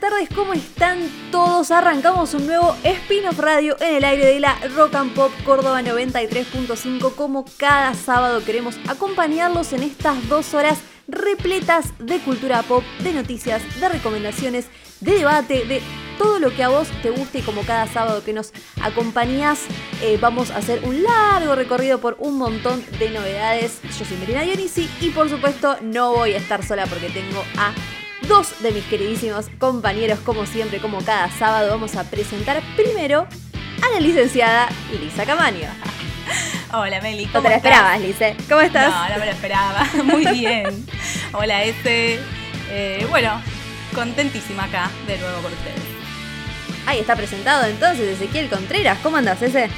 Tardes, ¿cómo están todos? Arrancamos un nuevo Spin-off Radio en el aire de la Rock and Pop Córdoba 93.5. Como cada sábado queremos acompañarlos en estas dos horas repletas de cultura pop, de noticias, de recomendaciones, de debate, de todo lo que a vos te guste y como cada sábado que nos acompañás, eh, vamos a hacer un largo recorrido por un montón de novedades. Yo soy Merina Dionisi y por supuesto no voy a estar sola porque tengo a dos de mis queridísimos compañeros, como siempre, como cada sábado, vamos a presentar primero a la licenciada Lisa Camaño. Hola Meli, No ¿cómo te la estás? esperabas, Lice. ¿Cómo estás? No, no me lo esperaba. Muy bien. Hola Este. Eh, bueno, contentísima acá de nuevo con ustedes. Ahí está presentado entonces Ezequiel Contreras. ¿Cómo andas, ese?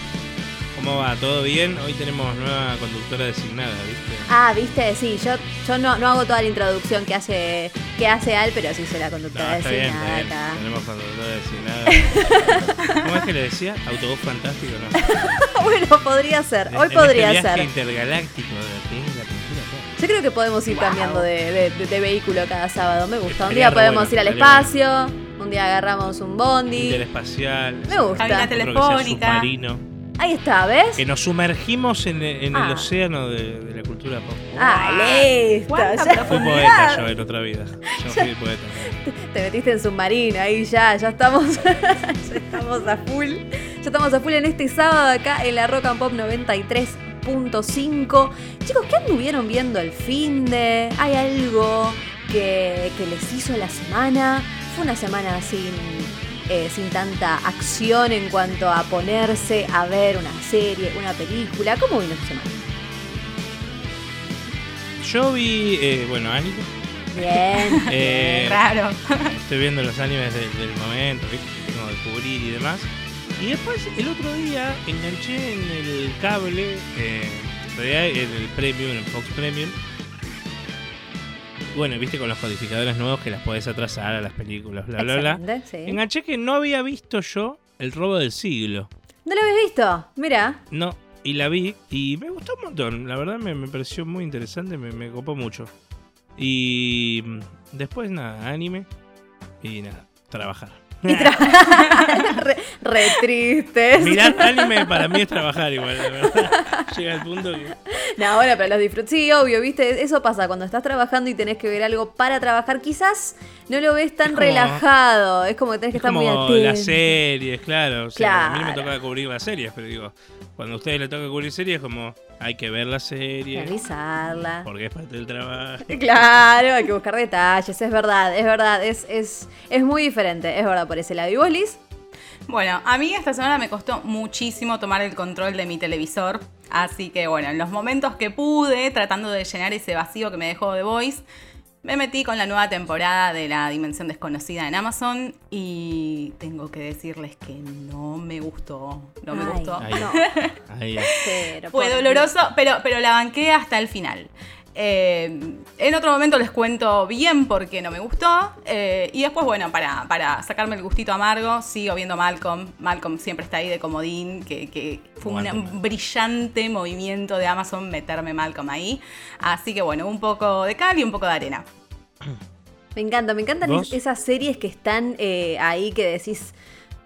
¿Cómo va? ¿Todo bien? Hoy tenemos nueva conductora designada, ¿viste? Ah, viste, sí, yo, yo no, no hago toda la introducción que hace, que hace Al, pero sí soy la No, conductora bien, designada está bien. acá. Tenemos conductora designada. ¿Cómo es que le decía? ¿Autobús fantástico? No. bueno, podría ser, hoy En podría este viaje ser. intergaláctico de la. Yo creo que podemos ir Wow. cambiando de, de- de- de vehículo cada sábado, me gusta. Un día podemos bueno, ir al espacio, un día agarramos un bondi. Interespacial. Me gusta. Cabina Otro que sea telefónica. Ahí está, ¿ves? Que nos sumergimos en, en Ah. el océano de, de la cultura pop. Ah, listo. ¡Cuánta ya Fui poeta yo en otra vida. Yo fui poeta. te metiste en submarino, ahí ya, ya estamos, ya estamos a full. Ya estamos a full en este sábado acá en la Rock and Pop 93.5. Chicos, ¿qué anduvieron viendo el fin de? ¿Hay algo que, que les hizo la semana? Fue una semana sin, eh, sin tanta acción en cuanto a ponerse a ver una serie, una película. ¿Cómo vino su semana? Yo vi, eh, bueno, anime. Bien. Eh, Raro. Estoy viendo los animes del, del momento, ¿viste? que tengo que cubrir y demás. Y después, el otro día, enganché en el cable, eh, en realidad en el Premium, en el Fox Premium. Bueno, viste con los codificadores nuevos que las podés atrasar a las películas, bla, bla, bla. Sí. Enganché que no había visto yo El robo del siglo. ¿No lo habéis visto? Mira. No, y la vi y me gustó un montón. La verdad me, me pareció muy interesante, me, me copó mucho. Y mm, después nada, anime y nada, trabajar. Y re, re tristes. Mirar anime para mí es trabajar igual, la verdad. Llega el punto que... No, bueno, pero los disfruto. Sí, obvio, viste, eso pasa cuando estás trabajando y tenés que ver algo para trabajar. Quizás no lo ves tan Es como- relajado. Es como que tenés que Es estar muy atento. las series, claro. O sea, a mí me Claro. toca cubrir las series, pero digo, cuando a ustedes les toca cubrir series, como hay que ver la serie, Realizarla. porque es parte del trabajo. Claro, hay que buscar detalles, es verdad, es verdad, es, es, es muy diferente, es verdad por ese lado. ¿Y vos, Liz? Bueno, a mí esta semana me costó muchísimo tomar el control de mi televisor. Así que bueno, en los momentos que pude, tratando de llenar ese vacío que me dejó The Voice, me metí con la nueva temporada de La Dimensión Desconocida en Amazon y tengo que decirles que no me gustó. No me Ay, gustó. Ahí, No. ahí. Pero, Fue doloroso, pero, pero la banqué hasta el final. Eh, en otro momento les cuento bien por qué no me gustó. eh, y después, bueno, para, para sacarme el gustito amargo, sigo viendo Malcolm. Malcolm siempre está ahí de comodín, que, que fue un brillante movimiento de Amazon meterme Malcolm ahí. Así que bueno, un poco de cal y un poco de arena. Me encanta, me encantan esas series que están eh, ahí que decís,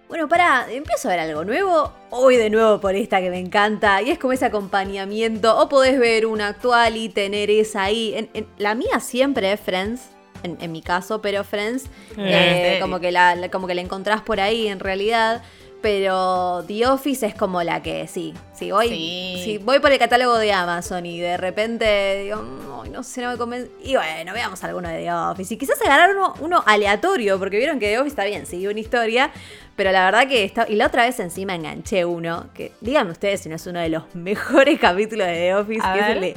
bueno, pará, empiezo a ver algo nuevo, hoy de nuevo por esta que me encanta, y es como ese acompañamiento, o podés ver una actual y tener esa ahí. En- en- la mía siempre es Friends, en, en mi caso, pero Friends, Eh. eh, como, que la- como que la encontrás por ahí en realidad. Pero The Office es como la que sí. Si voy, Sí. si voy por el catálogo de Amazon y de repente digo, "Ay, no sé, no me convence. Y bueno, veamos alguno de The Office. Y quizás agarrar uno, uno aleatorio, porque vieron que The Office está bien, sigue una historia. Pero la verdad que está. Y la otra vez encima enganché uno. Que díganme ustedes si no es uno de los mejores capítulos de The Office, A que es el de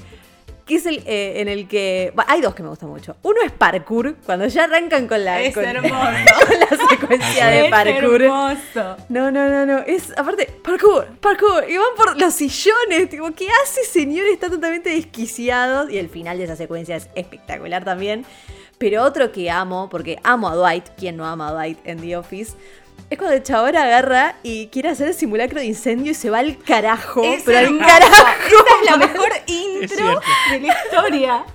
que es el eh, en el que. bah, hay dos que me gustan mucho. Uno es parkour, cuando ya arrancan con la, Es con, hermoso. con la secuencia de Es parkour. hermoso. No, no, no, no. Es, aparte, parkour, parkour. Y van por los sillones. Tipo, ¿qué hace, señor? Está totalmente desquiciado. Y el final de esa secuencia es espectacular también. Pero otro que amo, porque amo a Dwight. ¿Quién no ama a Dwight en The Office? Es cuando el chabón agarra y quiere hacer el simulacro de incendio y se va al carajo. Es pero al carajo. Esta es la mejor intro de la historia.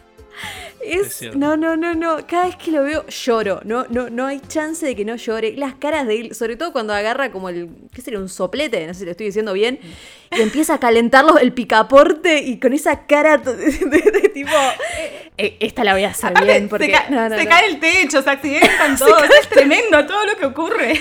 Es, Es cierto. no, no, no, no. Cada vez que lo veo lloro. No, no, no hay chance de que no llore. Las caras de él, sobre todo cuando agarra como el, ¿qué sería? Un soplete, no sé si lo estoy diciendo bien, y empieza a calentarlo el picaporte y con esa cara de, de- de tipo, "Eh, esta la voy a hacer Aparte, bien porque se, ca- no, no, se no. cae el techo, se accidentan todos. Es tremendo todo lo que ocurre.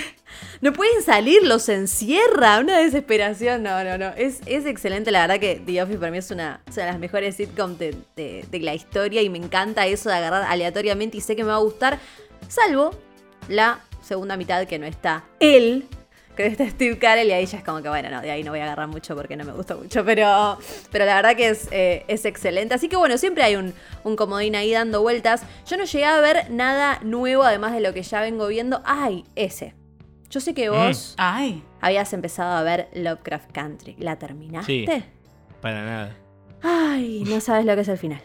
No pueden salir, los encierra, una desesperación. No, no, no. Es, es excelente, la verdad que The Office para mí es una, de las mejores sitcoms de, de- la historia y me encanta eso de agarrar aleatoriamente y sé que me va a gustar, salvo la segunda mitad que no está él. Que está Steve Carell y ahí ya es como que, bueno, no, de ahí no voy a agarrar mucho porque no me gusta mucho, pero, pero la verdad que es, eh, es excelente. Así que bueno, siempre hay un, un comodín ahí dando vueltas. Yo no llegué a ver nada nuevo además de lo que ya vengo viendo. ¡Ay! Ese. Yo sé que vos Ay. habías empezado a ver Lovecraft Country. ¿La terminaste? Sí. Para nada. Ay, no sabes lo que es el final.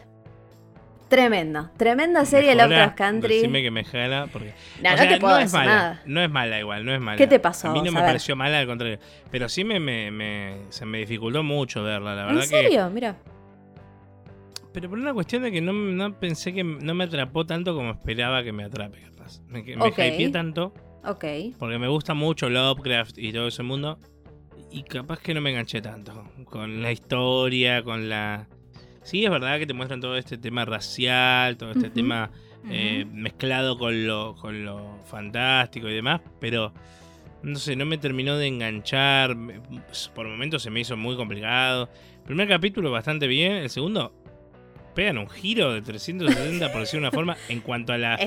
Tremendo. Tremenda serie Lovecraft Country. Decime que me jala porque. No, no sea, te puedo es decir mala. nada. No es mala igual, no es mala. ¿Qué te pasó A mí no vos? me ver. pareció mala, al contrario. Pero sí me, me- me- se me dificultó mucho verla, la verdad ¿En que. serio? Mira. Pero por una cuestión de que no, no pensé que no me atrapó tanto como esperaba que me atrape, capaz. Me, que- me hypeé tanto Ok. porque me gusta mucho Lovecraft y todo ese mundo. Y capaz que no me enganché tanto con la historia, con la. Sí, es verdad que te muestran todo este tema racial, todo este tema eh, mezclado con lo, con lo fantástico y demás, pero no sé, no me terminó de enganchar. Por momentos se me hizo muy complicado. El primer capítulo bastante bien, el segundo pegan un giro de 360 por decir una forma en cuanto a la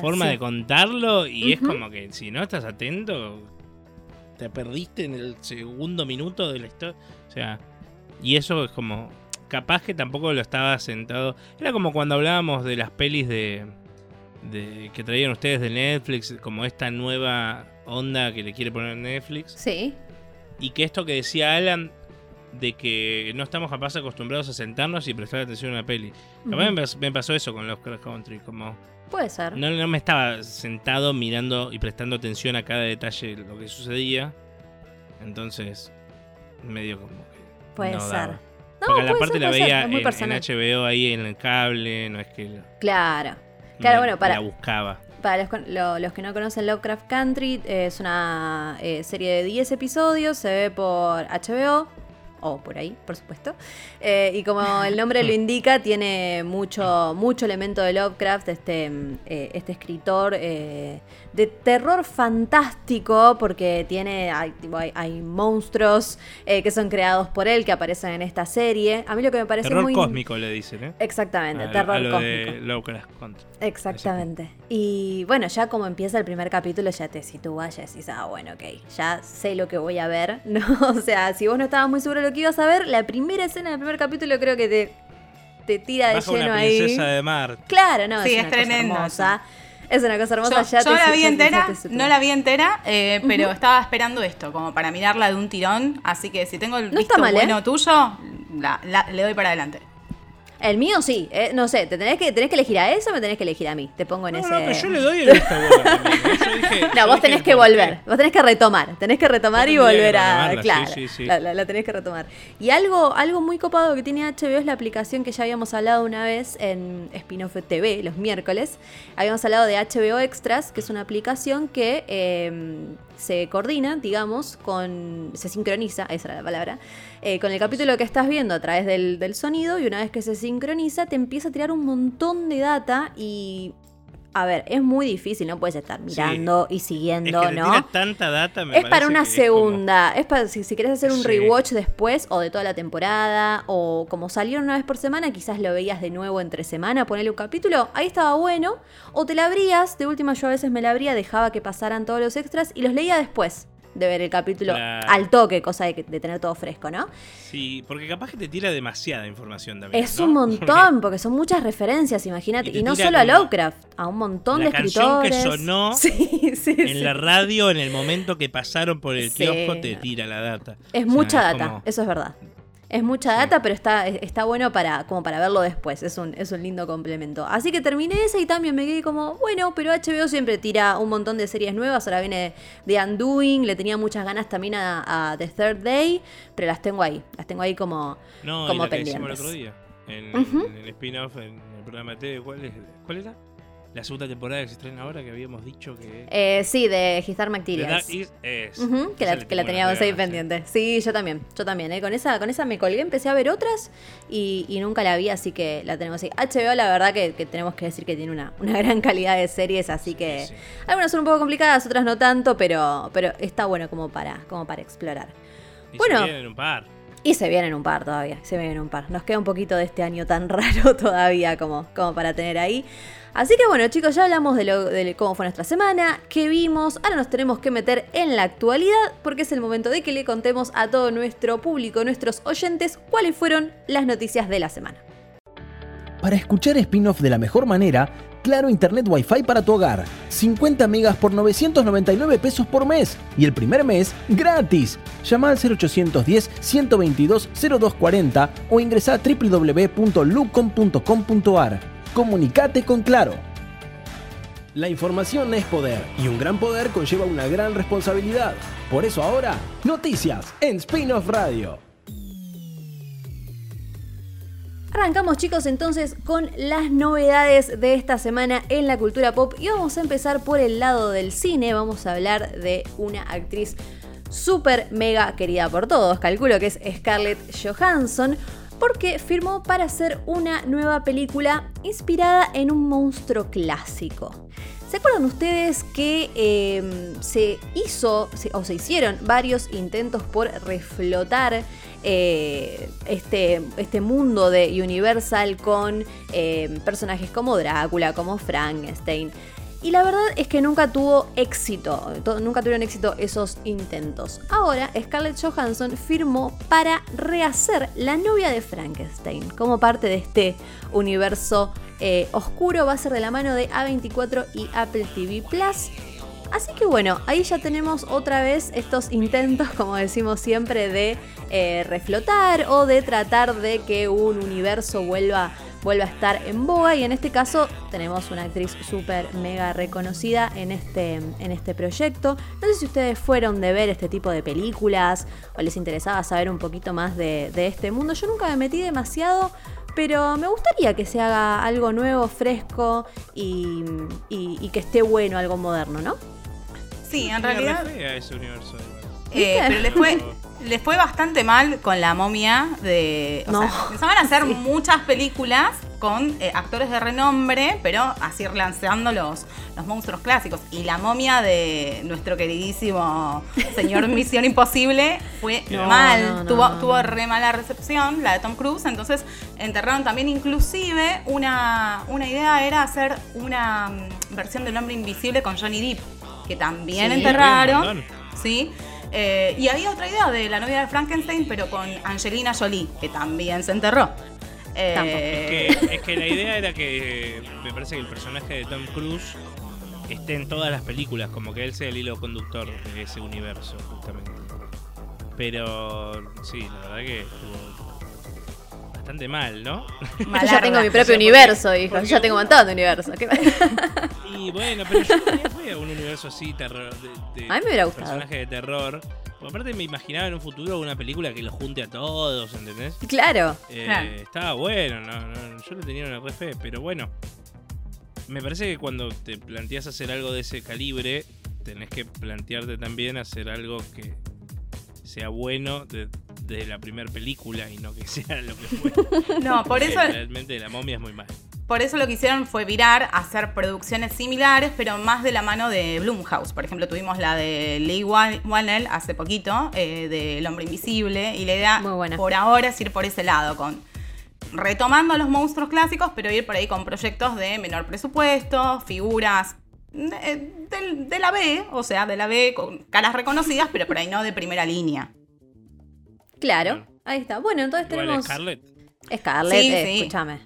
forma sí. de contarlo y es como que si no estás atento te perdiste en el segundo minuto de la historia. O sea, y eso es como capaz que tampoco lo estaba sentado. Era como cuando hablábamos de las pelis de, de que traían ustedes de Netflix, como esta nueva onda que le quiere poner Netflix Sí. y que esto que decía Alan de que no estamos capaz acostumbrados a sentarnos y prestar atención a una peli. Capaz Ujú. me pas- me pasó eso con los Cross Country, como Puede ser. no, no me estaba sentado mirando y prestando atención a cada detalle de lo que sucedía. Entonces, medio como que. Puede no ser. daba. No, Porque la parte ser, la veía en, en HBO ahí en el cable, no es que la- Claro. Claro, me- bueno, para- la buscaba. Para los, lo- los que no conocen Lovecraft Country, es una eh, serie de 10 episodios, se ve por HBO, o por ahí, por supuesto. Eh, y como el nombre lo indica, tiene mucho, mucho elemento de Lovecraft, este, mm, eh, este escritor eh, de terror fantástico, porque tiene, hay, hay, hay monstruos eh, que son creados por él, que aparecen en esta serie. A mí lo que me parece Terror muy... cósmico le dicen, ¿eh? Exactamente, A- a terror lo cósmico. de Lovecraft. Exactamente. Y bueno, ya como empieza el primer capítulo, ya te sitúas, ya decís, ah, bueno, ok, ya sé lo que voy a ver. No, o sea, si vos no estabas muy seguro de lo que ibas a ver, la primera escena del primer capítulo creo que te, te tira de Baja lleno una ahí. princesa de mar. Claro, no, Sí, es es una cosa hermosa. Es una cosa hermosa, Yo, ya yo te la vi te- entera, no la vi entera, eh, pero estaba esperando esto, como para mirarla de un tirón. Así que si tengo el No visto mal, ¿eh? bueno tuyo, la- la- le doy para adelante. El mío sí, eh, no sé, ¿te tenés que, tenés que elegir a eso o me tenés que elegir a mí? Te pongo en No, ese... no, pero yo le doy el también. ¿eh? No, vos tenés que volver, vos tenés que retomar, tenés que retomar y volver a... sí, Claro, sí, sí. La, la- la tenés que retomar. Y algo, algo muy copado que tiene HBO es la aplicación que ya habíamos hablado una vez en Spin-off TV, los miércoles. Habíamos hablado de HBO Extras, que es una aplicación que eh, se coordina, digamos, con... se sincroniza, esa era la palabra, eh, con el capítulo que estás viendo a través del, del sonido y una vez que se sincroniza te empieza a tirar un montón de data y... A ver, es muy difícil, no puedes estar mirando y Es siguiendo, que te ¿no? tira tanta data, me Es para una que es como- segunda, es para si, si querés hacer un Sí. rewatch después o de toda la temporada o como salieron una vez por semana, quizás lo veías de nuevo entre semana, ponerle un capítulo, ahí estaba bueno, o te la abrías, de última yo a veces me la abría, dejaba que pasaran todos los extras y los leía después. De ver el capítulo al toque, cosa de, que- de tener todo fresco, ¿no? Sí, porque capaz que te tira demasiada información también. Es ¿no? un montón, porque son muchas referencias, imagínate. Y no solo a Lovecraft, a un montón la de canción que escritores. sonó Sí, sí, En sí. la radio, en el momento que pasaron por el kiosco, te tira la data. Es O sea, mucha es data, como- eso es verdad. Es mucha Sí. data, pero está, está bueno para, como para verlo después. Es un, es un lindo complemento. Así que terminé esa y también me quedé como, bueno, pero HBO siempre tira un montón de series nuevas. Ahora viene The Undoing. Le tenía muchas ganas también a, a The Third Day, pero las tengo ahí. Las tengo ahí como, No, como y la que hicimos el pendientes. otro día. En, el spin-off, en el programa de TV, ¿cuál, es, ¿cuál era? La segunda temporada que se estrena ahora, que habíamos dicho que... Eh, sí, de His Dark Materials. Is- es. Que la, que la teníamos ahí sí. pendiente. Sí, yo también, yo también. ¿eh? Con, esa, con esa me colgué, empecé a ver otras y, y nunca la vi, así que la tenemos ahí. HBO, la verdad que, que tenemos que decir que tiene una, una gran calidad de series, así que sí. algunas son un poco complicadas, otras no tanto, pero, pero está bueno como para, como para explorar. Y Bueno. se vienen un par. Y se vienen un par todavía, se vienen un par. Nos queda un poquito de este año tan raro todavía como, como para tener ahí. Así que bueno chicos, ya hablamos de, cómo fue nuestra semana, qué vimos, ahora nos tenemos que meter en la actualidad porque es el momento de que le contemos a todo nuestro público, nuestros oyentes, cuáles fueron las noticias de la semana. Para escuchar spin-off de la mejor manera, Claro Internet Wi-Fi para tu hogar. 50 megas por 999 pesos por mes. Y el primer mes, gratis. Llama al 0810 122 0240 o ingresa a www.lucom.com.ar. Comunicate con Claro. La información es poder y un gran poder conlleva una gran responsabilidad. Por eso ahora, noticias en Spin-off Radio. Arrancamos chicos entonces con las novedades de esta semana en la cultura pop y vamos a empezar por el lado del cine, vamos a hablar de una actriz súper mega querida por todos, calculo que es Scarlett Johansson, porque firmó para hacer una nueva película inspirada en un monstruo clásico. ¿Se acuerdan ustedes que eh, se hizo o se hicieron varios intentos por reflotar eh, este, este mundo de Universal con eh, personajes como Drácula, como Frankenstein? Y la verdad es que nunca tuvo éxito, to- nunca tuvieron éxito esos intentos. Ahora Scarlett Johansson firmó para rehacer La novia de Frankenstein como parte de este universo eh, oscuro. Va a ser de la mano de A24 y Apple TV Plus. Así que bueno, ahí ya tenemos otra vez estos intentos, como decimos siempre, de eh, reflotar o de tratar de que un universo vuelva, vuelva a estar en boga. Y en este caso tenemos una actriz súper mega reconocida en este, en este proyecto. No sé si ustedes fueron de ver este tipo de películas o les interesaba saber un poquito más de, de este mundo. Yo nunca me metí demasiado. Pero me gustaría que se haga algo nuevo, fresco y, y- y que esté bueno, algo moderno, ¿no? Sí, en realidad. fea ese universo. eh, pero les fue, les fue bastante mal con la momia de. O No. sea, empezaban a hacer muchas películas con eh, actores de renombre, pero así relanzando los, los monstruos clásicos. Y la momia de nuestro queridísimo señor Misión Imposible fue No, mal. no, tuvo, tuvo re mala recepción, la de Tom Cruise. Entonces enterraron también, inclusive, una, una idea era hacer una mm, versión del hombre invisible con Johnny Depp. Que también Sí. enterraron. ¿sí? Eh, y había otra idea de la novia de Frankenstein, pero con Angelina Jolie, que también se enterró. Eh, Es que, es que la idea era que me parece que el personaje de Tom Cruise esté en todas las películas, como que él sea el hilo conductor de ese universo, justamente. Pero sí, la verdad que estuvo bastante mal, ¿no? Yo ya tengo mi O sea, propio porque- universo, hijo. Yo porque- ya tengo un montón de universo. ¿Qué- Y bueno, pero yo también fui a un universo así, terror, de, de A mí me hubiera gustado. personajes de terror. Porque aparte me imaginaba en un futuro una película que los junte a todos, ¿entendés? claro. Eh, Claro. Estaba bueno, no, no, yo le tenía una re fe, pero bueno. Me parece que cuando te planteas hacer algo de ese calibre, tenés que plantearte también hacer algo que sea bueno de- desde la primera película y no que sea lo que fue. No, por eso, Realmente la momia es muy mal. por eso lo que hicieron fue virar, hacer producciones similares, pero más de la mano de Blumhouse. Por ejemplo, tuvimos la de Lee Wan- Whannell hace poquito, eh, de El Hombre Invisible, y la idea Muy buena. por ahora es ir por ese lado, con retomando los monstruos clásicos, pero ir por ahí con proyectos de menor presupuesto, figuras de, del- de la B, o sea, de la B con caras reconocidas, pero por ahí no de primera línea. Claro, ahí está. Bueno, entonces Igual tenemos. Scarlett. Scarlett, Sí, eh, sí. escúchame.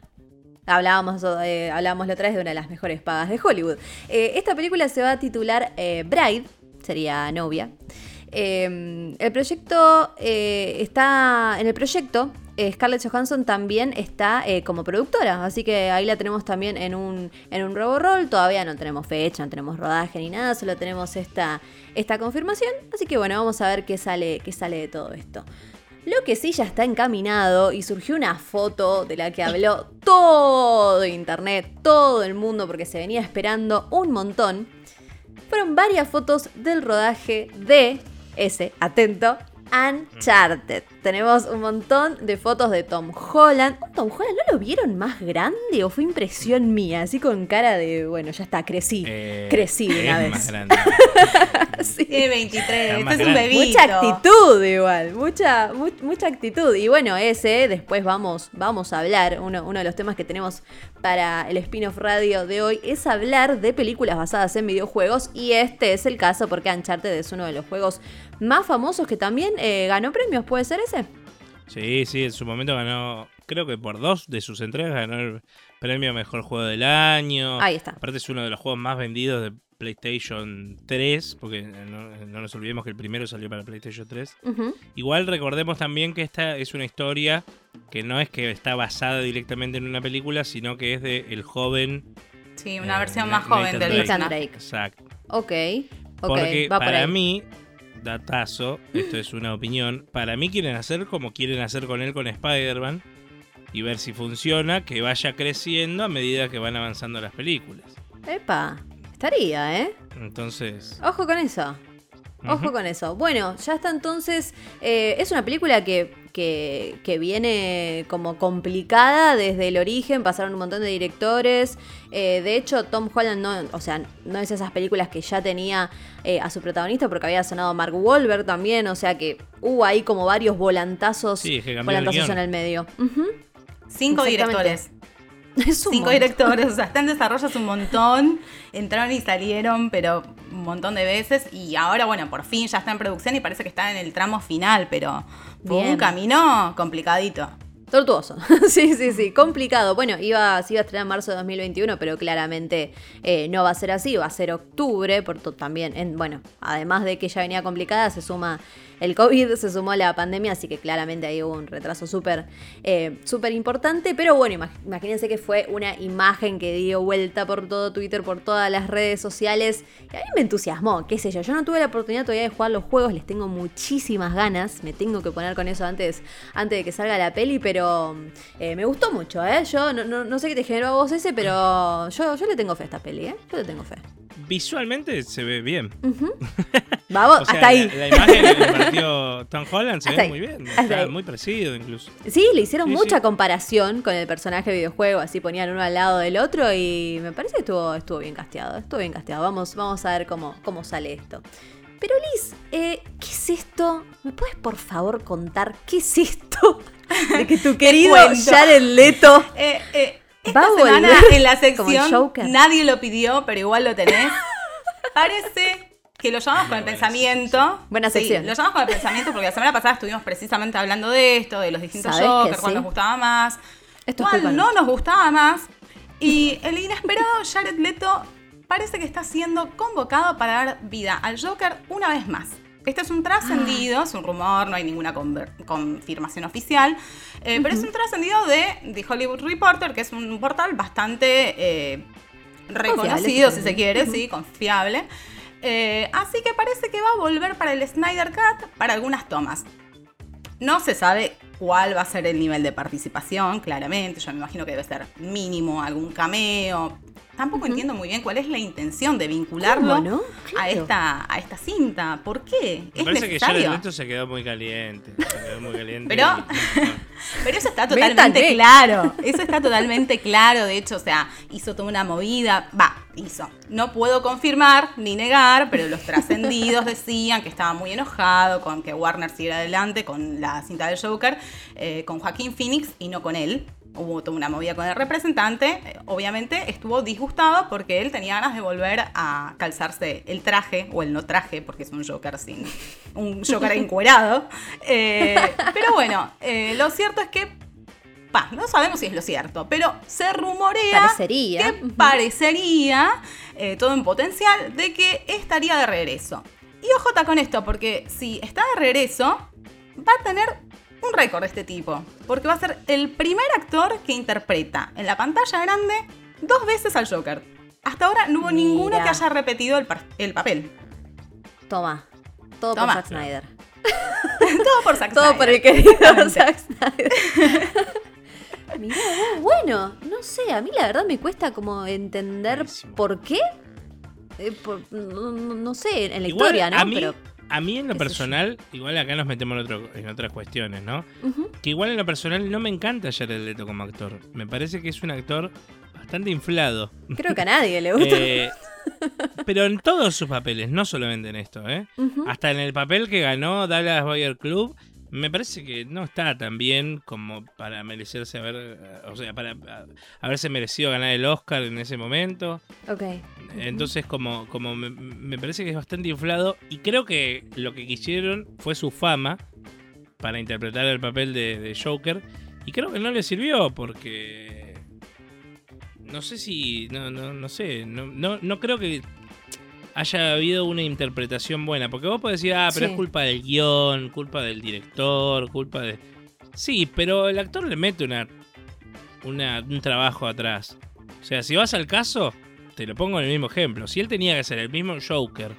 Hablábamos, eh, hablábamos la otra vez de una de las mejores pagas de Hollywood. Eh, esta película se va a titular eh, Bride, sería novia. Eh, el proyecto eh, está. En el proyecto, eh, Scarlett Johansson también está eh, como productora. Así que ahí la tenemos también en un, en un robo roll. Todavía no tenemos fecha, no tenemos rodaje ni nada, solo tenemos esta, esta confirmación. Así que bueno, vamos a ver qué sale, qué sale de todo esto. Lo que sí ya está encaminado y surgió una foto de la que habló todo internet, todo el mundo, porque se venía esperando un montón. Fueron varias fotos del rodaje de ese, atento, Uncharted. Tenemos un montón de fotos de Tom Holland. ¿Un Tom Holland no lo vieron más grande o fue impresión mía? Así con cara de, bueno, ya está, crecí. Eh, crecí una es vez. más grande. Sí. Tiene 23, Está este es un bebito. Mucha actitud igual, mucha, mu- mucha actitud. Y bueno, ese después vamos, vamos a hablar. Uno, uno de los temas que tenemos para el spin-off radio de hoy es hablar de películas basadas en videojuegos. Y este es el caso porque Uncharted es uno de los juegos más famosos que también eh, ganó premios. ¿Puede ser ese? Sí, sí, en su momento ganó, creo que por dos de sus entregas ganó el premio a Mejor Juego del Año. Ahí está. Aparte es uno de los juegos más vendidos de PlayStation 3, porque no, no nos olvidemos que el primero salió para PlayStation 3. Ujú. Igual recordemos también que esta es una historia que no es que está basada directamente en una película, sino que es de el joven... Sí, una eh, versión Na- más joven del Drake. Nathan personaje. Drake. Exacto. Ok. Ok, Porque va por para ahí. mí, datazo, esto es una opinión, para mí quieren hacer como quieren hacer con él con Spider-Man y ver si funciona, que vaya creciendo a medida que van avanzando las películas. Epa, estaría, ¿eh? Entonces, Ojo con eso. Ojo con eso. Bueno, ya está entonces. eh, es una película que, que, que viene como complicada desde el origen. Pasaron un montón de directores. eh, de hecho, Tom Holland no, o sea, no es esas películas que ya tenía eh, a su protagonista porque había sonado Mark Wahlberg también. O sea que hubo ahí como varios volantazos, Sí, el volantazos en el medio. Cinco directores. Es un Cinco montón. directores, o sea, está en desarrollo hace un montón. Entraron y salieron, pero un montón de veces. Y ahora, bueno, por fin ya está en producción y parece que está en el tramo final, pero fue Bien. un camino complicadito. Tortuoso. sí, sí, sí. Complicado. Bueno, iba, se iba a estrenar en marzo de 2021, pero claramente eh, no va a ser así. Va a ser octubre. Por también, en, bueno, además de que ya venía complicada, se suma el COVID, se sumó la pandemia, así que claramente ahí hubo un retraso súper eh, súper importante. Pero bueno, imag- imagínense que fue una imagen que dio vuelta por todo Twitter, por todas las redes sociales. Y a mí me entusiasmó, qué sé yo. Yo no tuve la oportunidad todavía de jugar los juegos, les tengo muchísimas ganas. Me tengo que poner con eso antes, antes de que salga la peli, pero eh, me gustó mucho, ¿eh? Yo no, no- no sé qué te generó a vos ese, pero yo, yo le tengo fe a esta peli, ¿eh? Yo le tengo fe. Visualmente se ve bien. Vamos, O sea, hasta ahí. La, la imagen que compartió Tom Holland se Hasta ve ahí. muy bien. Hasta Está ahí. muy parecido incluso. Sí, le hicieron Sí, mucha sí. comparación con el personaje de videojuego, así ponían uno al lado del otro y me parece que estuvo, estuvo bien casteado, estuvo bien casteado. Vamos, vamos a ver cómo, cómo sale esto. Pero Liz, eh, ¿qué es esto? ¿Me puedes por favor contar qué es esto? De que tu querido. Jared Leto Eh, eh, Va volver semana en la sección nadie lo pidió, pero igual lo tenés. Parece que lo llamamos con el pensamiento. Buena Sí, sección. lo llamamos con el pensamiento porque la semana pasada estuvimos precisamente hablando de esto, de los distintos ¿Sabés que Jokers, cuál sí? nos gustaba más, Esto cuál no nos gustaba más. Y el inesperado Jared Leto parece que está siendo convocado para dar vida al Joker una vez más. Este es un trascendido, es un rumor, no hay ninguna confirmación oficial, eh, pero es un trascendido de The Hollywood Reporter, que es un portal bastante eh, reconocido, si se quiere, sí, confiable. Eh, así que parece que va a volver para el Snyder Cut para algunas tomas. No se sabe cuál va a ser el nivel de participación, claramente. Yo me imagino que debe ser mínimo algún cameo. Tampoco entiendo muy bien cuál es la intención de vincularlo a, esta, a esta cinta. ¿Por qué? Me ¿Es parece que necesario? Jared Leto se quedó muy caliente. Se quedó muy caliente. Pero- y- Pero eso está totalmente claro. Eso está totalmente claro. De hecho, o sea, hizo toda una movida. Va, hizo. No puedo confirmar ni negar, pero los trascendidos decían que estaba muy enojado con que Warner siguiera adelante con la cinta del Joker, eh, con Joaquín Phoenix y no con él. Hubo toda una movida con el representante, eh, obviamente estuvo disgustado porque él tenía ganas de volver a calzarse el traje, o el no traje, porque es un Joker sin. un Joker encuerado. Eh, pero bueno, eh, lo cierto es que. No sabemos si es lo cierto, pero se rumorea Parecería. que parecería, todo en potencial, de que estaría de regreso. Y ojota con esto, porque si está de regreso, va a tener un récord de este tipo, porque va a ser el primer actor que interpreta en la pantalla grande dos veces al Joker. Hasta ahora no hubo Mira. ninguno que haya repetido el, papel. Toma. Todo Toma. por Zack Snyder. Todo por Zack Todo Snyder. por el querido. Zack Snyder. Mirá, vos, bueno, no sé, a mí la verdad me cuesta como entender Buenísimo. por qué. Eh, por- no, no- no sé, en la Igual, historia, ¿no? A mí, Pero. A mí en lo personal, igual acá nos metemos en, otro- en otras cuestiones, ¿no? Que igual en lo personal no me encanta Jared Leto como actor. Me parece que es un actor bastante inflado. Creo que a nadie le gusta. Eh, pero en todos sus papeles, no solamente en esto, ¿eh? Hasta en el papel que ganó Dallas Boyer Club, me parece que no está tan bien como para merecerse haber, o sea, para haberse merecido ganar el Oscar en ese momento. Ok. Entonces, como, como me, me parece que es bastante inflado y creo que lo que quisieron fue su fama para interpretar el papel de, de Joker y creo que no le sirvió porque no sé si, no, no, no sé, no, no, no creo que haya habido una interpretación buena, porque vos podés decir, ah, pero Sí. es culpa del guion, culpa del director, culpa de... Sí, pero el actor le mete una, una, un trabajo atrás. O sea, si vas al caso, te lo pongo en el mismo ejemplo. Si él tenía que ser el mismo Joker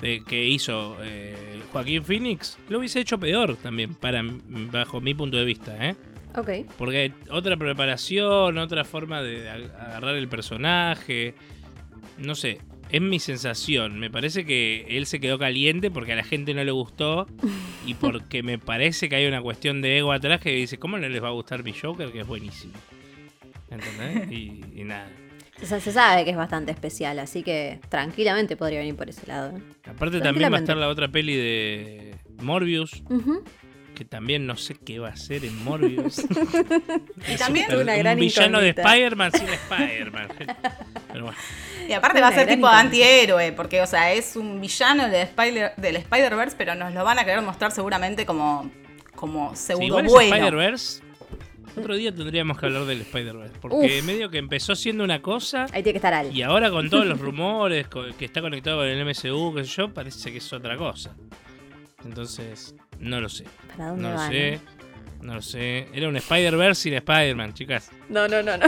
de- que hizo eh, Joaquín Phoenix, lo hubiese hecho peor también, para, bajo mi punto de vista, ¿eh? Ok. Porque hay otra preparación, otra forma de ag- agarrar el personaje. No sé, es mi sensación. Me parece que él se quedó caliente porque a la gente no le gustó. Y porque me parece que hay una cuestión de ego atrás que dice, ¿cómo no les va a gustar mi Joker? Que es buenísimo. ¿Entendés? Y, y nada. O sea, se sabe que es bastante especial, así que tranquilamente podría venir por ese lado. Aparte también va a estar la otra peli de Morbius. Ujú. Que también no sé qué va a hacer en Morbius. Y también Una un gran villano de. Spider-Man sin Spider-Man. Pero bueno. Y aparte va a ser tipo incógnita. antihéroe, porque, o sea, es un villano de Spider- del Spider-Verse, pero nos lo van a querer mostrar seguramente como, como Sí, pseudo igual ese bueno. Spider-Verse. Otro día tendríamos que hablar del Spider-Verse. Porque Uf. medio que empezó siendo una cosa. Ahí tiene que estar Al. Y ahora con todos los rumores que está conectado con el MCU, qué sé yo, parece que es otra cosa. Entonces, no lo sé. ¿Para dónde No lo sé. eh? No lo sé. Era un Spider-Verse sin Spider-Man, chicas. No, no, no, no.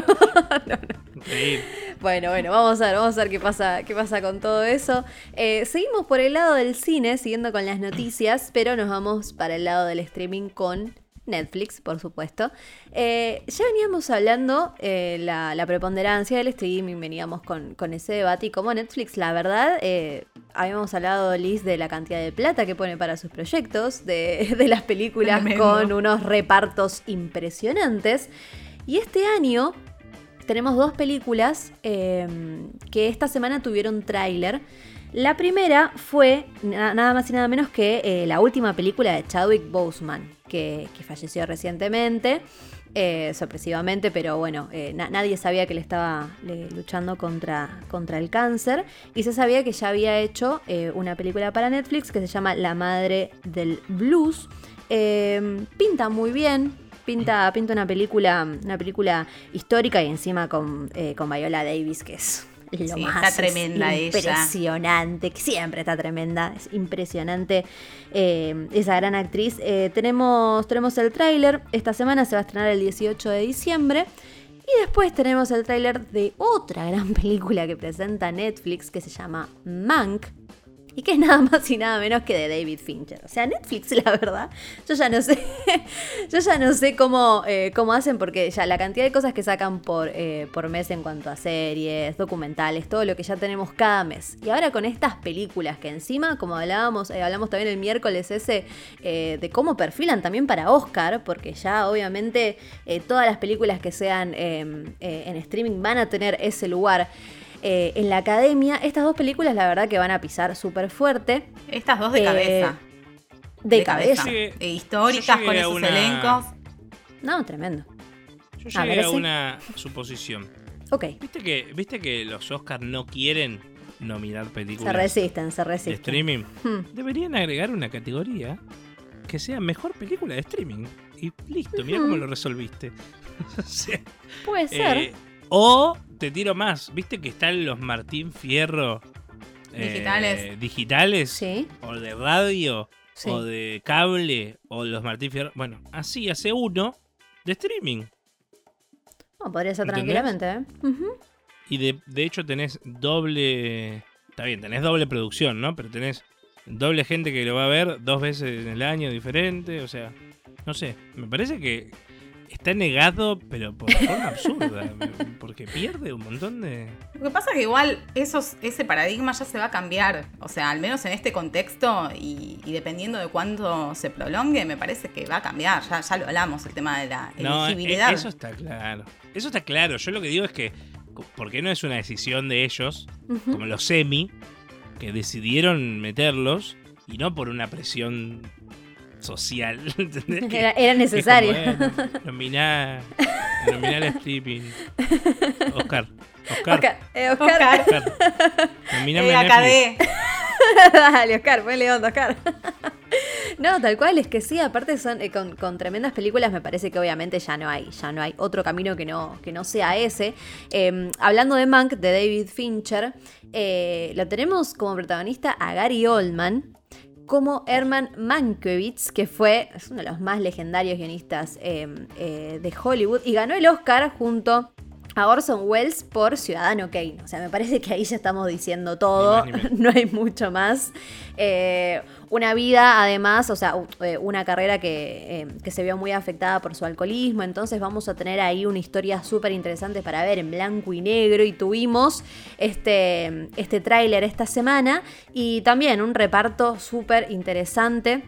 Increíble. Bueno, bueno, vamos a ver, vamos a ver qué pasa, qué pasa con todo eso. Eh, seguimos por el lado del cine, siguiendo con las noticias, pero nos vamos para el lado del streaming con Netflix, por supuesto. Eh, ya veníamos hablando eh, la, la preponderancia del streaming, veníamos con, con ese debate y como Netflix, la verdad, eh, habíamos hablado, Liz, de la cantidad de plata que pone para sus proyectos, de, de las películas Tremendo. con unos repartos impresionantes. Y este año tenemos dos películas eh, que esta semana tuvieron tráiler. La primera fue na- nada más y nada menos que eh, la última película de Chadwick Boseman, que, falleció recientemente, eh, sorpresivamente, pero bueno, eh, na- nadie sabía que le estaba luchando contra, contra el cáncer y se sabía que ya había hecho eh, una película para Netflix que se llama La Madre del Blues. Eh, pinta muy bien, pinta, pinta una película, una película histórica y encima con, con Viola Davis, que es lo Sí, más está tremenda ella. impresionante, que siempre está tremenda, es impresionante eh, esa gran actriz. Eh, tenemos, tenemos el tráiler, esta semana se va a estrenar el 18 de diciembre. Y después tenemos el tráiler de otra gran película que presenta Netflix que se llama Mank. Y que es nada más y nada menos que de David Fincher. O sea, Netflix, la verdad, yo ya no sé, yo ya no sé cómo, eh, cómo hacen, porque ya la cantidad de cosas que sacan por, eh, por mes en cuanto a series, documentales, todo lo que ya tenemos cada mes. Y ahora con estas películas que encima, como hablábamos, eh, hablamos también el miércoles ese, de cómo perfilan también para Oscar, porque ya obviamente todas las películas que sean eh, en streaming van a tener ese lugar eh, en la academia. Estas dos películas, la verdad, que van a pisar súper fuerte. Estas dos de Eh, cabeza. De, cabeza. Llegué- E históricas con a esos una- elencos. No, tremendo. Yo A llegué ver, a sí. una suposición. Ok. ¿Viste que, ¿Viste que los Oscars no quieren nominar Se películas resisten, se de resisten. streaming? Hmm. Deberían agregar una categoría que sea mejor película de streaming. Y listo, mira cómo lo resolviste. O sea, Puede ser. eh, o te tiro más, ¿viste que están los Martín Fierro eh, Digitales. digitales? sí. O de radio, Sí. o de cable, o los Martín Fierro. Bueno, así hace uno de streaming. No, podría ser ¿Entendés? tranquilamente, ¿eh? Y de, de hecho tenés doble. Está bien, tenés doble producción, ¿no? Pero tenés doble gente que lo va a ver dos veces en el año diferente. O sea, no sé. Me parece que está negado, pero por forma absurda. Porque pierde un montón de. Lo que pasa es que igual esos, ese paradigma ya se va a cambiar. O sea, al menos en este contexto y, y dependiendo de cuánto se prolongue, me parece que va a cambiar. Ya, ya lo hablamos, el tema de la No, e- elegibilidad. eso está claro. Eso está claro. Yo lo que digo es que. ¿Por qué no es una decisión de ellos, como los semi, que decidieron meterlos y no por una presión social? Era, era necesario. Nominá, nominá al streaming. Oscar. Oscar. Oscar, eh, Oscar. Oscar. Eh. Dale, Oscar, ponle onda, Oscar. No, tal cual, es que sí, aparte son eh, con, con tremendas películas, me parece que obviamente ya no hay, ya no hay otro camino que no, que no sea ese. Eh, hablando de Mank, de David Fincher, eh, lo tenemos como protagonista a Gary Oldman, como Herman Mankiewicz, que fue es uno de los más legendarios guionistas eh, eh, de Hollywood, y ganó el Oscar junto a Orson Welles por Ciudadano Kane. O sea, me parece que ahí ya estamos diciendo todo, Ni más ni menos. no hay mucho más. Eh, una vida, además, o sea, eh, una carrera que, eh, que se vio muy afectada por su alcoholismo, entonces vamos a tener ahí una historia súper interesante para ver en blanco y negro y tuvimos este, este tráiler esta semana y también un reparto súper interesante.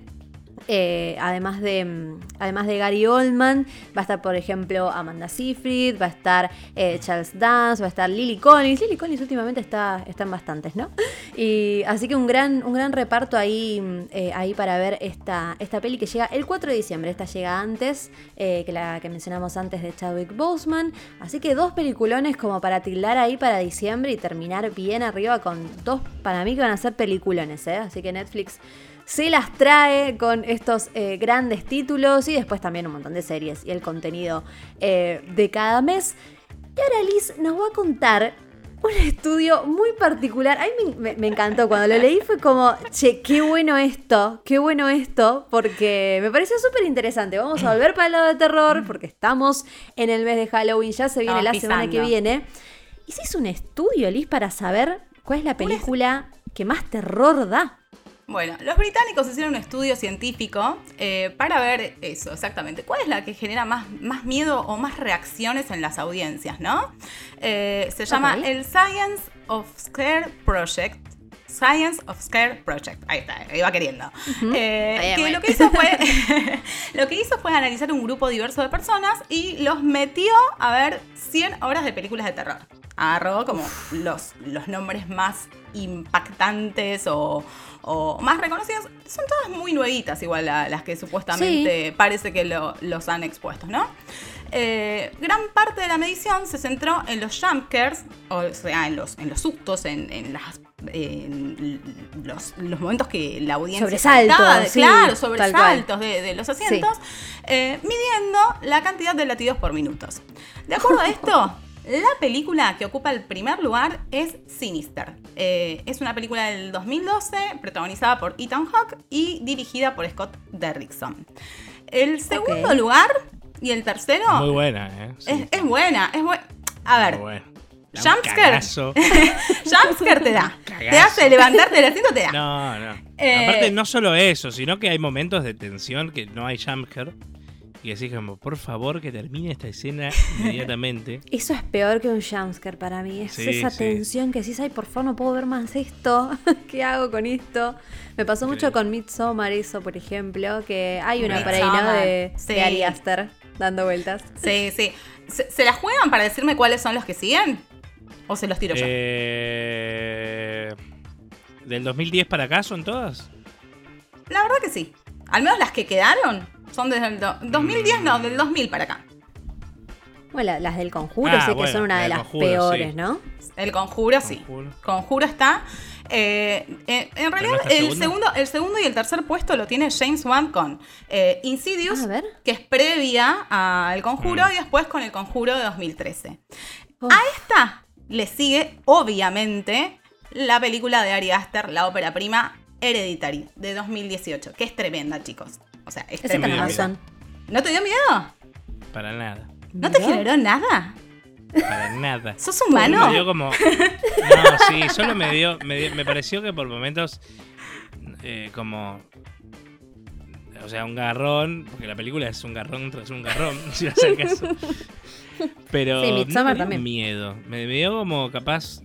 Eh, además, de, mm, además de Gary Oldman, va a estar, por ejemplo, Amanda Seyfried, va a estar eh, Charles Dance, va a estar Lily Collins. Lily Collins últimamente está, está en bastantes, ¿no? Y así que un gran, un gran reparto ahí, mm, eh, ahí para ver esta, esta peli que llega el 4 de diciembre. Esta llega antes que la que mencionamos antes de Chadwick Boseman. Así que dos peliculones como para tildar ahí para diciembre y terminar bien arriba con dos, para mí que van a ser peliculones, ¿eh? Así que Netflix se las trae con estos eh, grandes títulos y después también un montón de series y el contenido eh, de cada mes. Y ahora Liz nos va a contar un estudio muy particular. A mí me, encantó. Cuando lo leí fue como, che, qué bueno esto, qué bueno esto, porque me pareció súper interesante. Vamos a volver para el lado de terror, porque estamos en el mes de Halloween, ya se viene Estamos la semana que viene. Y se hizo un estudio, Liz, para saber cuál es la película que más terror da. Bueno, los británicos hicieron un estudio científico eh, para ver eso, exactamente. ¿Cuál es la que genera más, más miedo o más reacciones en las audiencias, no? Eh, se llama el Science of Scare Project. Science of Scare Project. Ahí está, iba queriendo. Eh, que lo que hizo fue. lo que hizo fue analizar un grupo diverso de personas y los metió a ver 100 horas de películas de terror. Agarró como los, los nombres más impactantes o, o más reconocidos. Son todas muy nuevitas, igual la- las que supuestamente parece que lo- los han expuesto, ¿no? Eh, gran parte de la medición se centró en los jumpscares, o sea, en los, en los sustos, en, en las los, los momentos que la audiencia Sobresaltos, saltaba de- sí, claro, sobresaltos de, de los asientos, eh, midiendo la cantidad de latidos por minutos. De acuerdo a esto, la película que ocupa el primer lugar es Sinister. Eh, es una película del 2012, protagonizada por Ethan Hawke y dirigida por Scott Derrickson. El segundo lugar y el tercero Muy buena, ¿eh? Sí, es, es buena, es buena. A ver, Jumpscare. jumpscare te da. Te hace levantarte del asiento, te da. No, no. Eh, Aparte, no solo eso, sino que hay momentos de tensión que no hay jumpscare. Y decís como, por favor, que termine esta escena inmediatamente. Eso es peor que un jumpscare para mí. Es Sí, esa sí. tensión que decís, ay, por favor, no puedo ver más esto. ¿Qué hago con esto? Me pasó mucho con Midsommar eso, por ejemplo, que hay una por ahí, ¿no? Midsommar, De, sí. de Ari Aster dando vueltas. Sí, sí. ¿Se, se la juegan para decirme cuáles son los que siguen? ¿O se los tiro yo? Eh, ¿Del 2010 para acá son todas? La verdad que sí. Al menos las que quedaron son desde el do- 2010, no, del 2000 para acá. Bueno, la- las del conjuro Ah, sé que son una la de las Conjuro, peores, sí. ¿no? El conjuro, sí. Conjuro. Conjuro está. eh, eh, en no realidad, está el segundo. segundo, el segundo y el tercer puesto lo tiene James Wan con eh, Insidious, A ver. que es previa al conjuro, Mm. y después con el conjuro de 2013. Oh. A esta le sigue, obviamente, la película de Ari Aster, la ópera prima Hereditary, de 2018, que es tremenda, chicos. O sea, es tremenda. ¿No te dio miedo? Para nada. ¿No te generó nada? Para nada. ¿Sos Me humano? dio como. No, sí, solo me dio. Me, dio- me pareció que por momentos. eh, como. O sea, un garrón. Porque la película es un garrón tras un garrón. Si vas al caso. Pero. Sí, no me dio también. miedo. Me dio como capaz.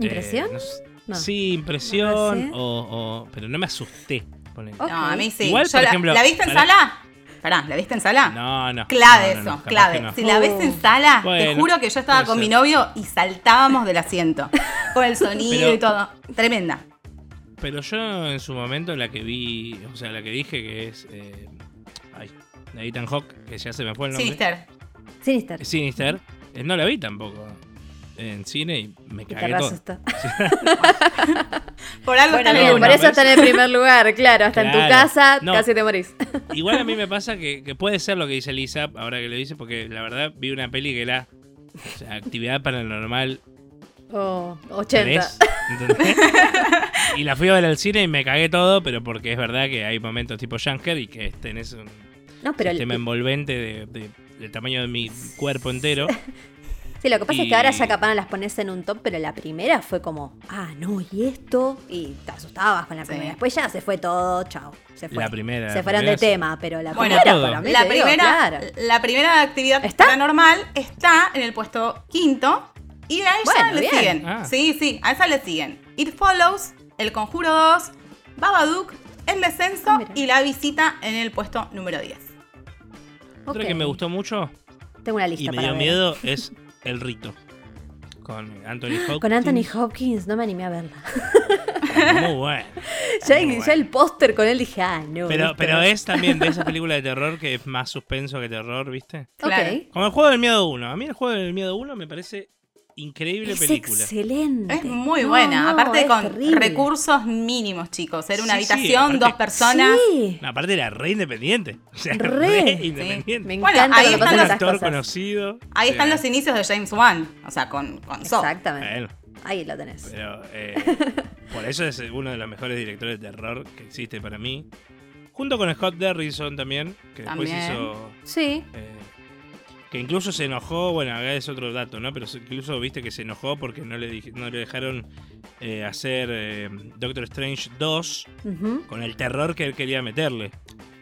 ¿Impresión? eh, no sé- No. Sí, impresión. O, o- Pero no me asusté. ponele. Ok. No, a mí sí. Igual, Yo por la, ejemplo, ¿La viste en sala? Pará, ¿la viste en sala? No, no. Clave no, no, eso, no, clave. no. Si la ves en Oh. sala, te juro que yo estaba con mi novio y saltábamos del asiento. Con el sonido Pero- y todo. Tremenda. Pero yo en su momento la que vi, o sea, la que dije que es. Eh, ay, de Ethan Hawk, que ya se me fue el nombre. Sinister. Sinister. Sinister. eh, no la vi tampoco en cine y me Y cagué todo. Por algo Bueno, bien, por eso está en el primer lugar, claro. Hasta en tu casa No. casi te morís. Igual a mí me pasa que, que puede ser lo que dice Lisa, ahora que lo dice, porque la verdad vi una peli que era o sea, actividad paranormal Oh, 80. 3, ¿entendés? y la fui a ver al cine y me cagué todo, pero porque es verdad que hay momentos tipo Junker y que tenés un No, pero sistema envolvente de- de- del tamaño de mi cuerpo entero. sí, lo que pasa es que ahora ya capaz no las pones en un top, pero la primera fue como, ah, no, y esto, y te asustabas con la Sí. primera. Después ya se fue todo, chao. Se fue. La primera, Se fueron primera de sí. tema, pero la Bueno, primera para mí, La digo, primera, claro. la primera actividad ¿Está? paranormal está en el puesto quinto. Y a ella Bueno, le bien. siguen. Ah. Sí, sí, a esa le siguen. It Follows, El Conjuro 2, Babadook, El Descenso Ah, y La Visita en el puesto número 10. Otra Ok. que me gustó mucho Tengo una y lista me para dio ver. miedo es El Rito. Con Anthony Hopkins. Con Anthony Hopkins, no me animé a verla. Muy bueno. ya, Muy ya el póster con él dije, ah, no. Pero, pero no. es también de esa película de terror que es más suspenso que terror, ¿viste? Claro. Como el juego del miedo 1. A mí el juego del miedo 1 me parece increíble Es película. excelente. Es muy No, buena. no, Aparte con terrible. recursos mínimos, chicos. Era una Sí, sí, habitación, aparte- dos personas. Sí. No, aparte era re independiente. O sea, Re. re, Sí, independiente. Me Bueno, encanta ahí cuando están pasan un los esas actor cosas. conocido. Ahí están los inicios de James Wan. O sea, con, con Saw. Exactamente. bueno, Ahí lo tenés. pero eh, por eso es uno de los mejores directores de terror que existe para mí. Junto con Scott Derrickson también, que después hizo. Sí. eh, que incluso se enojó, bueno, acá es otro dato, ¿no? Pero incluso viste que se enojó porque no le, no le dejaron eh, hacer eh, Doctor Strange 2 Ujú. con el terror que él quería meterle.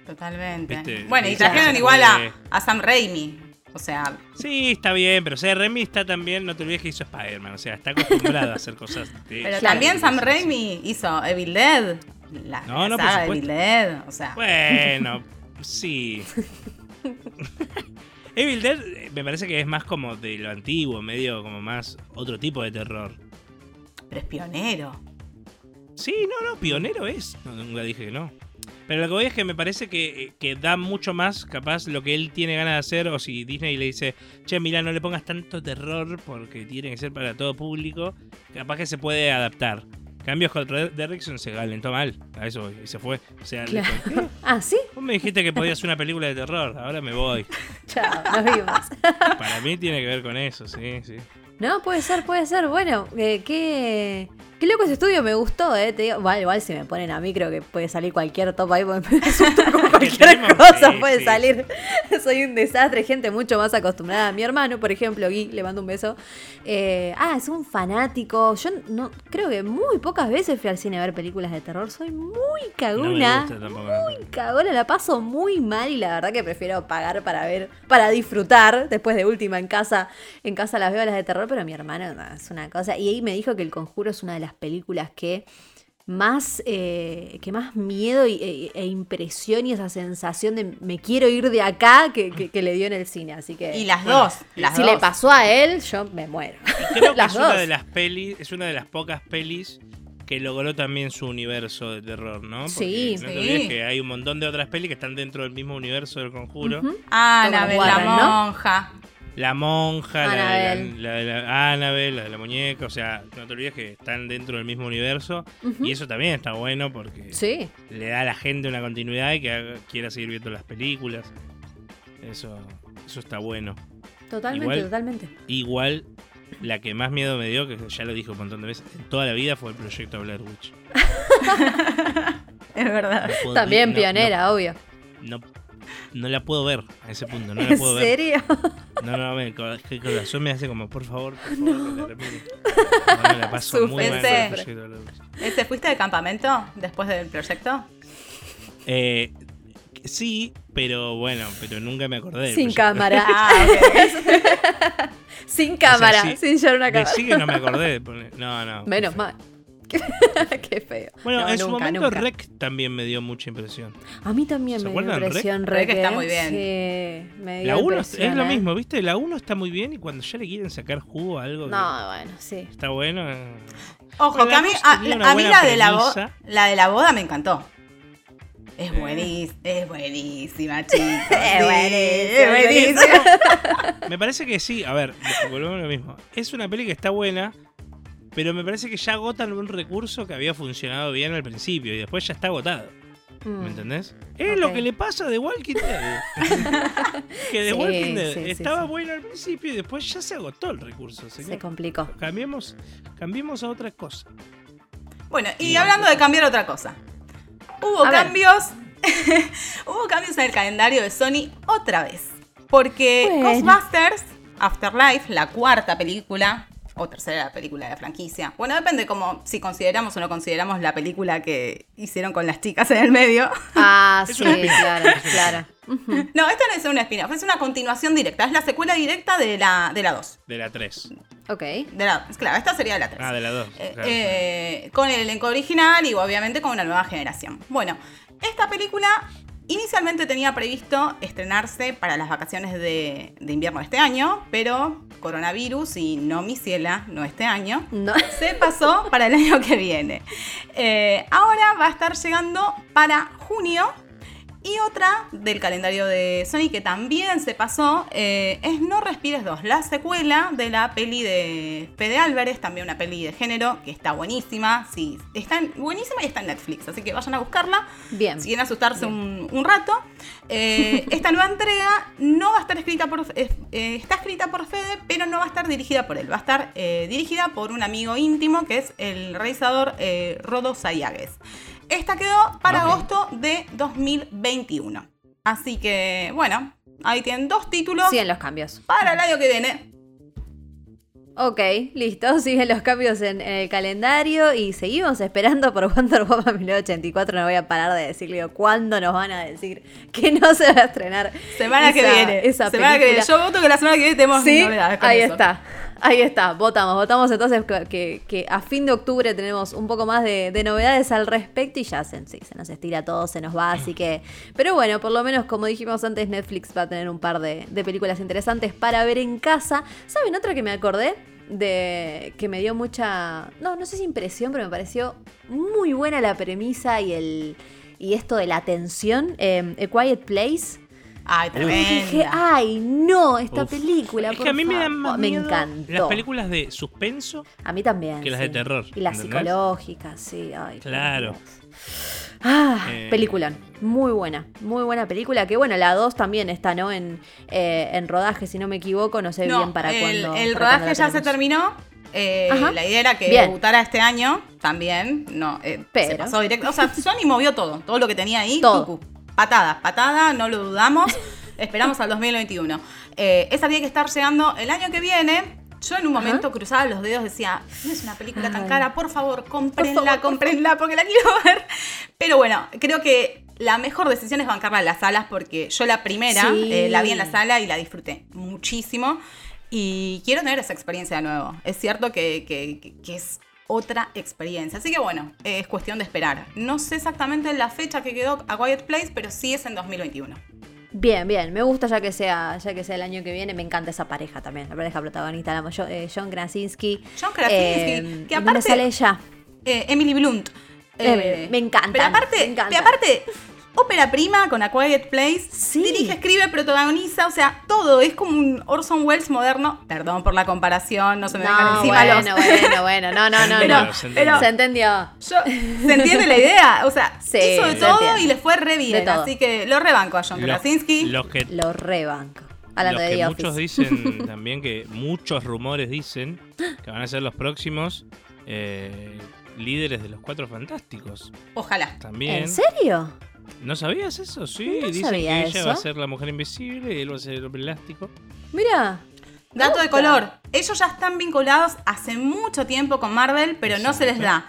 Totalmente. Viste, bueno, y trajeron se igual a, a Sam Raimi. O sea, Sí, está bien, pero o sea, Remy está también, no te olvides que hizo Spider-Man, o sea, está acostumbrado a hacer cosas de pero Claro. también Sam Raimi hizo Evil Dead. La, No, la no, por saga de supuesto. Evil Dead. O sea, Bueno, sí. Evil Dead eh, me parece que es más como de lo antiguo, medio como más otro tipo de terror. pero es pionero. Sí, no, no, pionero es. No, nunca dije que no. Pero lo que voy es que me parece que, eh, que da mucho más, capaz, lo que él tiene ganas de hacer. O si Disney le dice, che, mira, no le pongas tanto terror porque tiene que ser para todo público. Capaz que se puede adaptar. Cambios contra Derrickson se calentó mal. A eso voy, y se fue. O sea, le Claro. Ah, sí. vos me dijiste que podías hacer una película de terror. Ahora me voy. Chao, nos vimos. Para mí tiene que ver con eso, sí, sí. No, puede ser, puede ser. Bueno, eh, qué, qué loco ese estudio, me gustó, ¿eh? Te digo, igual, igual si me ponen a mí, creo que puede salir cualquier top ahí, porque me asusto con cualquier cosa, puede salir. Soy un desastre, gente mucho más acostumbrada. Mi hermano, por ejemplo, Gui, le mando un beso. eh, ah, es un fanático. Yo no creo que muy pocas veces fui al cine a ver películas de terror. Soy muy No tampoco. muy cagona, la paso muy mal y la verdad que prefiero pagar para ver, para disfrutar. Después de última en casa, en casa las veo las de terror, pero mi hermano no, es una cosa. Y ahí me dijo que El Conjuro es una de las películas que más, eh, que más miedo y- e, e impresión y esa sensación de me quiero ir de acá que, que- que le dio en el cine. Así que Y las dos. Las si dos. le pasó a él, yo me muero. Creo que Las es una de las pelis, es una de las pocas pelis que logró también su universo de terror, ¿no? Porque Sí. No te Sí. olvides que hay un montón de otras pelis que están dentro del mismo universo del conjuro. Annabelle, la Warren, ¿no? monja. La monja, la de la, la la Annabelle, la de la muñeca, o sea, no te olvides que están dentro del mismo universo. Y eso también está bueno porque Sí, le da a la gente una continuidad y que haga- quiera seguir viendo las películas. Eso, eso está bueno. totalmente, Igual- totalmente. Igual, la que más miedo me dio, que ya lo dije un montón de veces, en toda la vida fue el proyecto Blair Witch. Es verdad. No También no- pionera, obvio. No, no, no la puedo ver a ese punto, no la ¿En puedo ver. serio? No, no, me, el corazón me hace como, por favor, por favor, que la termine. No, la paso muy mal el. ¿Te fuiste de campamento después del proyecto? Eh, sí, pero bueno, pero nunca me acordé. del Sin proyecto. cámara. Ah. Sin cámara, sí, sin llevar una cámara. sí que no me acordé. No, no. Menos mal. Qué feo. Bueno, No, en su momento nunca. Rec también me dio mucha impresión. A mí también ¿Se me dio acuerdan, Rec? impresión Rec está muy bien. Sí, me dio La 1 impresión, es lo ¿eh? mismo, ¿viste? La 1 está muy bien y cuando ya le quieren sacar jugo a algo No, bueno, sí. está bueno. eh, Ojo, Bueno, que a mí, a, a mí la, de la, bo- premisa. la de la boda me encantó. Es Eh. buenísima, es buenísima, chicos. Es sí, buenísima, es buenísima. Me parece que sí. A ver, volvemos a lo mismo. Es una peli que está buena, pero me parece que ya agotan un recurso que había funcionado bien al principio y después ya está agotado. Mm. ¿Me entendés? Es lo que le pasa a The Walking Dead. que The Sí, Walking Dead sí, estaba sí. bueno al principio y después ya se agotó el recurso. Se Señor. complicó. Cambiemos, cambiemos a otra cosa. Bueno, y hablando de cambiar otra cosa. Hubo A cambios. hubo cambios en el calendario de Sony otra vez. Porque Bueno. Ghostbusters Afterlife, la cuarta película, o tercera película de la franquicia. Bueno, depende como si consideramos o no consideramos la película que hicieron con las chicas en el medio. Ah, sí, claro, claro. No, esta no es una spin-off, es una continuación directa. Es la secuela directa de la, de la 2. De la 3. Ok. De la, claro, esta sería la 3. Ah, de la 2. Eh, eh, con el elenco original y obviamente con una nueva generación. Bueno, esta película inicialmente tenía previsto estrenarse para las vacaciones de, de invierno de este año, pero coronavirus y no mi ciela, no este año, No. se pasó para el año que viene. Eh, ahora va a estar llegando para junio. Y otra del calendario de Sony que también se pasó eh, es No Respires 2, la secuela de la peli de Fede Álvarez, también una peli de género que está buenísima. Sí, está en- buenísima y está en Netflix, así que vayan a buscarla. Bien. Si quieren asustarse un, un rato. Eh, esta nueva entrega no va a estar escrita por. eh, está escrita por Fede, pero no va a estar dirigida por él. Va a estar dirigida por un amigo íntimo que es el realizador Rodo Sayagues. Esta quedó para Ok. agosto de 2021. Así que, bueno, ahí tienen dos títulos Siguen los cambios. para el año que viene. Ok, listo. Siguen los cambios en, en el calendario y seguimos esperando por Wonder Woman 1984. No voy a parar de decirle cuándo nos van a decir que no se va a estrenar. Semana que viene. Esa semana que viene. película. Yo voto que la semana que viene tenemos Sí, novedades con ahí eso. está. Ahí está, votamos, votamos entonces que, a fin de octubre tenemos un poco más de, de novedades al respecto y ya se, se nos estira todo, se nos va, así que... Pero bueno, por lo menos como dijimos antes, Netflix va a tener un par de, películas interesantes para ver en casa. ¿Saben otra que me acordé? De que me dio mucha... No, no sé si impresión, pero me pareció muy buena la premisa y el... Y esto de la tensión, eh, A Quiet Place. Ay, Y dije, tremenda. ay, no, esta Uf. película. Es por que a mí me dan favor". más Me miedo encantó. las películas de suspenso. A mí también. que las de terror, Y las ¿entendés? psicológicas, sí. Ay, Claro. Ah, Eh. peliculón. Muy buena. Muy buena película. Que bueno, la 2 también está, ¿no? En, eh, en rodaje, si no me equivoco. No sé No, bien para el, cuándo. el para rodaje ya se terminó. Eh, la idea era que Bien. debutara este año también. No, eh, se Pero. pasó directo. O sea, Sony movió todo. Todo lo que tenía ahí. Todo. Patada, patada, no lo dudamos. Esperamos al 2021. Eh, esa tiene que estar llegando el año que viene. Yo en un Ajá. momento cruzaba los dedos, decía, no es una película tan cara, por favor, por cómprenla, porque la quiero ver. Pero bueno, creo que la mejor decisión es bancarla en las salas, porque yo la primera Sí. eh, la vi en la sala y la disfruté muchísimo. Y quiero tener esa experiencia de nuevo. Es cierto que, que- que- que es otra experiencia. Así que bueno, eh, es cuestión de esperar. No sé exactamente la fecha que quedó a Quiet Place, pero sí es en 2021. Bien, bien. Me gusta ya que sea ya que sea el año que viene. Me encanta esa pareja también. La pareja protagonista, la, Jo- eh, John Krasinski. John Krasinski, Eh, que ¿y dónde aparte- sale ella? eh, Emily Blunt. Eh, me encanta. Pero aparte, me encanta. pero aparte, ópera prima con A Quiet Place. Sí. Dirige, escribe, protagoniza, o sea, todo. Es como un Orson Welles moderno. Perdón por la comparación, no se me vengan No, encima bueno, los. bueno, bueno, no, no, no, Pero- no. se pero- entendió. Se entendió. Yo- ¿Se entiende la idea? O sea, Sí, hizo de se todo entiende. y le fue re bien. Así que lo rebanco a John Los, Krasinski. los que, Lo rebanco. Hablando los de que The muchos Office. dicen también que muchos rumores dicen que van a ser los próximos eh, líderes de los Cuatro Fantásticos. Ojalá. También. ¿En serio? ¿No sabías eso? Sí, No dicen sabía que ella eso. va a ser la mujer invisible y él va a ser el hombre elástico. Mira. Dato de color. Ellos ya están vinculados hace mucho tiempo con Marvel, pero no se les da.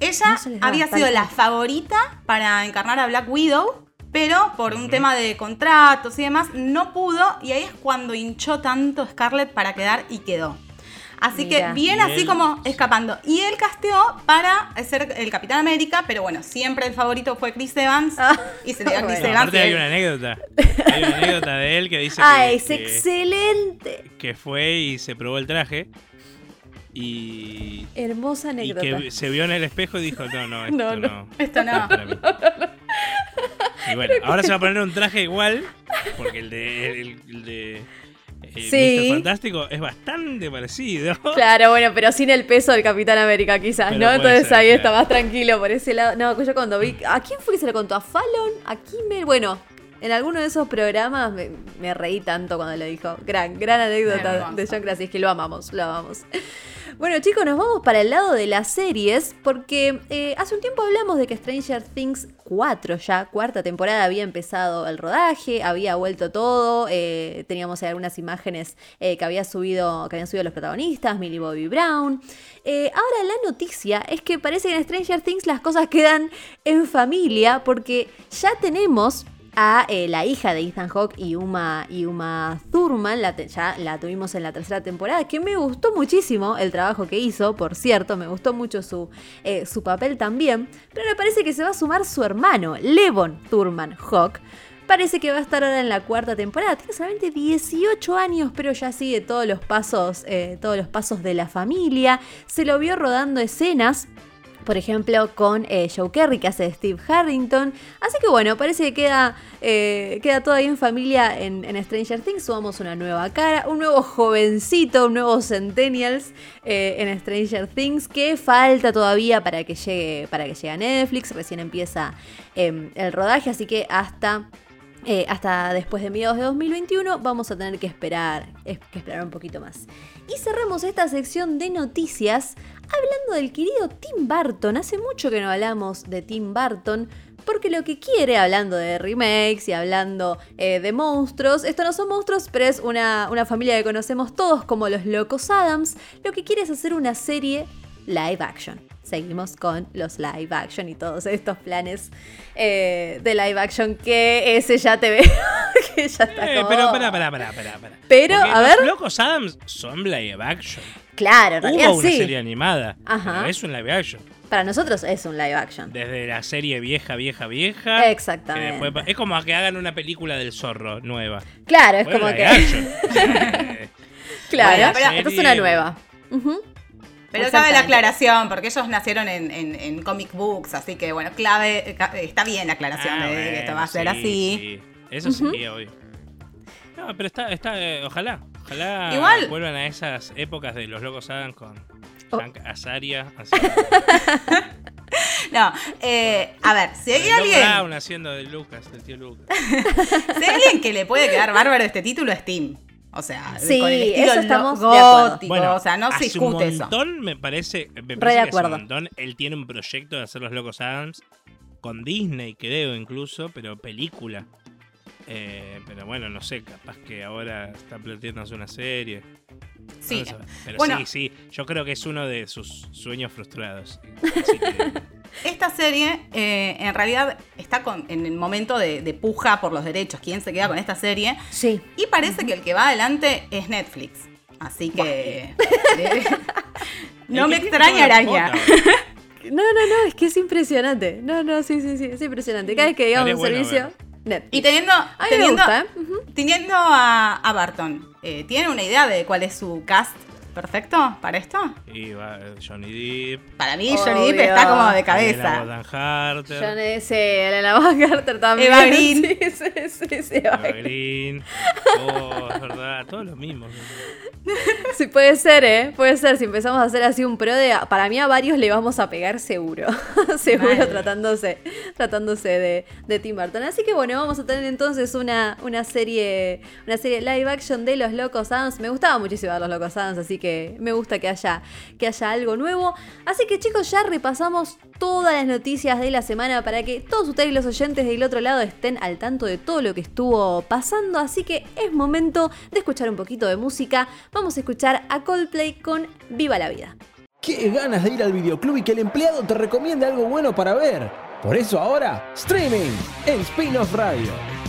Ella No se les da, había sido la favorita para encarnar a Black Widow, pero por un tema de contratos y demás no pudo y ahí es cuando hinchó tanto Scarlett para quedar y quedó. Así Mira. que viene Y así él- como escapando. Y él casteó para ser el Capitán América, pero bueno, siempre el favorito fue Chris Evans. Ah. Y se le dio a Chris Bueno. Evans. aparte y hay una anécdota. Hay una anécdota de él que dice Ah, que, es que- excelente. que fue y se probó el traje y, Hermosa y anécdota. que se vio en el espejo y dijo, no, no, esto No, no. no. Esto no. es para mí". Y bueno, ahora se va a poner un traje igual, porque el de, el, el de eh, Sí. Mr. Fantástico es bastante parecido. Claro, bueno, pero sin el peso del Capitán América quizás, Pero ¿no? Entonces ser, ahí claro. está más tranquilo por ese lado. No, yo cuando vi... ¿A quién fue que se lo contó? ¿A Fallon? ¿A Kimmel? Bueno, en alguno de esos programas me, me reí tanto cuando lo dijo. Gran, gran anécdota de John Krasinski. Lo amamos, lo amamos. Bueno, chicos, nos vamos para el lado de las series porque eh, hace un tiempo hablamos de que Stranger Things 4 ya, cuarta temporada, había empezado el rodaje, había vuelto todo, eh, teníamos algunas imágenes eh, que, había subido, que habían subido los protagonistas, Millie Bobby Brown. Ahora la noticia es que parece que en Stranger Things las cosas quedan en familia porque ya tenemos a eh, la hija de Ethan Hawke y Uma, y Uma Thurman, la ya la tuvimos en la tercera temporada, que me gustó muchísimo el trabajo que hizo, por cierto, me gustó mucho su, eh, su papel también, pero me parece que se va a sumar su hermano, Levon Thurman Hawke. Parece que va a estar ahora en la cuarta temporada. Tiene solamente 18 años, pero ya sigue todos los pasos, eh, todos los pasos de la familia. Se lo vio rodando escenas por ejemplo, con eh, Joe Kerry, que hace Steve Harrington. Así que bueno, parece que queda, eh, queda todo ahí en familia en, Stranger Things. Subamos una nueva cara, un nuevo jovencito, un nuevo Centennials eh, en Stranger Things, que falta todavía para que llegue, para que llegue a Netflix. Recién empieza eh, el rodaje, así que hasta eh, hasta después de mediados de 2021 vamos a tener que esperar, es- que esperar un poquito más. Y cerramos esta sección de noticias hablando del querido Tim Burton. Hace mucho que no hablamos de Tim Burton. Porque lo que quiere, hablando de remakes y hablando eh, de monstruos, esto no son monstruos, pero es una, una familia que conocemos todos como los Locos Adams, lo que quiere es hacer una serie live action. Seguimos con los live action y todos estos planes eh, de live action que ese ya te veo que ya está Eh, como- pero pará, pará, pará, pará. Pero, Porque a los ver. Locos Adams son live action. Claro, en realidad Hubo una sí. serie animada. Ajá. pero es un live action. Para nosotros es un live action. Desde la serie vieja, vieja, vieja. Exactamente. después- es como que hagan una película del zorro nueva. Claro, es Bueno, como que. Claro, Bueno, pero- es una nueva. Ujú. Pero cabe la aclaración, porque ellos nacieron en, en- en comic books, así que bueno, clave, está bien la aclaración ah, de que esto va a ser sí, así. sí. Eso sí, obvio. No, pero está, está eh, ojalá. Ojalá Igual- vuelvan a esas épocas de los locos Adams con Oh. Hank Azaria. así, No, eh, a ver, si hay alguien, Brown haciendo de Lucas, del tío Lucas. si hay alguien que le puede quedar bárbaro este título es Tim. O sea, Sí, con el estilo eso estamos de acuerdo. gótico, o sea, no se hace un discute eso. montón, me parece, me Re de parece que hace acuerdo. un montón. Él tiene un proyecto de hacer los Locos Adams con Disney, creo incluso, pero película. Eh, pero bueno, no sé, capaz que ahora está planteándose una serie. Sí. Pero Bueno. sí, sí, yo creo que es uno de sus sueños frustrados. Que- Esta serie eh, en realidad está con, en el momento de, de puja por los derechos. ¿Quién se queda con esta serie? Sí. Y parece que el que va adelante es Netflix. Así que. eh, no me que tiene extraña toda la araña. cuota, No, no, no, es que es impresionante. No, no, sí, sí, sí, es impresionante. Cada vez que digamos un bueno servicio, Netflix. Y teniendo, teniendo, gusta, ¿eh? Ujú. teniendo a, a Barton, eh, ¿tiene una idea de cuál es su cast perfecto para esto? Y va Johnny Depp. Para mí, Johnny Depp está como de Elena cabeza. Bonham Carter. Yo no sé, Elena Bonham Carter también. Eva Green. Sí, sí, sí, sí, Eva Eva Green. Green. Oh, es verdad. Todos los mismos. Sí, puede ser, ¿eh? Puede ser. Si empezamos a hacer así un pro de. Para mí a varios le vamos a pegar seguro. seguro tratándose, tratándose de, de Tim Burton. Así que bueno, vamos a tener entonces una, una serie. Una serie live action de los Locos Adams. Me gustaba muchísimo ver los Locos Adams, así que me gusta que haya, que haya algo nuevo. Así que chicos, ya repasamos todas las noticias de la semana para que todos ustedes los oyentes del otro lado estén al tanto de todo lo que estuvo pasando. Así que es momento de escuchar un poquito de música. Vamos a escuchar a Coldplay con Viva la Vida. Qué ganas de ir al videoclub y que el empleado te recomiende algo bueno para ver. Por eso ahora, streaming en Spin-off Radio.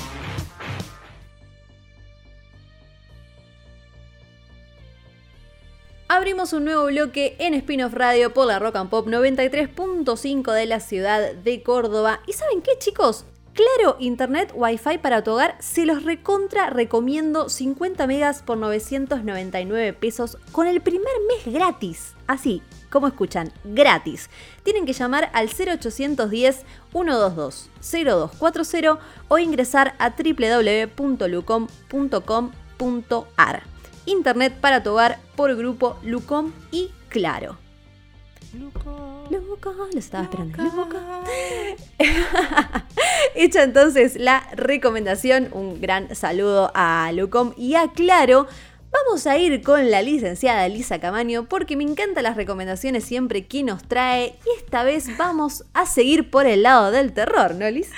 Abrimos un nuevo bloque en Spin-off Radio por la Rock and Pop 93.5 de la ciudad de Córdoba. ¿Y saben qué, chicos? Claro, Internet Wi-Fi para tu hogar, se los recontra recomiendo 50 megas por 999 pesos con el primer mes gratis. Así, como escuchan, gratis. Tienen que llamar al 0810-122-0240 o ingresar a www.lucom.com.ar. Internet para tu hogar por grupo Lucom y Claro. Luco, lo estaba esperando. Luco. Hecha entonces la recomendación, un gran saludo a Lucom y a Claro. Vamos a ir con la licenciada Lisa Camaño porque me encantan las recomendaciones siempre que nos trae y esta vez vamos a seguir por el lado del terror, ¿no, Liz?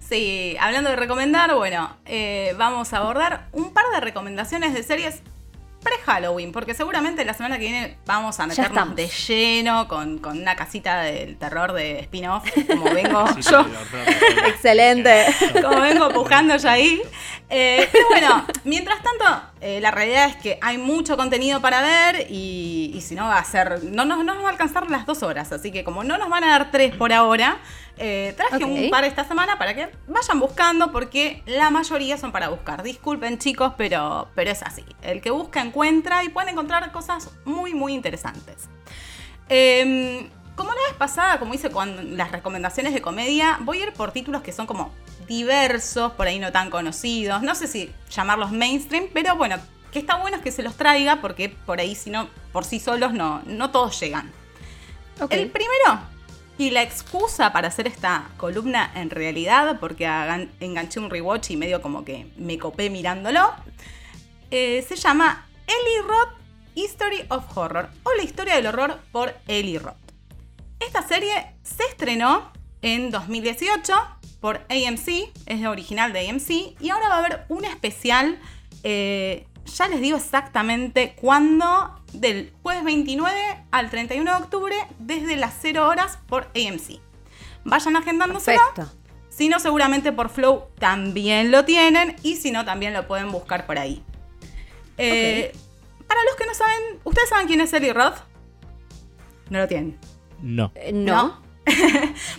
Sí, hablando de recomendar, bueno, eh, vamos a abordar un par de recomendaciones de series pre-Halloween, porque seguramente la semana que viene vamos a meternos de lleno con, con una casita del terror de spin-off, como vengo Sí, yo. Excelente. como vengo pujando yo ahí. Eh, pero bueno, mientras tanto, eh, la realidad es que hay mucho contenido para ver y, y si no va a ser, no, nos- no nos va a alcanzar las dos horas, así que como no nos van a dar tres por ahora, eh, traje un par esta semana para que vayan buscando porque la mayoría son para buscar. Disculpen chicos, pero, pero es así. El que busca encuentra y pueden encontrar cosas muy, muy interesantes. Eh, como la vez pasada, como hice con las recomendaciones de comedia, voy a ir por títulos que son como diversos, por ahí no tan conocidos. No sé si llamarlos mainstream, pero bueno, que está bueno es que se los traiga porque por ahí, si no, por sí solos no, no todos llegan. El primero, y la excusa para hacer esta columna en realidad, porque enganché un rewatch y medio como que me copé mirándolo, eh, se llama Eli Roth History of Horror o la historia del horror por Eli Roth. Esta serie se estrenó en 2018 por AMC, es original de AMC, y ahora va a haber un especial, eh, ya les digo exactamente cuándo, del jueves 29 al 31 de octubre, desde las 0 horas por AMC. Vayan agendándoselo. Perfecto. Si no, seguramente por Flow también lo tienen y si no, también lo pueden buscar por ahí. Eh, Para los que no saben, ¿ustedes saben quién es Eli Roth? No lo tienen. No. Eh, no.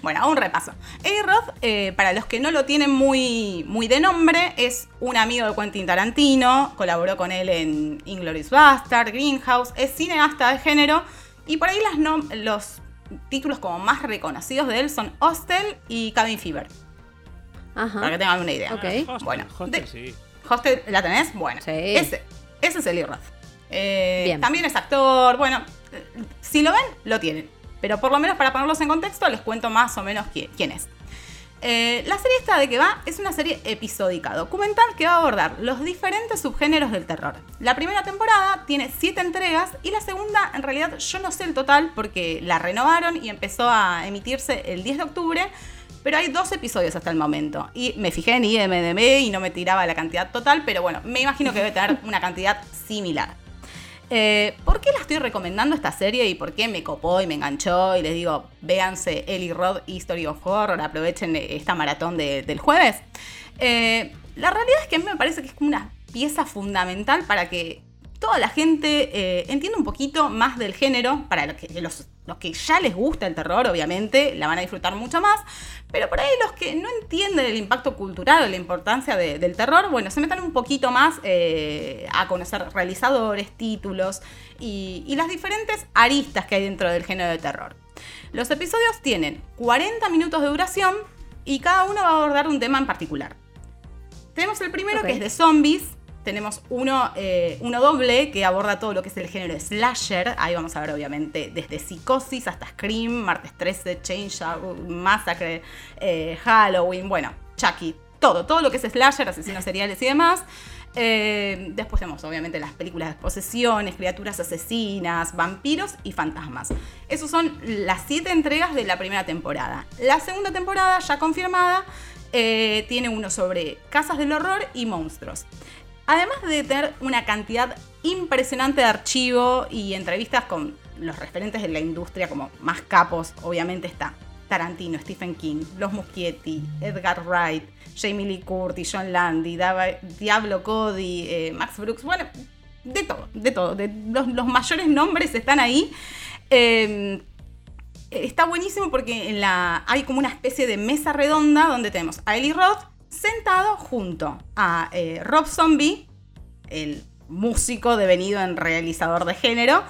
Bueno, un repaso. Eli Roth, eh, para los que no lo tienen muy, muy de nombre, es un amigo de Quentin Tarantino, colaboró con él en Inglourious Bastard, Greenhouse, es cineasta de género y por ahí las nom- los títulos como más reconocidos de él son Hostel y Cabin Fever, Ajá. para que tengan una idea. Ok. Hostel, Bueno, Hostel, de- sí. Hostel, ¿la tenés? Bueno, Sí. ese, ese es Eli Roth. Eh, Bien. También es actor, bueno, eh, si lo ven, lo tienen. Pero por lo menos para ponerlos en contexto, les cuento más o menos quién, quién es. Eh, la serie esta de que va es una serie episódica, documental que va a abordar los diferentes subgéneros del terror. La primera temporada tiene siete entregas y la segunda, en realidad, yo no sé el total porque la renovaron y empezó a emitirse el 10 de octubre. Pero hay dos episodios hasta el momento. Y me fijé en IMDB y no me tiraba la cantidad total, pero bueno, me imagino que debe tener una cantidad similar. Eh, ¿Por qué la estoy recomendando esta serie y por qué me copó y me enganchó? Y les digo, véanse Ellie Roth History of Horror, aprovechen esta maratón de- del jueves. Eh, la realidad es que a mí me parece que es como una pieza fundamental para que toda la gente eh, entienda un poquito más del género, para que- los los que ya les gusta el terror, obviamente, la van a disfrutar mucho más. Pero por ahí los que no entienden el impacto cultural o la importancia del terror, bueno, se metan un poquito más eh, a conocer realizadores, títulos y, y las diferentes aristas que hay dentro del género de terror. Los episodios tienen 40 minutos de duración y cada uno va a abordar un tema en particular. Tenemos el primero que es de zombies. Tenemos uno, eh, uno doble que aborda todo lo que es el género slasher. Ahí vamos a ver, obviamente, desde Psicosis hasta Scream, Martes 13, Chainsaw, Massacre, eh, Halloween, bueno, Chucky, todo, todo lo que es slasher, asesinos seriales y demás. Eh, después tenemos obviamente las películas de posesiones, criaturas asesinas, vampiros y fantasmas. Esas son las siete entregas de la primera temporada. La segunda temporada, ya confirmada, tiene uno sobre casas del horror y monstruos. Además de tener una cantidad impresionante de archivo y entrevistas con los referentes de la industria como más capos, obviamente está Tarantino, Stephen King, Los Muschietti, Edgar Wright, Jamie Lee Curtis, John Landy, Diablo Cody, eh, Max Brooks, bueno, de todo, de todo. los, mayores nombres están ahí. Em, está buenísimo porque hay como una especie de mesa redonda donde tenemos a Eli Roth sentado junto a eh, Rob Zombie, el músico devenido en realizador de género,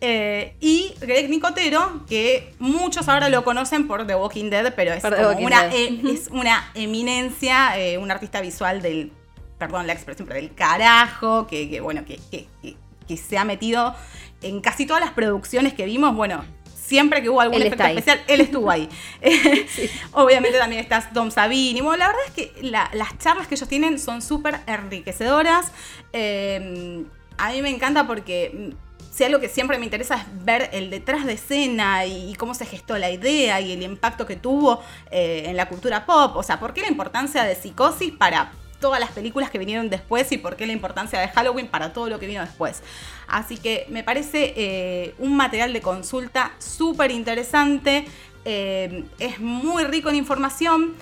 eh, y Greg Nicotero, que muchos ahora lo conocen por The Walking Dead, pero es, una, e, es una eminencia, eh, un artista visual del, perdón la expresión, pero del carajo, que, bueno, que, que, se ha metido en casi todas las producciones que vimos, bueno, siempre que hubo algún efecto especial, él estuvo ahí. Obviamente también estás Dom Sabini. Bueno, la verdad es que las charlas que ellos tienen son súper enriquecedoras. Eh, a mí me encanta porque si algo que siempre me interesa es ver el detrás de escena y, cómo se gestó la idea y el impacto que tuvo eh, en la cultura pop. O sea, ¿por qué la importancia de Psicosis para todas las películas que vinieron después y por qué la importancia de Halloween para todo lo que vino después? Así que me parece eh, un material de consulta súper interesante. Eh, es muy rico en información.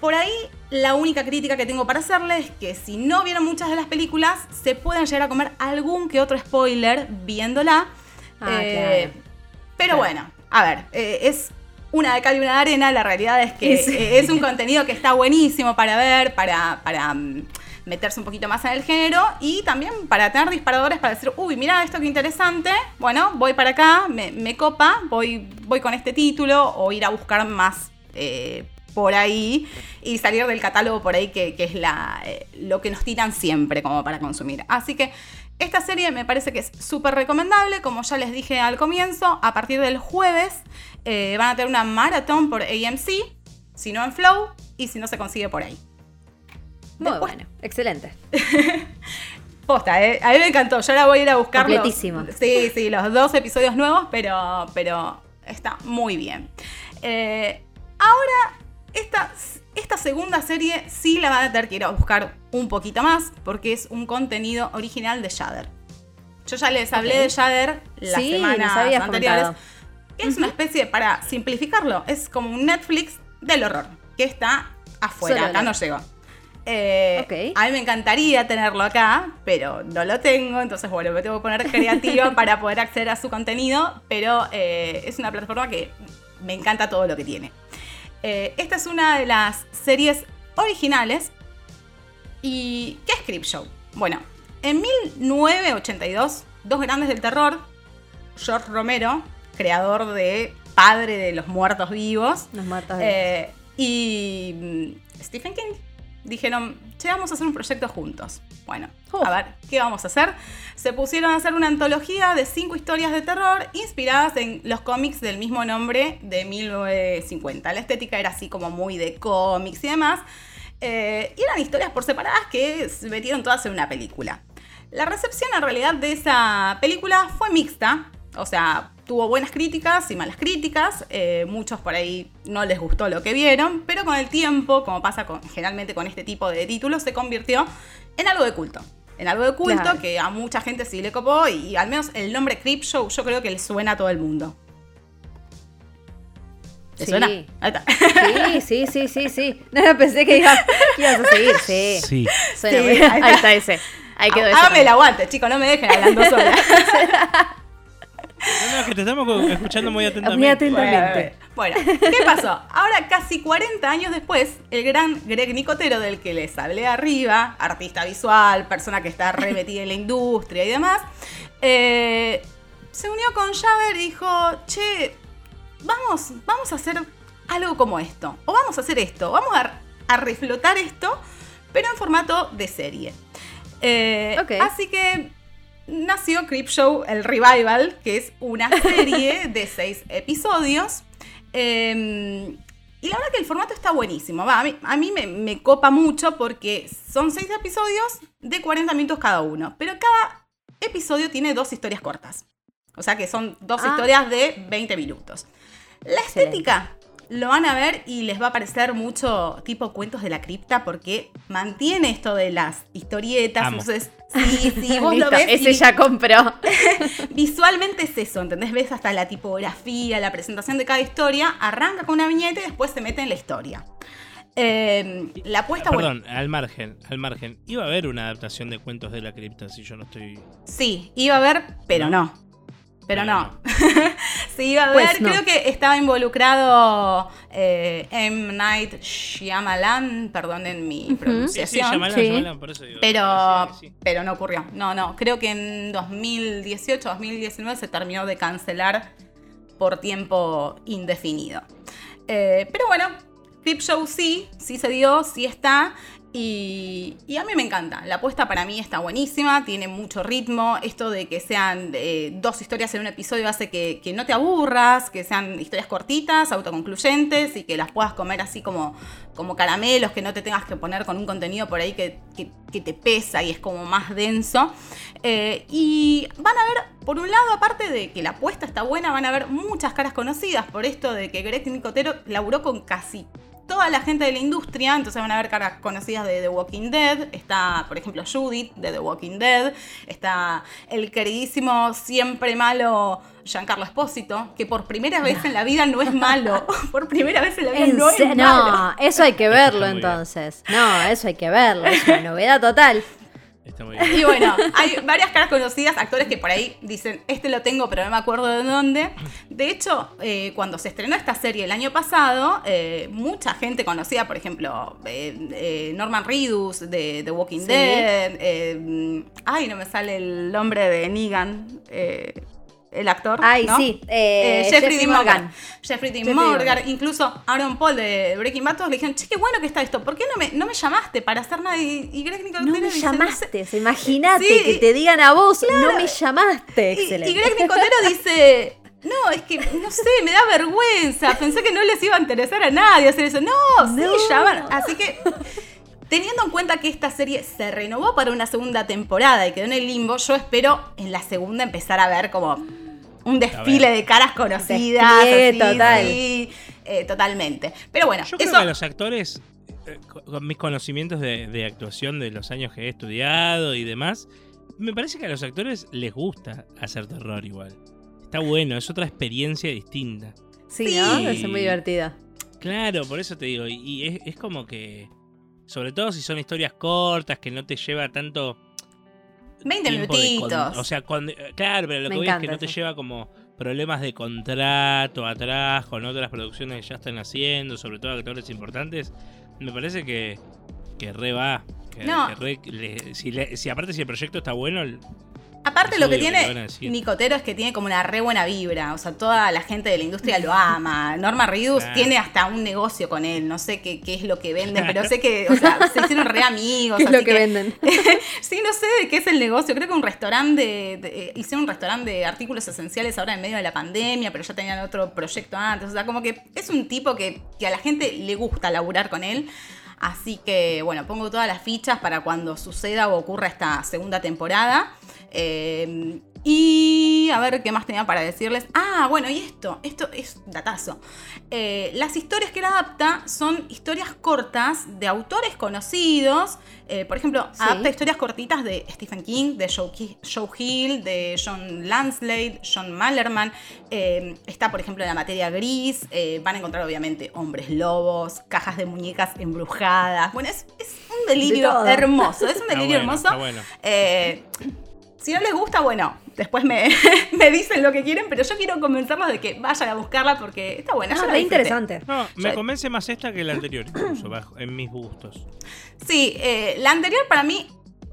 Por ahí la única crítica que tengo para hacerle es que si no vieron muchas de las películas, se pueden llegar a comer algún que otro spoiler viéndola. Ah, eh, pero bueno, a ver, eh, es una de cal y una de arena. La realidad es que eh, es un contenido que está buenísimo para ver, para, para mm, meterse un poquito más en el género y también para tener disparadores para decir, uy, mira esto que interesante, bueno, voy para acá, me, copa, voy, voy con este título o ir a buscar más por ahí y salir del catálogo por ahí que, es la, eh, lo que nos tiran siempre como para consumir. Así que esta serie me parece que es súper recomendable, como ya les dije al comienzo, a partir del jueves eh, van a tener una maratón por AMC, si no en Flow y si no se consigue por ahí. Muy bueno, excelente. Posta, ¿eh? a mí me encantó. Yo ahora voy a ir a buscarlo. Completísimo. Sí, sí, los dos episodios nuevos, pero, pero está muy bien. ahora esta, esta segunda serie sí la van a tener que ir a buscar un poquito más porque es un contenido original de Shudder. Yo ya les hablé de Shudder las semanas anteriores. Es una especie, para simplificarlo, es como un Netflix del horror, que está afuera, acá no llegó. Eh, a mí me encantaría tenerlo acá, pero no lo tengo, entonces bueno, me tengo que poner creativa para poder acceder a su contenido, pero eh, es una plataforma que me encanta todo lo que tiene. Eh, esta es una de las series originales. ¿Y qué es Creepshow? Bueno, en 1982, dos grandes del terror, George Romero, creador de Padre de los Muertos Vivos, los muertos eh, y mm, Stephen King, dijeron, che, vamos a hacer un proyecto juntos. Bueno, a ver, ¿qué vamos a hacer? Se pusieron a hacer una antología de cinco historias de terror inspiradas en los cómics del mismo nombre de 1950. La estética era así como muy de cómics y demás. Eh, y eran historias por separadas que se metieron todas en una película. La recepción en realidad de esa película fue mixta. O sea, tuvo buenas críticas y malas críticas. Eh, muchos por ahí no les gustó lo que vieron, pero con el tiempo, como pasa generalmente con este tipo de títulos, se convirtió en algo de culto. En algo de culto que a mucha gente sí le copó y, al menos el nombre Creep Show yo creo que le suena a todo el mundo. ¿Te suena? Ahí está. Sí, sí, sí, sí, sí. No, pensé que, ibas a seguir. Sí. Sí. Suena ahí está ese. Ahí quedó Hágame el aguante, chicos, no me dejen hablando sola. No, no, que te estamos escuchando muy atentamente. Muy atentamente. Bueno, ¿qué pasó? Ahora, casi 40 años después, el gran Greg Nicotero, del que les hablé arriba, artista visual, persona que está remetida en la industria y demás, eh, se unió con Javer y dijo, che, vamos, vamos a hacer algo como esto, o vamos a hacer esto, vamos a, a reflotar esto, pero en formato de serie. Eh, Ok. Así que nació Creepshow, el revival, que es una serie de seis episodios. Eh, y la verdad que el formato está buenísimo. Va, a mí, a mí me, me copa mucho porque son seis episodios de 40 minutos cada uno. Pero cada episodio tiene dos historias cortas. O sea que son dos Ah. historias de 20 minutos. La estética lo van a ver y les va a parecer mucho tipo cuentos de la cripta porque mantiene esto de las historietas. Amo. Entonces, sí, sí, vos lo ves. ese y ya compró. Visualmente es eso, ¿entendés? Ves hasta la tipografía, la presentación de cada historia. Arranca con una viñeta y después se mete en la historia. Eh, la apuesta, bueno, Perdón, al margen, al margen. Iba a haber una adaptación de cuentos de la cripta si yo no estoy. Sí, iba a haber, pero ¿No? no. Pero no. sí, iba a Pues no. creo que estaba involucrado eh, M. Night Shyamalan, perdonen mi Ujú. Sí, sí, pronunciación. Shyamalan, Sí. Shyamalan, por eso digo. Pero, sí, sí. pero no ocurrió. No, no. Creo que en 2018, 2019 se terminó de cancelar por tiempo indefinido. Eh, pero bueno, Clip Show sí, sí se dio, sí está. Y, a mí me encanta. La apuesta para mí está buenísima, tiene mucho ritmo. Esto de que sean eh, dos historias en un episodio hace que, no te aburras, que sean historias cortitas, autoconcluyentes y que las puedas comer así como, como caramelos, que no te tengas que poner con un contenido por ahí que, que- que te pesa y es como más denso. Eh, y van a ver, por un lado, aparte de que la apuesta está buena, van a ver muchas caras conocidas por esto de que Greg Nicotero laburó con casi toda la gente de la industria, entonces van a ver caras conocidas de The Walking Dead, está por ejemplo Judith de The Walking Dead, está el queridísimo siempre malo Giancarlo Espósito, que por primera vez en la vida no es malo, por primera vez en la vida En no es malo. no, eso hay que verlo entonces. No, eso hay que verlo. Es una novedad total. Está muy bien. Y bueno, hay varias caras conocidas, actores que por ahí dicen, este lo tengo, pero no me acuerdo de dónde. De hecho, eh, cuando se estrenó esta serie el año pasado, eh, mucha gente conocida, por ejemplo, eh, eh, Norman Reedus de The Walking Sí. Dead, eh, ay, no me sale el nombre de Negan, eh, el actor. Ay, ¿no? sí. eh, Eh, Jeffrey Dean Morgan. Jeffrey Dean Jeffrey Morgan, Morgan. incluso Aaron Paul de Breaking Bad, todos le dijeron, che, qué bueno que está esto, ¿por qué no me, no me llamaste para hacer nada? Y, y Greg Nicotero No me dice, sé". llamaste. o sea, Imagínate Sí, que te digan a vos, no me llamaste. Y- Excelente. Y, Greg Nicotero dice, no, es que, no sé, me da vergüenza, pensé que no les iba a interesar a nadie hacer eso. No, sí, No. llaman. Así que, teniendo en cuenta que esta serie se renovó para una segunda temporada y quedó en el limbo, yo espero en la segunda empezar a ver como un desfile de caras conocidas. Así, total. sí, eh, totalmente. Pero bueno, Yo creo eso... que a los actores, eh, con mis conocimientos de, de actuación de los años que he estudiado y demás, me parece que a los actores les gusta hacer terror igual. Está bueno, es otra experiencia distinta. Sí, ¿no? Sí. Ser muy divertida. Claro, por eso te digo, y, y es, es como que, sobre todo si son historias cortas, que no te lleva tanto... 20 tiempo de con- minutitos. o sea, con- eh, claro, pero lo que voy es que no te lleva como problemas de contrato atrás con otras producciones que ya están haciendo, sobre todo actores importantes. Me parece que, que re va. Que, No. que re le- si, le- si aparte si el proyecto está bueno, Aparte lo que tiene. Nicotero es que tiene como una re buena vibra, o sea, toda la gente de la industria lo ama. Norma Reedus Claro. tiene hasta un negocio con él, no sé qué, qué es lo que venden, pero sé que, o sea, se hicieron re amigos. ¿Qué es lo que venden? sí, no sé de qué es el negocio, creo que un restaurante, de, de- eh, hicieron un restaurante de artículos esenciales ahora en medio de la pandemia, pero ya tenían otro proyecto antes, o sea, como que es un tipo que, que a la gente le gusta laburar con él. Así que, bueno, pongo todas las fichas para cuando suceda o ocurra esta segunda temporada. Eh, y a ver qué más tenía para decirles. Ah, bueno, y esto, esto es datazo. Eh, las historias que él adapta son historias cortas de autores conocidos. Eh, por ejemplo, Sí. adapta historias cortitas de Stephen King, de Joe, Hill, de John Lanslade, John Mallerman. Eh, está, por ejemplo, en la materia gris. Eh, van a encontrar, obviamente, hombres lobos, cajas de muñecas embrujadas. Bueno, es, es un De delirio hermoso. Es un está delirio bueno, hermoso. está bueno. Si no les gusta, bueno, después me, me dicen lo que quieren, pero yo quiero convencerlos de que vayan a buscarla porque está buena. Ah, disfruté. interesante. No, me Yo- convence más esta que la anterior, incluso, bajo, en mis gustos. Sí, eh, la anterior para mí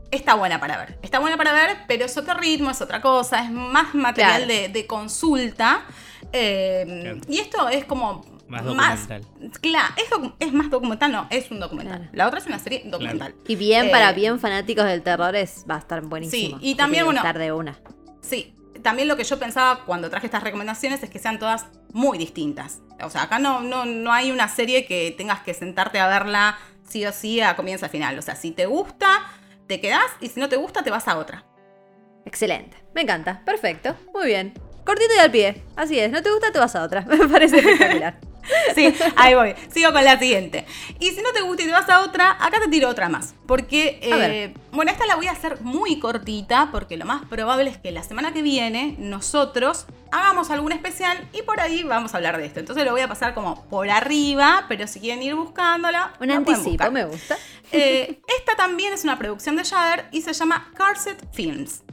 está buena para ver. Está buena para ver, pero es otro ritmo, es otra cosa, es más material Claro. de, de consulta. eh. Y esto es como Más documental. Claro, es, docu- es más documental, no, es un documental. Claro. La otra es una serie documental. Y bien, Eh, para bien fanáticos del terror es, va a estar buenísimo. Sí, y también, bueno, de una. Sí, también lo que yo pensaba cuando traje estas recomendaciones es que sean todas muy distintas. O sea, acá no, no, no hay una serie que tengas que sentarte a verla sí o sí a comienzo a final. O sea, si te gusta, te quedás y si no te gusta, te vas a otra. Excelente. Me encanta. Perfecto. Muy bien. Cortito y al pie. Así es. No te gusta, te vas a otra. Me parece espectacular. Sí, ahí voy. Sigo con la siguiente. Y si no te gusta y te vas a otra, acá te tiro otra más. Porque, eh, bueno, esta la voy a hacer muy cortita porque lo más probable es que la semana que viene nosotros hagamos algún especial y por ahí vamos a hablar de esto. Entonces lo voy a pasar como por arriba, pero si quieren ir buscándola, Un anticipo, me gusta. Eh, esta también es una producción de Shudder y se llama Carset Films.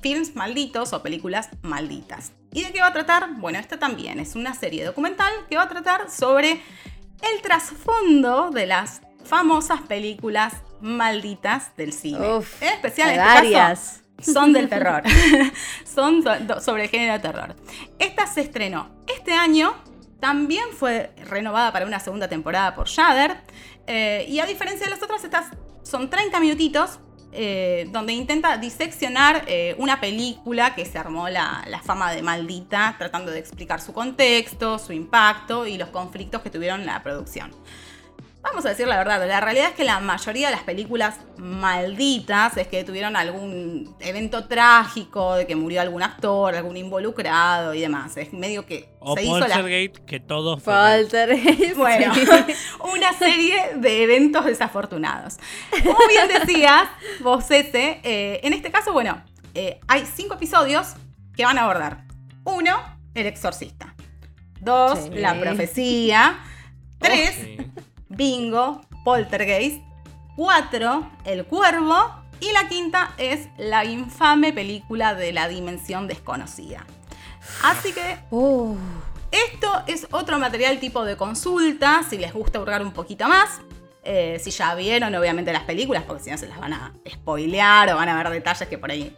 Films malditos o películas malditas. ¿Y de qué va a tratar? Bueno, esta también es una serie documental que va a tratar sobre el trasfondo de las famosas películas malditas del cine. Uf, en especial en este caso, son del terror. son so- sobre el género de terror. Esta se estrenó este año. También fue renovada para una segunda temporada por Shudder. eh, y a diferencia de las otras, estas son 30 minutitos. Eh, donde intenta diseccionar eh, una película que se armó la, la fama de maldita, tratando de explicar su contexto, su impacto y los conflictos que tuvieron la producción. Vamos a decir la verdad, la realidad es que la mayoría de las películas malditas es que tuvieron algún evento trágico, de que murió algún actor, algún involucrado y demás. Es medio que O se hizo la... Que todo fue. Falter. Bueno, una serie de eventos desafortunados. Como bien decías, vos ese, eh, en este caso, bueno, eh, hay cinco episodios que van a abordar. Uno, el exorcista. Dos, Sí. la profecía. Tres, Sí. Bingo, Poltergeist. 4. El Cuervo. Y la quinta es la infame película de la dimensión desconocida. Así que Uh, esto es otro material tipo de consulta, si les gusta hurgar un poquito más. Eh, si ya vieron, obviamente, las películas, porque si no se las van a spoilear o van a ver detalles que por ahí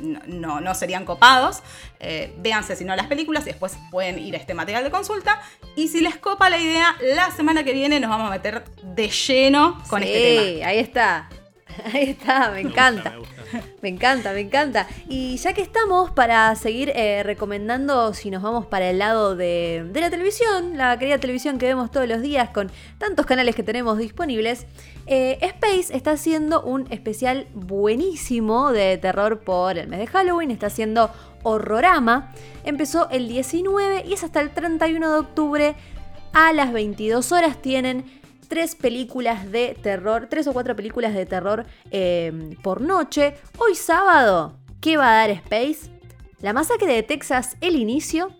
no, no- serían copados. Eh, véanse si no las películas y después pueden ir a este material de consulta. Y si les copa la idea, la semana que viene nos vamos a meter de lleno con sí, este tema. ahí está. Ahí está, me encanta. Me gusta, Me encanta, me encanta. Y ya que estamos para seguir eh, recomendando, si nos vamos para el lado de, la televisión, la querida televisión que vemos todos los días con tantos canales que tenemos disponibles, eh, Space está haciendo un especial buenísimo de terror por el mes de Halloween, está haciendo Horrorama. Empezó el 19 y es hasta el 31 de octubre a las 22 horas. Tienen tres películas de terror, tres o cuatro películas de terror eh, por noche. Hoy sábado, ¿qué va a dar Space? La masacre de Texas, el inicio,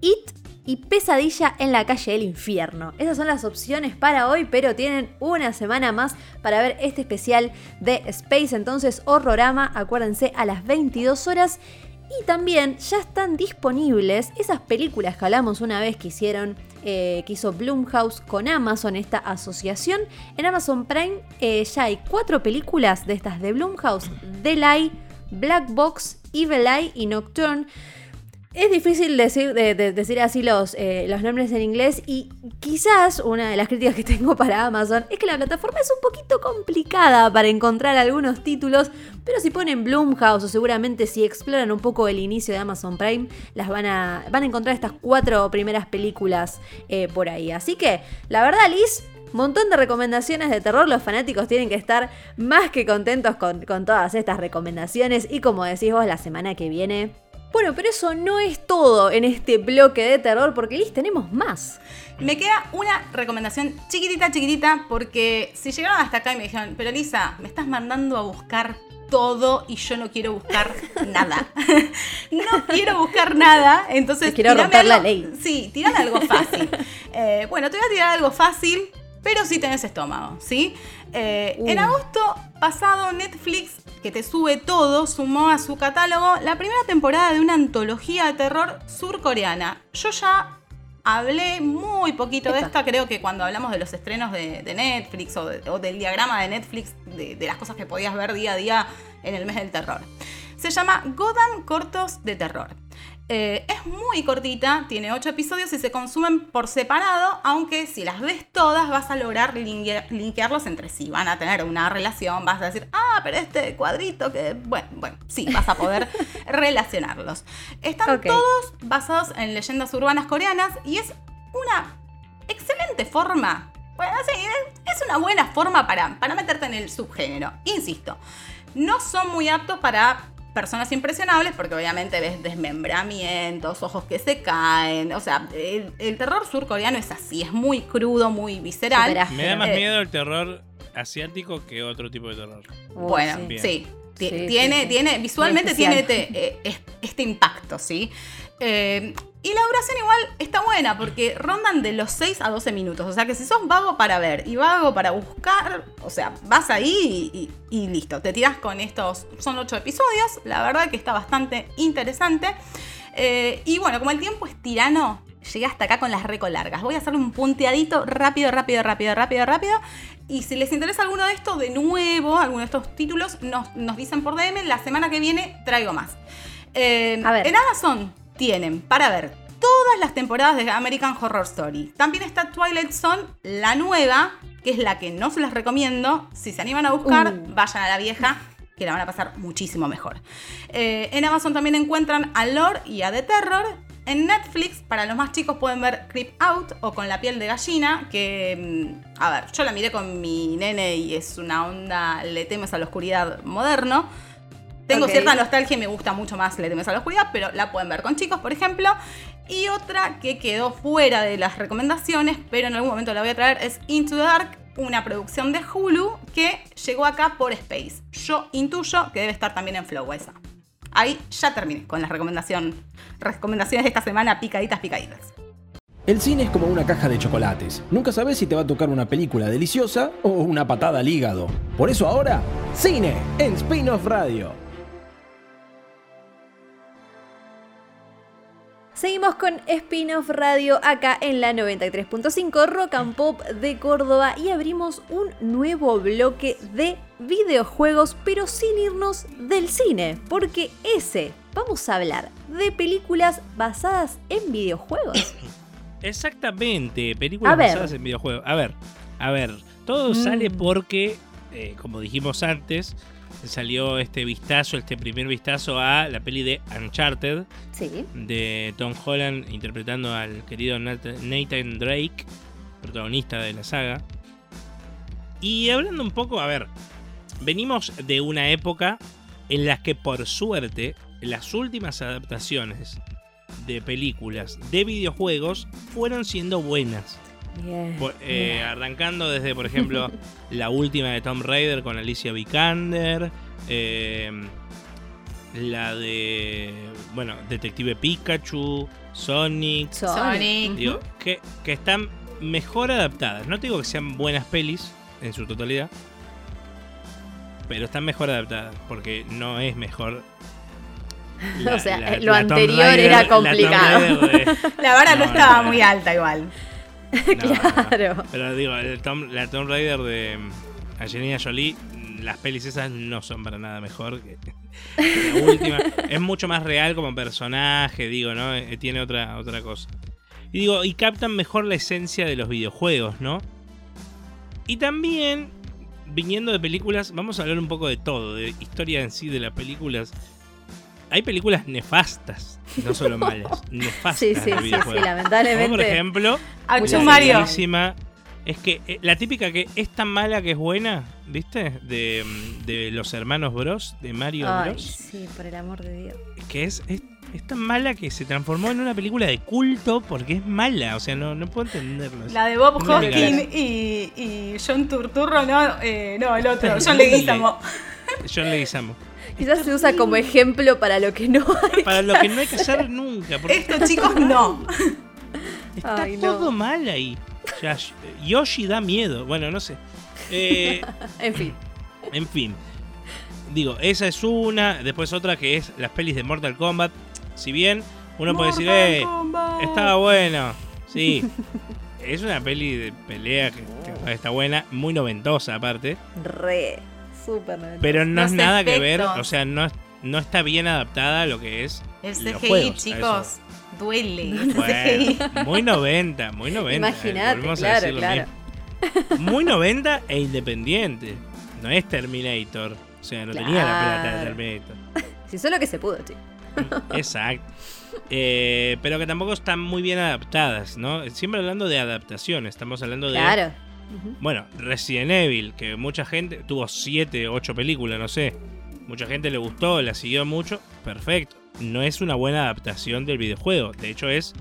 It y Pesadilla en la calle del infierno. Esas son las opciones para hoy, pero tienen una semana más para ver este especial de Space. Entonces, Horrorama, acuérdense, a las 22 horas. Y también ya están disponibles esas películas que hablamos una vez que hicieron, eh, que hizo Blumhouse con Amazon, esta asociación. En Amazon Prime eh, ya hay cuatro películas de estas de Blumhouse: The Lie, Black Box, Evil Eye y Nocturne. Es difícil decir, de- de- decir así los, eh, los nombres en inglés y quizás una de las críticas que tengo para Amazon es que la plataforma es un poquito complicada para encontrar algunos títulos, pero si ponen Blumhouse o seguramente si exploran un poco el inicio de Amazon Prime, las van a, van a encontrar estas cuatro primeras películas eh, por ahí. Así que, la verdad, Liz, Montón de recomendaciones de terror, los fanáticos tienen que estar más que contentos con, con todas estas recomendaciones y como decís vos, la semana que viene bueno, pero eso no es todo en este bloque de terror, porque Liz tenemos más. Me queda una recomendación chiquitita, chiquitita, porque si llegaron hasta acá y me dijeron, pero Lisa, me estás mandando a buscar todo y yo no quiero buscar nada. no quiero buscar nada, entonces... Te quiero romper la ley. Sí, tirame algo fácil. Eh, bueno, te voy a tirar algo fácil, pero sí tenés estómago, ¿sí? Eh, En Uh. agosto pasado Netflix que te sube todo, sumó a su catálogo la primera temporada de una antología de terror surcoreana. Yo ya hablé muy poquito de esta, creo que cuando hablamos de los estrenos de, Netflix o, del diagrama de Netflix, de, las cosas que podías ver día a día en el mes del terror. Se llama Godan Cortos de Terror. Eh, es muy cortita, tiene 8 episodios y se consumen por separado, aunque si las ves todas vas a lograr linkearlos entre sí, van a tener una relación, vas a decir, ah, pero este cuadrito que, bueno, bueno, sí, vas a poder relacionarlos. Están todos basados en leyendas urbanas coreanas y es una excelente forma, bueno, sí, es una buena forma para, para meterte en el subgénero, insisto. No son muy aptos para personas impresionables, porque obviamente ves desmembramientos, ojos que se caen. O sea, el, terror surcoreano es así, es muy crudo, muy visceral. Me da más miedo el terror asiático que otro tipo de terror. Bueno, sí. tiene, tiene, visualmente tiene este, eh, este impacto, ¿sí? Eh, y la duración igual está buena porque rondan de los 6 a 12 minutos. O sea que si sos vago para ver y vago para buscar, o sea, vas ahí y, listo. Te tiras con estos, son 8 episodios. La verdad que está bastante interesante. Eh, y bueno, como el tiempo es tirano, llegué hasta acá con las reco largas. Voy a hacer un punteadito rápido, rápido, rápido, rápido, rápido. Y si les interesa alguno de estos, de nuevo, alguno de estos títulos, nos, nos dicen por DM. La semana que viene traigo más. Eh, a ver. En Amazon tienen para ver todas las temporadas de American Horror Story. También está Twilight Zone, la nueva, que es la que no se las recomiendo. Si se animan a buscar, uh. vayan a la vieja, que la van a pasar muchísimo mejor. Eh, en Amazon también encuentran a Lore y a The Terror. En Netflix, para los más chicos, pueden ver Creep Out o Con la piel de gallina, que, mm, a ver, yo la miré con mi nene y es una onda, le temes a la oscuridad moderno. Tengo cierta nostalgia y me gusta mucho más Le temes a la oscuridad, pero la pueden ver con chicos, por ejemplo. Y otra que quedó fuera de las recomendaciones, pero en algún momento la voy a traer, es Into the Dark, una producción de Hulu que llegó acá por Space. Yo intuyo que debe estar también en Flow esa. Ahí ya terminé con las recomendación, recomendaciones de esta semana, picaditas, picaditas. El cine es como una caja de chocolates. Nunca sabes si te va a tocar una película deliciosa o una patada al hígado. Por eso ahora, cine en Spin-off Radio. Seguimos con Spin-off Radio acá en la 93.5 Rock and Pop de Córdoba y abrimos un nuevo bloque de videojuegos, pero sin irnos del cine, porque ese vamos a hablar de películas basadas en videojuegos. Exactamente, películas basadas en videojuegos. A ver, a ver, todo sale mm. porque, eh, como dijimos antes, salió este vistazo, este primer vistazo a la peli de Uncharted. De Tom Holland interpretando al querido Nathan Drake, protagonista de la saga. Y hablando un poco, a ver, venimos de una época en la que por suerte las últimas adaptaciones de películas de videojuegos fueron siendo buenas. Eh, arrancando desde, por ejemplo, la última de Tomb Raider con Alicia Vikander. Eh, la de. Bueno, Detective Pikachu. Sonic. Sonic. que, que están mejor adaptadas. No te digo que sean buenas pelis en su totalidad. Pero están mejor adaptadas. Porque no es mejor o sea, lo anterior era complicado. La, vara no, estaba muy alta igual. claro. pero digo, la Tomb Raider de Angelina Jolie, las pelis esas no son para nada mejor que, la última. es mucho más real como personaje, digo, ¿no? Eh, tiene otra, otra cosa. Y digo, y captan mejor la esencia de los videojuegos, ¿no? Y también, viniendo de películas, vamos a hablar un poco de todo, de historia en sí de las películas hay películas nefastas, no solo malas, nefastas. Sí, sí, sí, sí, lamentablemente. por ejemplo, Mario. es que eh, la típica que es tan mala que es buena, ¿viste? De, de los hermanos Bros, de Mario Ay, Bros. Sí, por el amor de Dios. Que es, es, tan mala que se transformó en una película de culto porque es mala, o sea, no, no puedo entenderlo. La de Bob Hoskins y, y, John Turturro, no, eh, no, el otro, John Leguizamo. John Leguizamo. Quizás se usa como ejemplo para lo que no hay. Para lo que no hay que hacer nunca. Estos chicos no. Está todo mal ahí. Yoshi da miedo. Bueno, no sé. Eh, en fin. En fin. digo, esa es una. Después otra que es las pelis de Mortal Kombat. Si bien uno puede decir, Mortal eh, Kombat. estaba bueno. Sí. es una peli de pelea que, que está buena, muy noventosa aparte. Re. Súper. Pero no Los es nada que ver, o sea, no, no está bien adaptada a lo que es El los CGI, juegos, a chicos, duele. Bueno, muy 90, muy 90. Imagínate, volvemos a claro, claro. mismo. Muy 90 e independiente. No es Terminator. O sea, no tenía la plata de. Terminator. Si solo que se pudo, chico. Exacto. Eh, pero que tampoco están muy bien adaptadas, ¿no? Siempre hablando de adaptación, estamos hablando de... Claro. Bueno, Resident Evil, que mucha gente tuvo 7, 8 películas, no sé. Mucha gente le gustó, la siguió mucho. Perfecto. No es una buena adaptación del videojuego. De hecho, es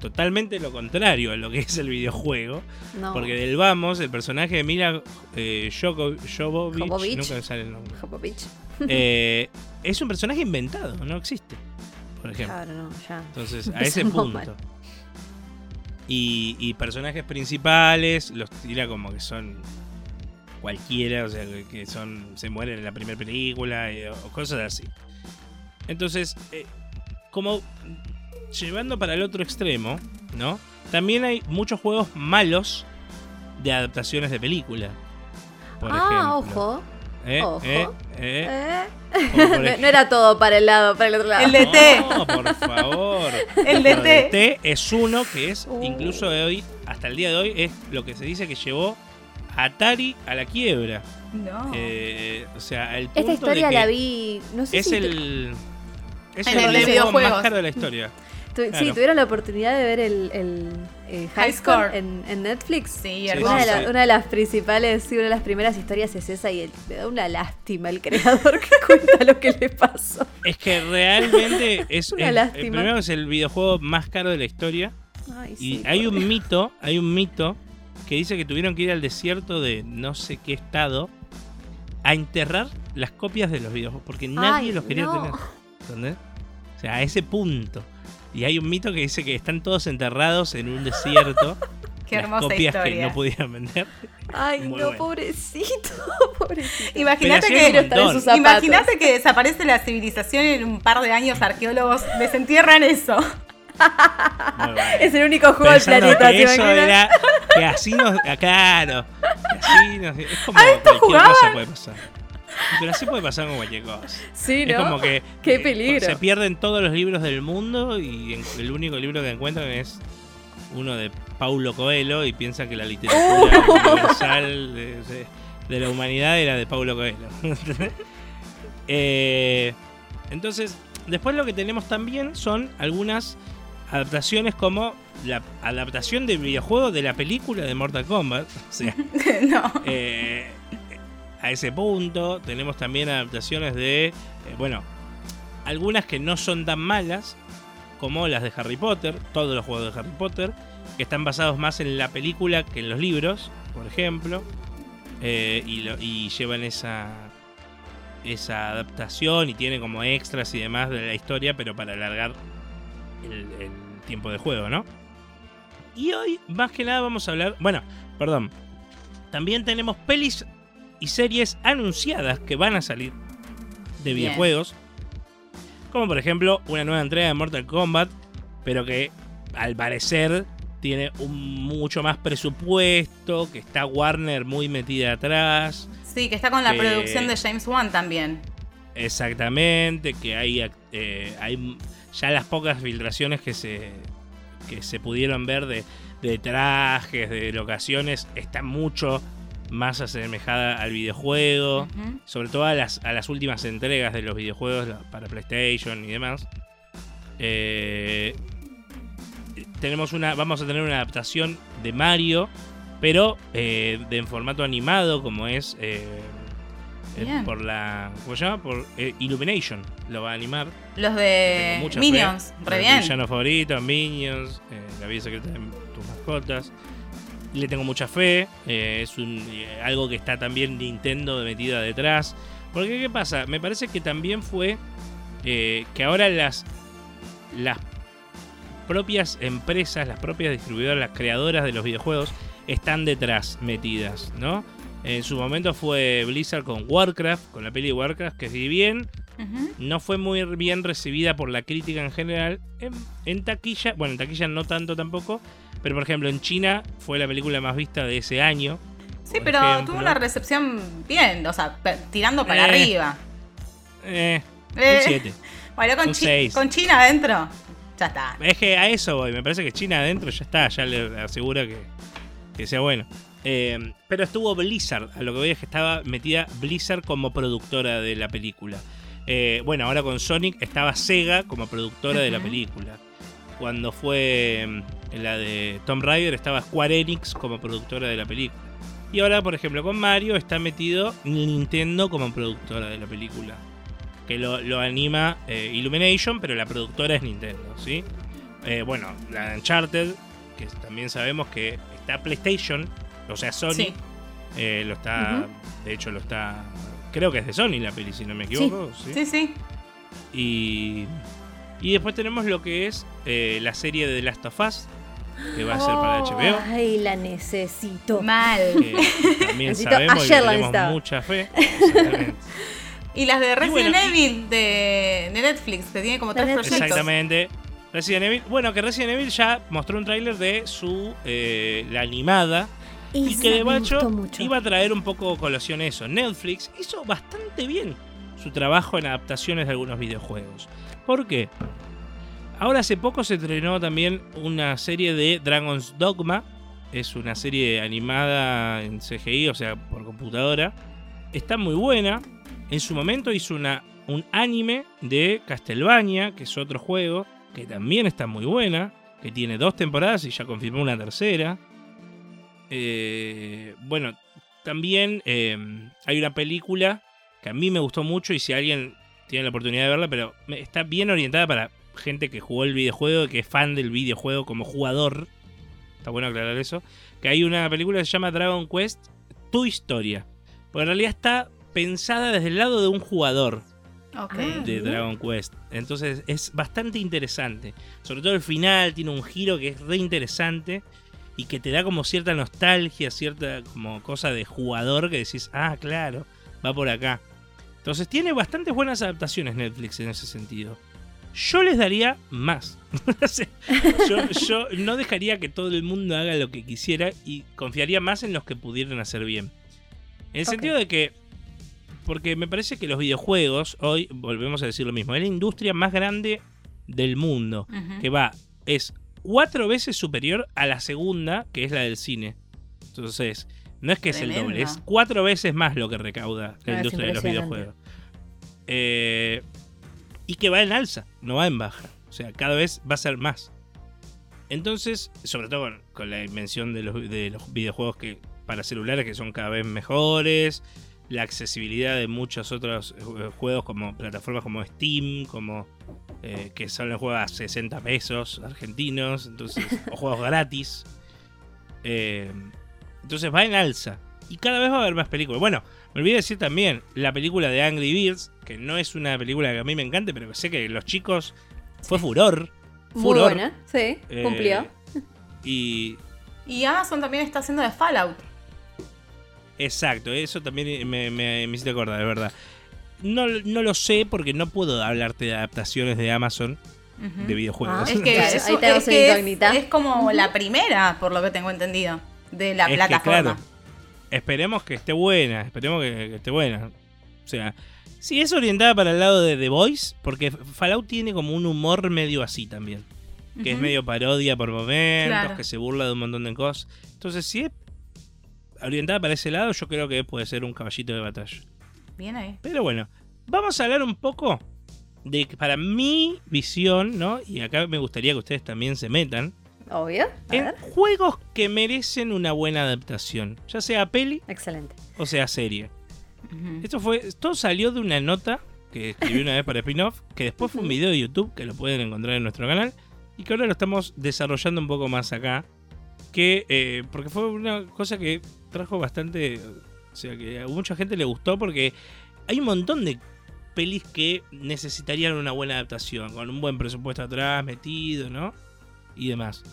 totalmente lo contrario a lo que es el videojuego. No. Porque del Vamos, el personaje de Mila eh, Joko- Jovovich, Jovovich. nunca me sale el nombre, eh, es un personaje inventado, no existe. Por ejemplo. Claro, no, ya. Entonces, a ese punto. mal. Y, y personajes principales los tira como que son cualquiera, o sea, que- son se mueren en la primera película eh, o cosas así. Entonces, eh, como llevando para el otro extremo, ¿no? También hay muchos juegos malos de adaptaciones de película. Por ah, ejemplo. ojo. Eh, ojo. eh, eh. Eh. No, no era todo para el lado, para el otro lado. El de T. No, por favor. El de Lo T. T es uno que es, Uh. incluso de hoy, hasta el día de hoy, es lo que se dice que llevó a Atari a la quiebra. No. Eh, o sea, el punto Esta historia de que la vi. No sé es si. el. Es En el, el de videojuego videojuegos. más caro de la historia. tu- Sí, tuvieron la oportunidad de ver el, el, eh, High High Score en, en Netflix. sí, hermoso. Una de, sí. la- una de las principales, sí, una de las primeras historias es esa y el- me da una lástima el creador que cuenta lo que le pasó. Es que realmente es. Una es- lástima. el primero es el videojuego más caro de la historia. Ay, Y sí, hay un Dios. mito, hay un mito que dice que tuvieron que ir al desierto de no sé qué estado a enterrar las copias de los videojuegos porque nadie Ay, los quería no. tener. ¿Entendés? O sea, a ese punto. Y hay un mito que dice que están todos enterrados en un desierto. Qué las hermosa copias que historia. no pudieran vender. Ay, Muy no, bueno. pobrecito, pobrecito. Imagínate que. Imagínate que desaparece la civilización y en un par de años arqueólogos desentierran eso. Bueno. Es el único juego del Pensando planeta, que ¿se eso era que así nos ah, claro que así nos- es como A esto cualquier jugaban. cosa puede pasar pero así puede pasar con cualquier cosa Sí, Es ¿no? como que Qué eh, peligro. se pierden todos los libros del mundo y el único libro que encuentran es uno de Paulo Coelho y piensan que la literatura Uh. universal de, de- de la humanidad era de Paulo Coelho. Eh, entonces, después lo que tenemos también son algunas adaptaciones como la adaptación del videojuego de la película de Mortal Kombat. O sea, no. eh, a ese punto. Tenemos también adaptaciones de, eh, bueno, algunas que no son tan malas, como las de Harry Potter, todos los juegos de Harry Potter, que están basados más en la película que en los libros, por ejemplo, eh, y, llevan esa, esa adaptación y tienen como extras y demás de la historia, pero para alargar el tiempo de juego, ¿no? Y hoy, más que nada, vamos a hablar. Bueno, perdón. También tenemos pelis y series anunciadas que van a salir de Bien. videojuegos. Como por ejemplo, una nueva entrega de Mortal Kombat, pero que al parecer tiene un mucho más presupuesto, que está Warner muy metida atrás. Sí, que está con la Que- producción de James Wan también. Exactamente, que hay, eh, hay ya las pocas filtraciones que se, que se pudieron ver de, de trajes, de locaciones, está mucho más asemejada al videojuego, sobre todo a las, a las últimas entregas de los videojuegos para PlayStation y demás. Eh, tenemos una, vamos a tener una adaptación de Mario, pero eh, de, en formato animado, como es eh, eh, por la, ¿cómo se llama? Por Illumination, lo va a animar. Los de Minions, fe. re Mi bien. villano favorito, Minions, La vida secreta de tus mascotas. Le tengo mucha fe. eh, es un, eh, algo que está también Nintendo metida detrás. Porque, ¿qué pasa? Me parece que también fue eh, que ahora las, las propias empresas, las propias distribuidoras, las creadoras de los videojuegos están detrás metidas, ¿no? En su momento fue Blizzard con Warcraft, con la peli de Warcraft, que si bien no fue muy bien recibida por la crítica en general, en, en taquilla, bueno, en taquilla no tanto tampoco, pero por ejemplo en China fue la película más vista de ese año. Sí, pero ejemplo. tuvo una recepción bien, o sea, tirando para Eh. arriba. Eh, Eh, un 7. Bueno, con, Un Chi- seis. con China adentro, ya está. Es que a eso voy, me parece que China adentro ya está, ya le asegura que, que sea bueno. Eh, pero estuvo Blizzard, a lo que voy es que estaba metida Blizzard como productora de la película. Eh, bueno, ahora con Sonic estaba Sega como productora de la película. Cuando fue mm, la de Tomb Raider estaba Square Enix como productora de la película. Y ahora, por ejemplo, con Mario está metido Nintendo como productora de la película. Que lo, lo anima eh, Illumination, pero la productora es Nintendo, ¿sí? Eh, bueno, la de Uncharted, que también sabemos que está PlayStation, o sea, Sony, Sí. eh, lo está, de hecho lo está, creo que es de Sony la peli, si no me equivoco, ¿sí? Sí, sí. Y, y después tenemos lo que es eh, la serie de The Last of Us, que va a ser para Oh. HBO. Ay, la necesito. Mal. que también Necesito- sabemos y la tenemos necesitaba. mucha fe. Exactamente. Y las de Resident bueno, y- Evil de, de Netflix, que tiene como tres Netflix. proyectos. Exactamente. Resident Evil. Bueno, que Resident Evil ya mostró un tráiler de su y la animada. Y que de mucho. iba a traer un poco colación eso. Netflix hizo bastante bien su trabajo en adaptaciones de algunos videojuegos. ¿Por qué? Ahora hace poco se estrenó también una serie de Dragon's Dogma. Es una serie animada en CGI, o sea, por computadora. Está muy buena. En su momento hizo una, un anime de Castlevania, que es otro juego, que también está muy buena. Que tiene dos temporadas y ya confirmó una tercera. Eh, bueno, también eh, hay una película que a mí me gustó mucho y si alguien tiene la oportunidad de verla, pero me- está bien orientada para gente que jugó el videojuego y que es fan del videojuego como jugador. Está bueno aclarar eso. Que hay una película que se llama Dragon Quest, Tu historia. Porque en realidad está pensada desde el lado de un jugador. Ah. de. Dragon Quest. Entonces es bastante interesante. Sobre todo el final tiene un giro que es re interesante y que te da como cierta nostalgia, cierta como cosa de jugador que decís, ah, claro, va por acá. Entonces tiene bastantes buenas adaptaciones Netflix en ese sentido. Yo les daría más. Yo, yo no dejaría que todo el mundo haga lo que quisiera y confiaría más en los que pudieran hacer bien. En el sentido de que porque me parece que los videojuegos, hoy volvemos a decir lo mismo, es la industria más grande del mundo. Que va, es cuatro veces superior a la segunda, que es la del cine. Entonces, no es que es el doble, es cuatro veces más lo que recauda la Ah, industria de los videojuegos. Eh, y que va en alza, no va en baja. O sea, cada vez va a ser más. Entonces, sobre todo con, con la invención de los, de los videojuegos que para celulares que son cada vez mejores, la accesibilidad de muchos otros eh, juegos como plataformas como Steam, como eh, que son los juegos a 60 pesos argentinos, entonces o juegos gratis. Eh, entonces va en alza y cada vez va a haber más películas. Bueno, me olvidé decir también la película de Angry Birds, que no es una película que a mí me encante, pero que sé que los chicos fue furor. Muy Furor. buena, sí, Eh, cumplió. Y Y Amazon también está haciendo de Fallout. Exacto, eso también me, me, me hiciste acordar, de verdad. No, no lo sé porque no puedo hablarte de adaptaciones de Amazon de videojuegos. Ah, Es que eso- es, que es- es como la primera, por lo que tengo entendido, de la Es que, plataforma. claro, esperemos que esté buena, esperemos que, que esté buena. O sea, si es orientada para el lado de The Voice, porque Fallout tiene como un humor medio así también. Que es medio parodia por momentos, Claro. que se burla de un montón de cosas. Entonces, si es orientada para ese lado, yo creo que puede ser un caballito de batalla. Bien ahí. Pero bueno, vamos a hablar un poco de que para mi visión, ¿no? Y acá me gustaría que ustedes también se metan Obvio. A en ver. juegos que merecen una buena adaptación, ya sea peli Excelente. o sea serie. Esto fue, esto salió de una nota que escribí una vez para Spin-off, que después fue un video de YouTube que lo pueden encontrar en nuestro canal y que ahora lo estamos desarrollando un poco más acá, que eh, porque fue una cosa que trajo bastante, o sea que a mucha gente le gustó porque hay un montón de pelis que necesitarían una buena adaptación, con un buen presupuesto atrás metido, ¿no? Y demás.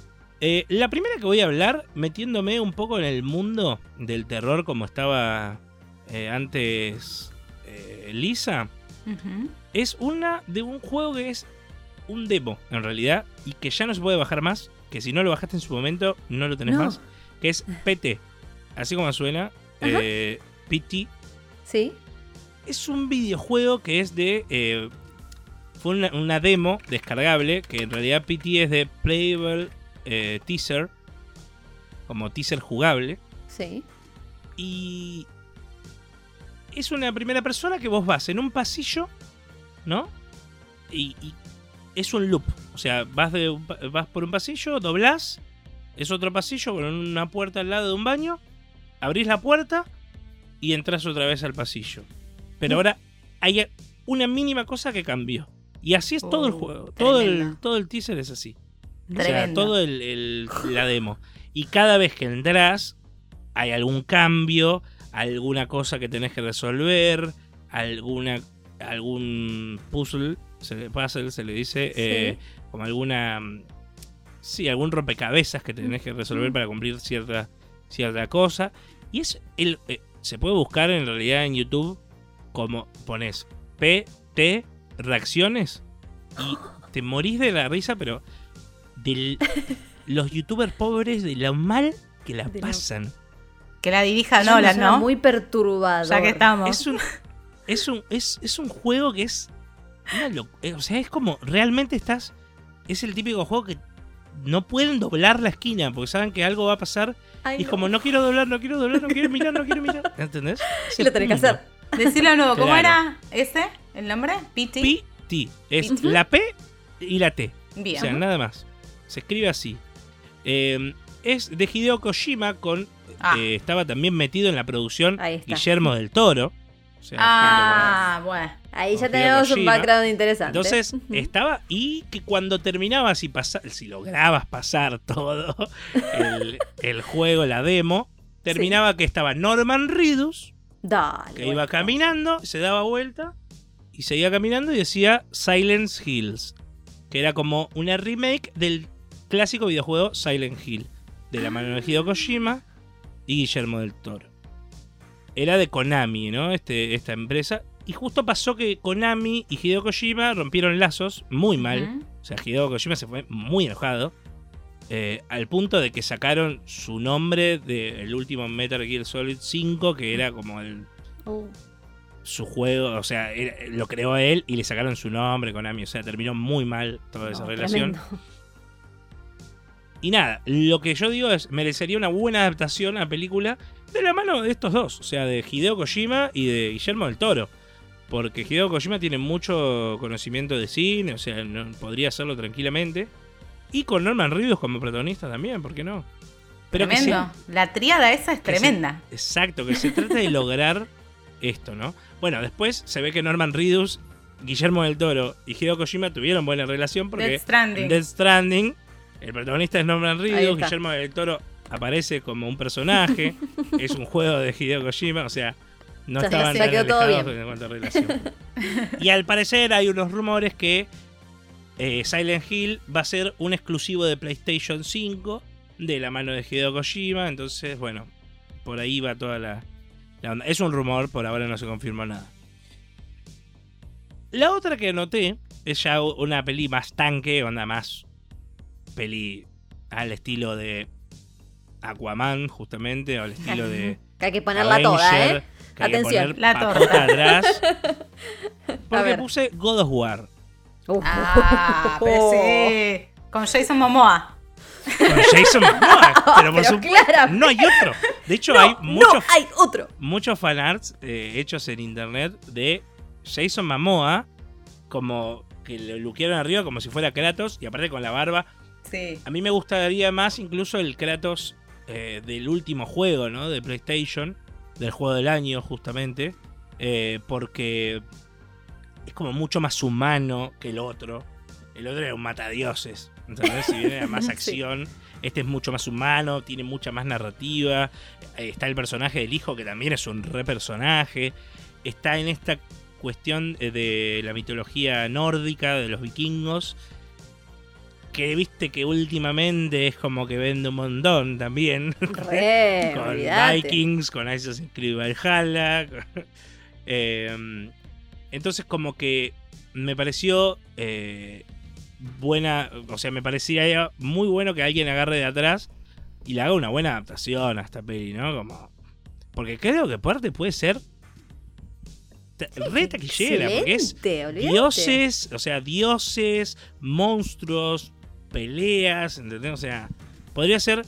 Eh, la primera que voy a hablar, metiéndome un poco en el mundo del terror como estaba eh, antes eh, Lisa, es una de un juego que es un demo, en realidad, y que ya no se puede bajar más, que si no lo bajaste en su momento, no lo tenés No. más, que es PT. Así como suena, PT. ¿Sí? Es un videojuego que es de... fue una, una demo descargable, que en realidad PT es de Playable eh, Teaser, como teaser jugable. Sí. Y es una primera persona que vos vas en un pasillo, ¿no? Y, y es un loop. O sea, vas, de, vas por un pasillo, doblás, es otro pasillo con una puerta al lado de un baño, abrís la puerta y entras otra vez al pasillo. Pero No. ahora hay una mínima cosa que cambió. Y así es todo el Uh, juego. Todo el, todo el teaser es así. O sea, todo el, el- la demo. Y cada vez que entras, hay algún cambio, alguna cosa que tenés que resolver, alguna algún puzzle, se le, puzzle, se le dice, eh, como alguna... mm, Sí, algún rompecabezas que tenés que resolver para cumplir cierta, cierta cosa. Y es el, eh, se puede buscar en realidad en YouTube como pones PT reacciones y te morís de la risa, pero de los youtubers pobres de lo mal que la De lo- pasan. Que la dirija me Nolan, ¿no? Muy perturbador. Ya que estamos. Es un, es un, es, es un juego que es una loc- eh, O sea, es como realmente estás. Es el típico juego que no pueden doblar la esquina porque saben que algo va a pasar. Ay, y es no. como no quiero doblar, no quiero doblar, no quiero mirar, no quiero mirar. ¿Entendés? Y lo tenés que Ese hacer. Decirlo de nuevo, ¿cómo Claro. era ese? ¿El nombre? PT. PT. Es la P y la T. Bien. O sea, nada más. Se escribe así. Eh, es de Hideo Kojima con... Ah. eh, estaba también metido en la producción. Guillermo del Toro. O sea, ah, bueno. Ahí ya tenemos un background interesante. Entonces estaba y que cuando terminabas y pasa, si lograbas pasar todo el, el juego, la demo, terminaba que estaba Norman Reedus, Dale. que bueno. iba caminando, se daba vuelta y seguía caminando y decía Silence Hills, que era como una remake del clásico videojuego Silent Hill, de la mano de Hideo Kojima y Guillermo del Toro. Era de Konami, ¿no? Este, esta empresa. Y justo pasó que Konami y Hideo Kojima rompieron lazos muy mal. O sea, Hideo Kojima se fue muy enojado. eh, al punto de que sacaron su nombre del último Metal Gear Solid 5, que era como el, Uh, su juego, o sea, era- lo creó él y le sacaron su nombre Konami. O sea, terminó muy mal toda esa relación. tremendo. Y nada, lo que yo digo es, merecería una buena adaptación a película de la mano de estos dos, o sea, de Hideo Kojima y de Guillermo del Toro. Porque Hideo Kojima tiene mucho conocimiento de cine, o sea, no- podría hacerlo tranquilamente. Y con Norman Reedus como protagonista también, ¿por qué no? Pero se- Tremendo. La tríada esa es se- tremenda. exacto, que se trata de lograr esto, ¿no? Bueno, después se ve que Norman Reedus, Guillermo del Toro y Hideo Kojima tuvieron buena relación porque Death Stranding. en Death Stranding, el protagonista es Norman Reedus. Guillermo del Toro aparece como un personaje, es un juego de Hideo Kojima, o sea, no estaban se tan alejados en cuanto a relación. y al parecer hay unos rumores que eh, Silent Hill va a ser un exclusivo de PlayStation 5 de la mano de Hideo Kojima, entonces, bueno, por ahí va toda la, la onda. Es un rumor, por ahora no se confirmó nada. La otra que anoté es ya una peli más tanque, onda más peli al estilo de Aquaman, justamente, o al estilo de Que hay que ponerla toda, ¿eh? que hay que Atención. poner La patita torta. atrás. A Porque puse God of War. Uh. Ah, pero sí. Con Jason Momoa. Con Jason Momoa. Pero por Pero supuesto, claramente. no hay otro. De hecho, No, hay muchos, no hay otro. muchos fanarts eh, hechos en internet de Jason Momoa como que lo luquearon arriba como si fuera Kratos y aparte con la barba. Sí. A mí me gustaría más incluso el Kratos eh, del último juego, ¿no? De PlayStation, del juego del año justamente, eh, porque es como mucho más humano que el otro. El otro era un matadioses, ¿entendés? Si bien era más Sí. acción, este es mucho más humano, tiene mucha más narrativa. Eh, Está el personaje del hijo, que también es un re personaje. Está en esta cuestión eh, de la mitología nórdica, de los vikingos, que viste que últimamente es como que vende un montón también. Re, con olvidate. Vikings, con Assassin's Creed Valhalla. Eh, entonces como que me pareció eh, buena, o sea, me parecía muy bueno que alguien agarre de atrás y le haga una buena adaptación a esta peli, ¿no? Como, porque creo que parte puede ser re taquillera, porque es olvidate. dioses, o sea, dioses, monstruos, peleas, ¿entendés? O sea, podría ser.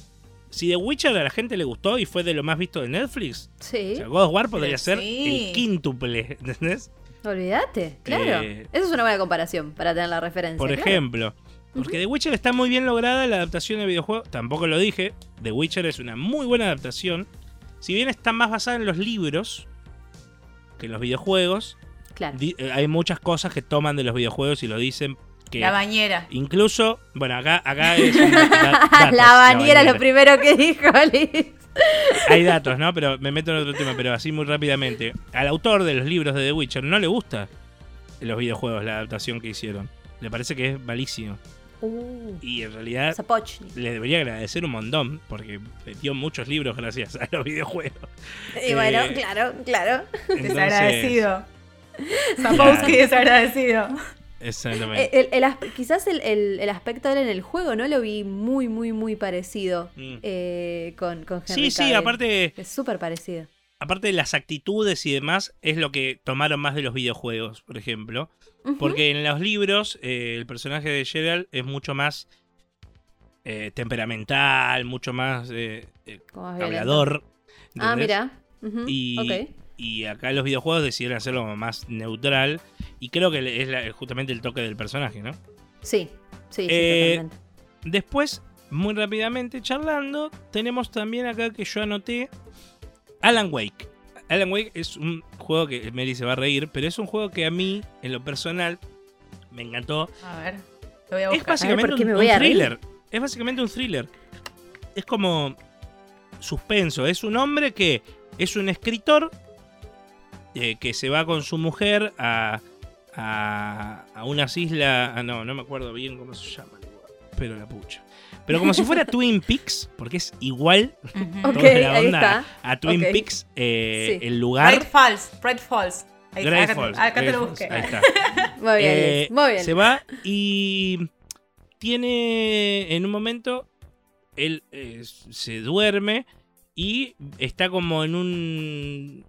Si The Witcher a la gente le gustó y fue de lo más visto de Netflix, Sí, o sea, God of War podría Pero ser sí. el quíntuple, ¿entendés? Olvídate, claro. Eh, Esa es una buena comparación para tener la referencia. Por claro. ejemplo. Porque The Witcher está muy bien lograda la adaptación de videojuego. Tampoco lo dije. The Witcher es una muy buena adaptación. Si bien está más basada en los libros que en los videojuegos, Claro. eh, hay muchas cosas que toman de los videojuegos y lo dicen que La bañera. Incluso, bueno, acá, acá es un da- datos, la bañera, lo bañera. primero que dijo Liz. Hay datos, ¿no? Pero me meto en otro tema, pero así muy rápidamente. Al autor de los libros de The Witcher no le gusta los videojuegos, la adaptación que hicieron. Le parece que es malísimo. Uh, Y en realidad Zapochnik. le debería agradecer un montón, porque metió muchos libros gracias a los videojuegos. Y bueno, Eh, claro, claro. Entonces, Desagradecido. Sapowski desagradecido. Exactamente. Eh, El- el as- quizás el, el- el aspecto de él en el juego, ¿no? Lo vi muy, muy, muy parecido Mm. eh, con, con Henry Sí, sí, aparte, Es súper parecido. aparte de las actitudes y demás, es lo que tomaron más de los videojuegos, por ejemplo. Porque en los libros eh, el personaje de Gerald es mucho más eh, temperamental, mucho más hablador. Ah, mira. Y, y acá los videojuegos decidieron hacerlo más neutral. Y creo que es la- justamente el toque del personaje, ¿no? Sí, sí, sí, Eh, totalmente. Después, muy rápidamente charlando, tenemos también acá que yo anoté Alan Wake. Alan Wake es un juego que Mary se va a reír, pero es un juego que a mí, en lo personal, me encantó. A ver, lo voy a Es buscar. básicamente ¿por qué un, me un voy a reír? thriller. Es básicamente un thriller. Es como suspenso. Es un hombre que es un escritor eh, que se va con su mujer a, a, a unas islas. ah, no, no me acuerdo bien cómo se llama el lugar, Pero la pucha. Pero como si fuera Twin Peaks, porque es igual la ahí onda está. a Twin. Peaks, eh, Sí. el lugar. Great Falls, Falls. Ahí acá, te- Falls, acá te Great lo busqué. Ahí está. Muy bien, Eh, muy bien. Se va y tiene en un momento él eh, se duerme y está como en un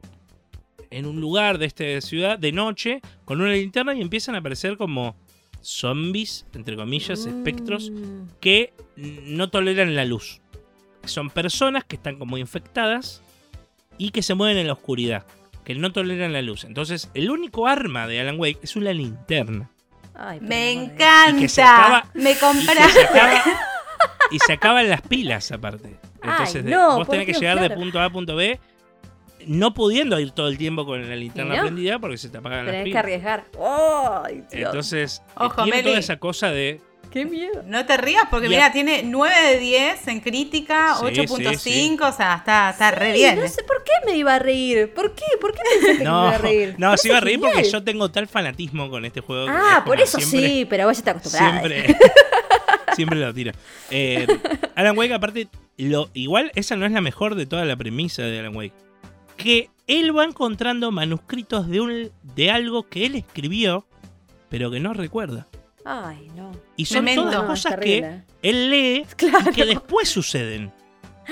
en un lugar de esta ciudad de noche con una linterna y empiezan a aparecer como zombies entre comillas espectros Mm, que no toleran la luz son personas que están como infectadas y que se mueven en la oscuridad que no toleran la luz entonces el único arma de Alan Wake es una linterna ay, Me encanta. Y que se acaba- Me y que compras. se acaba- y se acaban las pilas aparte. Entonces no, vos tenés que Dios, llegar de punto A a punto B, no pudiendo ir todo el tiempo con la linterna ¿Y no? prendida porque se te apagan las Tenés que pilas. arriesgar. ¡Ay, Dios! Entonces, eh, Ojo, tiene Meli. toda esa cosa de. ¡Qué miedo! No te rías porque mira, tiene 9 de 10 en crítica, Sí, 8.5, sí, sí. o sea, está, está re bien. no sé por qué me iba a reír. ¿Por qué? ¿Por qué pensaste que me No, iba a reír? no, se iba a reír porque yo tengo tal fanatismo con este juego. que es Ah, por eso siempre- sí, pero vos ya estás acostumbrada. Siempre, siempre lo tiro. Eh, Alan Wake, aparte, lo, igual esa no es la mejor de toda la premisa de Alan Wake. Que él va encontrando manuscritos de, un, de algo que él escribió, pero que no recuerda. Ay, no. Y son todas No, cosas que él lee Claro. y que después suceden.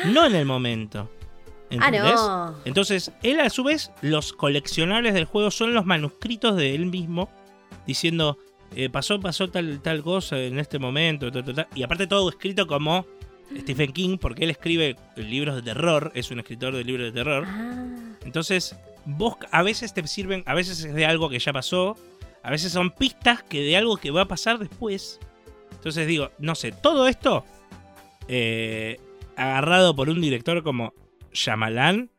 No en el momento. Ah, no. Entonces, él a su vez, los coleccionables del juego son los manuscritos de él mismo, diciendo, eh, pasó, pasó tal, tal cosa en este momento, y aparte todo escrito como Stephen King, porque él escribe libros de terror, es un escritor de libros de terror. Ah, Entonces, vos a veces te sirven, a veces es de algo que ya pasó, a veces son pistas que de algo que va a pasar después. Entonces digo, no sé, todo esto eh, agarrado por un director como Shyamalan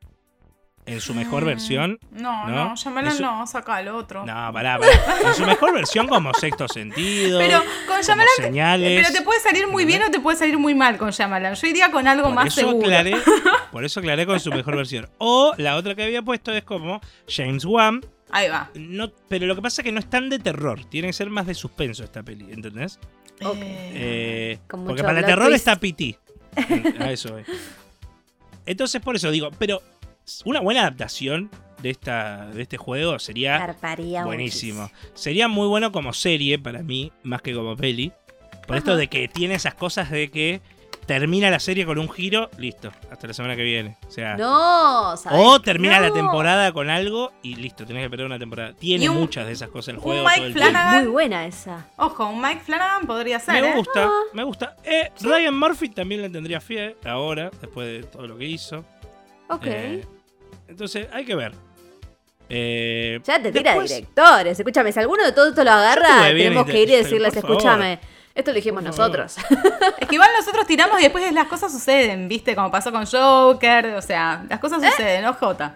en su mejor versión. No, ¿no? no, Shyamalan no, saca el otro. No, pará, pará. En su mejor versión como sexto sentido. Pero con Shyamalan, señales. pero te puede salir muy bien o te puede salir muy mal con Shyamalan. Yo iría con algo por más eso seguro. aclaré, por eso aclaré con su mejor versión. O la otra que había puesto es como James Wan, Ahí va. No, pero lo que pasa es que no es tan de terror. Tiene que ser más de suspenso esta peli, ¿entendés? Ok. Eh, Eh, porque para el terror twist. está PT. A eso es. Entonces, por eso digo, pero una buena adaptación de, esta, de este juego sería buenísimo. muchísimo. Sería muy bueno como serie para mí, más que como peli. Por esto de que tiene esas cosas de que termina la serie con un giro, listo, hasta la semana que viene. O sea, No, ¿sabes o termina la temporada con algo y listo, tenés que esperar una temporada. Tiene un- muchas de esas cosas el un juego. Mike todo el Flanagan. tiempo. Muy buena esa. Ojo, un Mike Flanagan podría ser. Me ¿eh? gusta, me gusta. Eh, Ryan Murphy también le tendría fiel ahora, después de todo lo que hizo. Ok. Eh, entonces, hay que ver. Eh, ya te tira después- directores. Escúchame, si alguno de todo esto lo agarra, tenemos que ir y decirles, favor. escúchame, esto lo dijimos Por favor. nosotros. Es que igual nosotros tiramos y después las cosas suceden, ¿viste? Como pasó con Joker. O sea, las cosas ¿Eh? suceden, ¿no, Jota?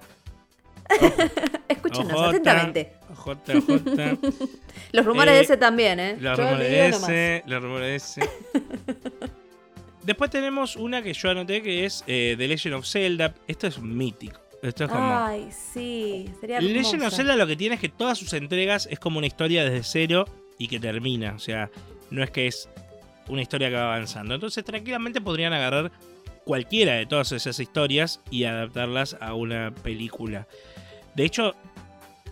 Escúchenos OJ, atentamente. OJ, OJ, Los rumores Eh, de ese también, ¿eh? los Yo rumores de ese, los rumores de ese. Después tenemos una que yo anoté que es eh, The Legend of Zelda. Esto es mítico. Esto es como. Ay, sí, sería Legend of. Zelda lo que tiene es que todas sus entregas es como una historia desde cero y que termina. O sea, no es que es una historia que va avanzando. Entonces, tranquilamente podrían agarrar cualquiera de todas esas historias y adaptarlas a una película. De hecho,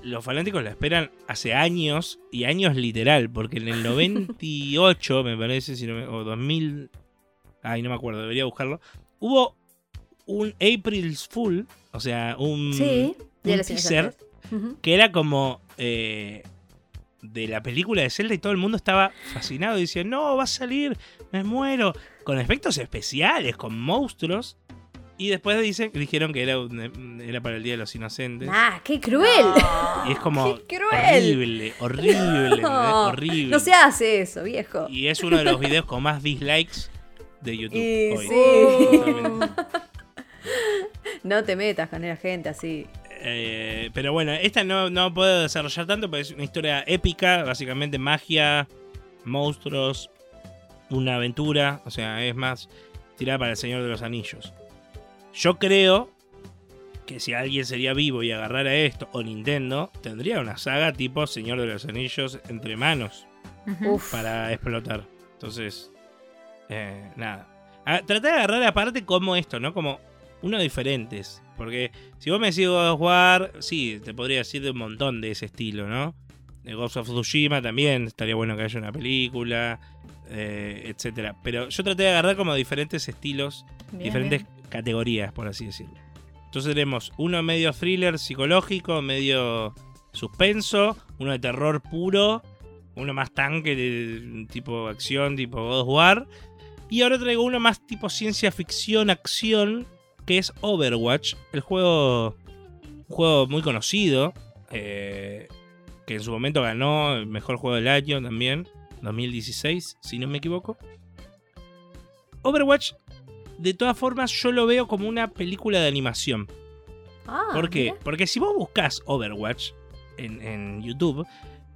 los fanáticos la esperan hace años y años literal, porque en el 98, me parece, si no me- o 2000, ay, no me acuerdo, debería buscarlo. Hubo un April's Fool, o sea, un, Sí, un teaser que era como eh, de la película de Zelda y todo el mundo estaba fascinado y decía, no, va a salir, me muero, con efectos especiales, con monstruos. Y después dicen, dijeron que era, era para el Día de los Inocentes. Ah, qué cruel. Y es como ¡Qué cruel! horrible, horrible, horrible. No se hace eso, viejo. Y es uno de los videos con más dislikes de YouTube. Y hoy. sí. No te metas con la gente así. Eh, pero bueno, esta no, no puedo desarrollar tanto porque es una historia épica, básicamente magia, monstruos, una aventura, o sea, es más tirada para el Señor de los Anillos. Yo creo que si alguien sería vivo y agarrara esto, o Nintendo, tendría una saga tipo Señor de los Anillos entre manos. Uf. para explotar. Entonces, eh, nada. Ah, traté de agarrar aparte como esto, ¿no? Como uno diferentes. Porque si vos me decís God of War, sí, te podría decir de un montón de ese estilo, ¿no? De Ghost of Tsushima también estaría bueno que haya una película, eh, etcétera. Pero yo traté de agarrar como diferentes estilos, Bien, diferentes bien. categorías, por así decirlo. Entonces tenemos uno medio thriller psicológico, medio suspenso, uno de terror puro, uno más tanque, de- tipo acción, tipo God of War. Y ahora traigo uno más tipo ciencia ficción, acción, que es Overwatch, el juego, un juego muy conocido, eh, que en su momento ganó el mejor juego del año también, 2016, si no me equivoco. Overwatch, de todas formas, yo lo veo como una película de animación. Ah, ¿Por qué? mira. Porque si vos buscas Overwatch en, en YouTube,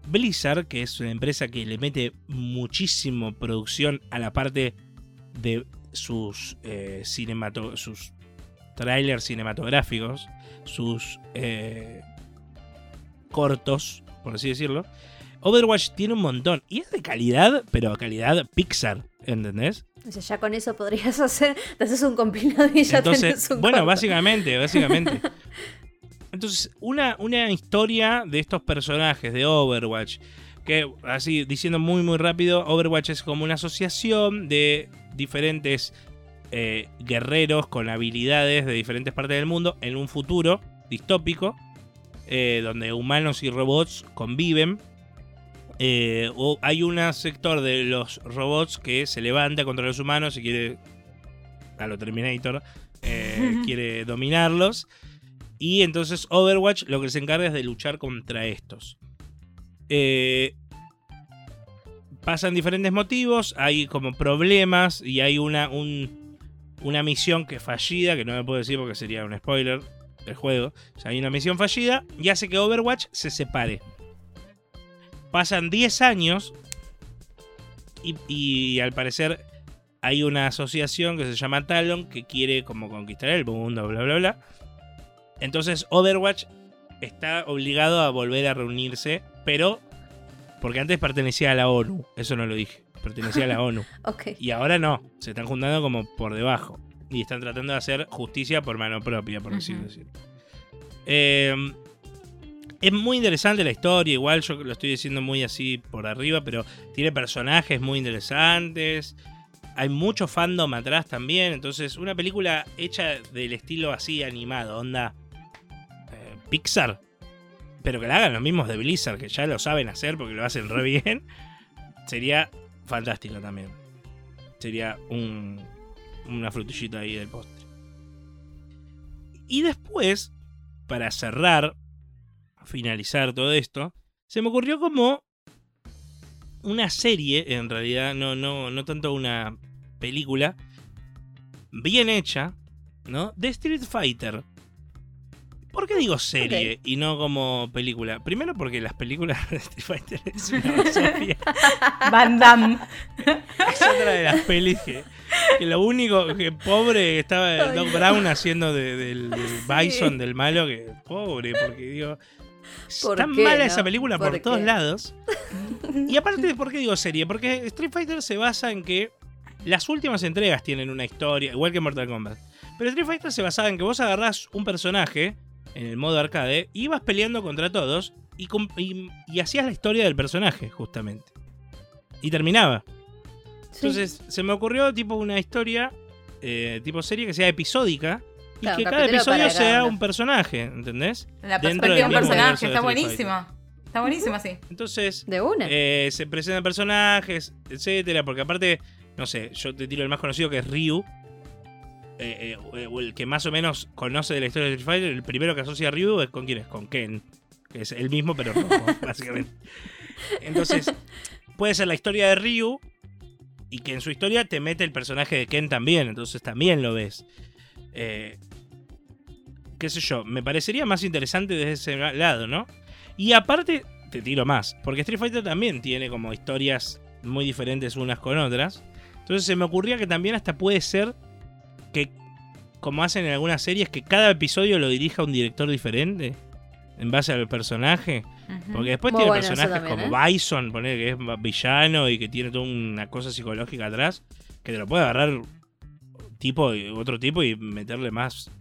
Blizzard, que es una empresa que le mete muchísimo producción a la parte de sus, eh, cinemato- sus trailers cinematográficos, sus eh, cortos, por así decirlo. Overwatch tiene un montón. Y es de calidad, pero calidad Pixar, ¿entendés? O sea, ya con eso podrías hacer, te haces un compilado y ya Entonces, tenés un bueno, corto. básicamente, básicamente. Entonces, una, una historia de estos personajes de Overwatch, que así diciendo muy muy rápido, Overwatch es como una asociación de diferentes eh, guerreros con habilidades de diferentes partes del mundo en un futuro distópico, eh, donde humanos y robots conviven. Eh, o hay un sector de los robots que se levanta contra los humanos y quiere, a lo Terminator, quiere dominarlos. Y entonces Overwatch lo que se encarga es de luchar contra estos. Eh, pasan diferentes motivos, hay como problemas y hay una, un- una misión que fallida, que no me puedo decir porque sería un spoiler del juego. O sea, hay una misión fallida y hace que Overwatch se separe. Pasan 10 años y, y al parecer hay una asociación que se llama Talon que quiere como conquistar el mundo, bla, bla, bla. Entonces Overwatch está obligado a volver a reunirse, pero porque antes pertenecía a la ONU, eso no lo dije. Pertenecía a la ONU. Y ahora no, se están juntando como por debajo. Y están tratando de hacer justicia por mano propia, por así Ujú. decirlo. Eh, es muy interesante la historia, igual yo lo estoy diciendo muy así por arriba, pero tiene personajes muy interesantes. Hay mucho fandom atrás también. Entonces, una película hecha del estilo así animado, onda eh, Pixar, pero que la hagan los mismos de Blizzard, que ya lo saben hacer porque lo hacen re bien, sería fantástico también. Sería un, una frutillita ahí del postre. Y después, para cerrar, finalizar todo esto, se me ocurrió como una serie, en realidad, no, no, no tanto una película, bien hecha, ¿no? De Street Fighter. ¿Por qué digo serie y no como película? Primero porque las películas de Street Fighter es una basofia. Van Damme. Es otra de las pelis que, que lo único que pobre estaba el Doc Brown haciendo de- del, del Bison, del malo, que pobre, porque digo, es ¿Por tan qué, mala no? esa película por, ¿Por todos lados. Y aparte, ¿por qué digo serie? Porque Street Fighter se basa en que las últimas entregas tienen una historia, igual que Mortal Kombat. Pero Street Fighter se basaba en que vos agarrás un personaje en el modo arcade, ibas peleando contra todos y, com- y- y hacías la historia del personaje, justamente. Y terminaba. Sí. Entonces se me ocurrió tipo una historia, eh, tipo serie que sea episódica y Claro, que cada episodio cada sea un personaje, ¿entendés? La perspectiva de un personaje. Está buenísima. Está buenísima, sí. Entonces De una. eh, se presentan personajes, etcétera, porque aparte, no sé, yo te tiro el más conocido que es Ryu. Eh, eh, o el que más o menos conoce de la historia de Street Fighter, el primero que asocia a Ryu es con quién es, con Ken. Que es el mismo, pero rojo, básicamente. Entonces, puede ser la historia de Ryu y que en su historia te mete el personaje de Ken también, entonces también lo ves. Eh, qué sé yo, me parecería más interesante desde ese lado, ¿no? Y aparte, te tiro más, porque Street Fighter también tiene como historias muy diferentes unas con otras. Entonces se me ocurría que también hasta puede ser que, como hacen en algunas series, que cada episodio lo dirija un director diferente en base al personaje. Porque después Muy tiene bueno personajes también, como Bison, poner que es villano y que tiene toda una cosa psicológica atrás, que te lo puede agarrar tipo otro tipo y meterle más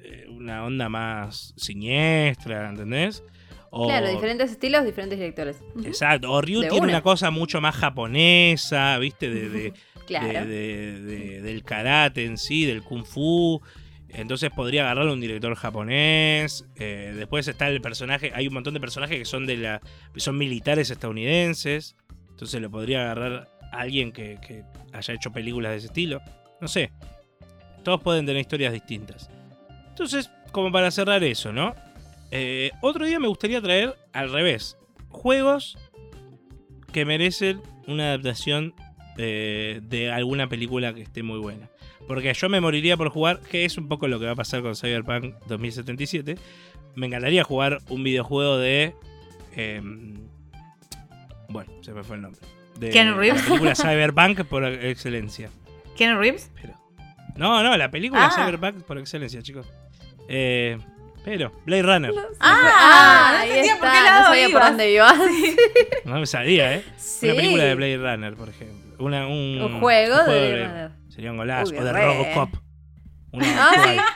eh, una onda más siniestra, ¿entendés? O, Claro, diferentes estilos, diferentes directores. Exacto. O Ryu De tiene una. una cosa mucho más japonesa, ¿viste? De, de- Claro. de- de- de- del karate en sí, del kung fu. Entonces podría agarrarle un director japonés. Eh, después está el personaje. Hay un montón de personajes que son de la. son militares estadounidenses. Entonces lo podría agarrar a alguien que, que haya hecho películas de ese estilo. No sé. Todos pueden tener historias distintas. Entonces, como para cerrar eso, ¿no? Eh, otro día me gustaría traer al revés. Juegos que merecen una adaptación eh, de alguna película que esté muy buena. Porque yo me moriría por jugar, que es un poco lo que va a pasar con Cyberpunk 2077. Me encantaría jugar un videojuego de... em, bueno, se me fue el nombre. De Keanu Reeves. La película Cyberpunk por excelencia. ¿Keanu Reeves? Pero, no, no, la película Ah. Cyberpunk por excelencia, chicos. Eh, pero, Blade Runner. Ah, no ahí entendía está. por qué lado no sabía por dónde ibas. No me sabía, ¿eh? Sí. Una película de Blade Runner, por ejemplo. Una, un, Un juego de. Sería un golazo. Uy, o de re. Robocop. Una Ah.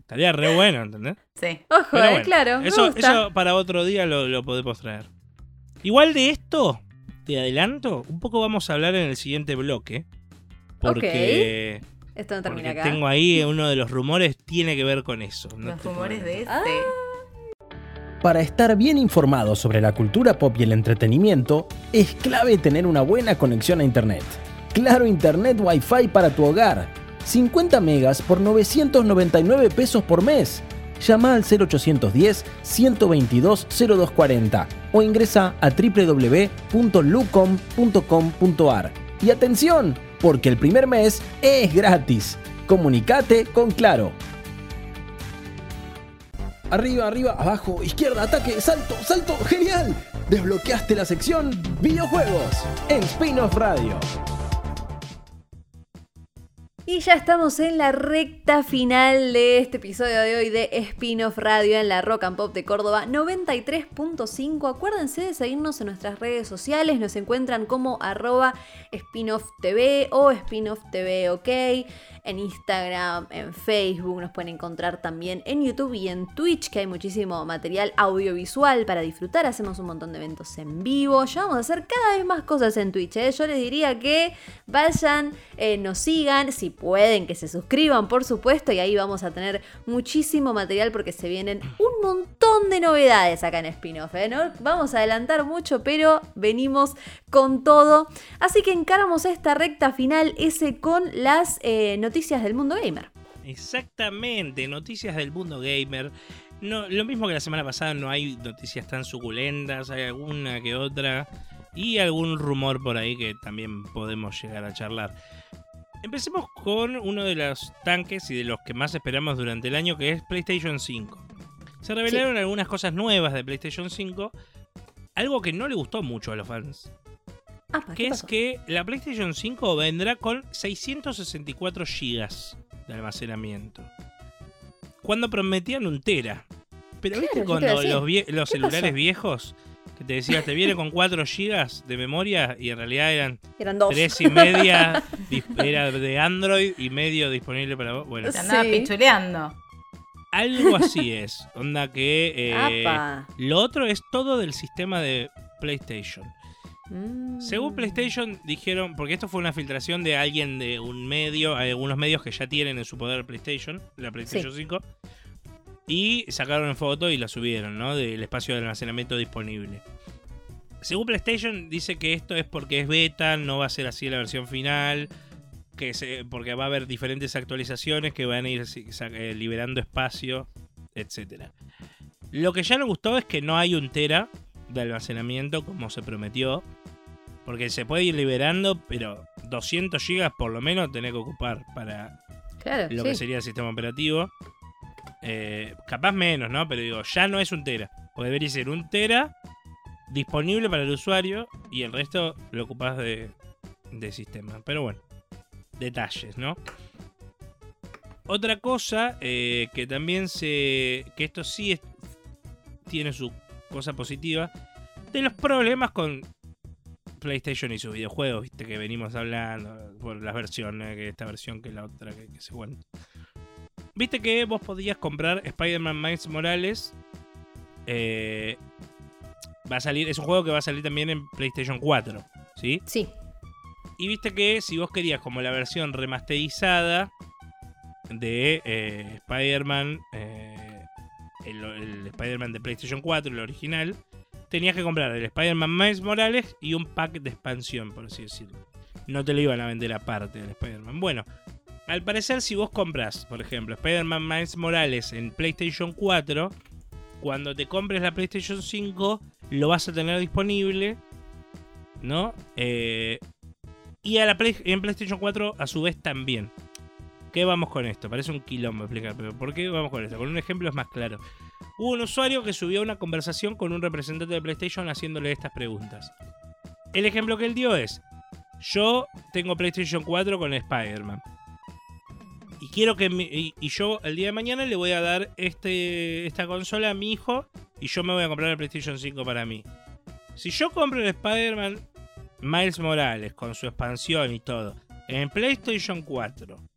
Estaría re bueno, ¿entendés? Sí. Ojo, eh, claro. me Eso, gusta. eso para otro día lo, lo podemos traer. Igual de esto, te adelanto, un poco vamos a hablar en el siguiente bloque. Porque, Esto no termina acá. tengo ahí uno de los rumores, tiene que ver con eso. No Los rumores de este. Para estar bien informado sobre la cultura pop y el entretenimiento, es clave tener una buena conexión a Internet. Claro Internet Wi-Fi para tu hogar. 50 megas por 999 pesos por mes. Llama al 0810-122-0240 o ingresa a www.lucom.com.ar. Y atención, porque el primer mes es gratis. Comunicate con Claro. Arriba, arriba, abajo, izquierda, ataque, salto, salto, genial. Desbloqueaste la sección videojuegos en Spin-off Radio. Y ya estamos en la recta final de este episodio de hoy de Spin-off Radio en la Rock and Pop de Córdoba 93.5. Acuérdense de seguirnos en nuestras redes sociales, nos encuentran como arroba spinoff TV o spinoff TV OK en Instagram, en Facebook, nos pueden encontrar también en YouTube y en Twitch, que hay muchísimo material audiovisual para disfrutar. Hacemos un montón de eventos en vivo. Ya vamos a hacer cada vez más cosas en Twitch. ¿eh? Yo les diría que vayan, eh, nos sigan, si pueden, que se suscriban, por supuesto, y ahí vamos a tener muchísimo material porque se vienen un montón de novedades acá en Spinoff. ¿eh? No vamos a adelantar mucho, pero venimos con todo. Así que encaramos esta recta final ese con las noticias noticias del mundo gamer. Exactamente, noticias del mundo gamer. No, lo mismo que la semana pasada, no hay noticias tan suculentas, hay alguna que otra y algún rumor por ahí que también podemos llegar a charlar. Empecemos con uno de los tanques y de los que más esperamos durante el año, que es PlayStation 5. Se revelaron algunas cosas nuevas de PlayStation 5, algo que no le gustó mucho a los fans. Ah, que es que la PlayStation 5 vendrá con 664 GB de almacenamiento. Cuando prometían un tera. Pero viste cuando los, celulares viejos que te decía te viene con 4 GB de memoria y en realidad eran, eran 3 y media era de Android y medio disponible para vos. Bueno, te andaba pichuleando. Algo así es. Onda que eh, lo otro es todo del sistema de PlayStation. Según mm. PlayStation dijeron, porque esto fue una filtración de alguien de un medio, hay algunos medios que ya tienen en su poder PlayStation, la PlayStation 5, y sacaron foto y la subieron, ¿no? Del espacio de almacenamiento disponible. Según PlayStation dice que esto es porque es beta, no va a ser así la versión final, que se, porque va a haber diferentes actualizaciones que van a ir eh, liberando espacio, etc. Lo que ya no gustó es que no hay un tera de almacenamiento como se prometió. Porque se puede ir liberando, pero 200 GB por lo menos tenés que ocupar para lo que sería el sistema operativo. Eh, capaz menos, ¿no? Pero digo, ya no es un tera. O debería ser un tera disponible para el usuario y el resto lo ocupás de, de sistema. Pero bueno, detalles, ¿no? Otra cosa eh, que también se. que esto sí tiene su cosa positiva, de los problemas con PlayStation y sus videojuegos, viste que venimos hablando por las versiones, que esta versión que la otra que, se cuenta. Viste que vos podías comprar Spider-Man Miles Morales. Eh, va a salir, es un juego que va a salir también en PlayStation 4, ¿sí? Sí. Y viste que si vos querías como la versión remasterizada de eh, Spider-Man eh, el, Spider-Man de PlayStation 4, el original, tenías que comprar el Spider-Man Miles Morales y un pack de expansión, por así decirlo. No te lo iban a vender aparte del Spider-Man. Bueno, al parecer si vos compras, por ejemplo, Spider-Man Miles Morales en PlayStation 4, cuando te compres la PlayStation 5 lo vas a tener disponible, ¿no? Eh, y a la en PlayStation 4 a su vez también qué vamos con esto? Parece un quilombo explicar, pero ¿por qué vamos con esto? Con un ejemplo es más claro. Hubo un usuario que subió una conversación con un representante de PlayStation haciéndole estas preguntas. El ejemplo que él dio es, yo tengo PlayStation 4 con Spider-Man. Y quiero que y, yo el día de mañana le voy a dar este, esta consola a mi hijo y yo me voy a comprar el PlayStation 5 para mí. Si yo compro el Spider-Man Miles Morales con su expansión y todo en PlayStation 4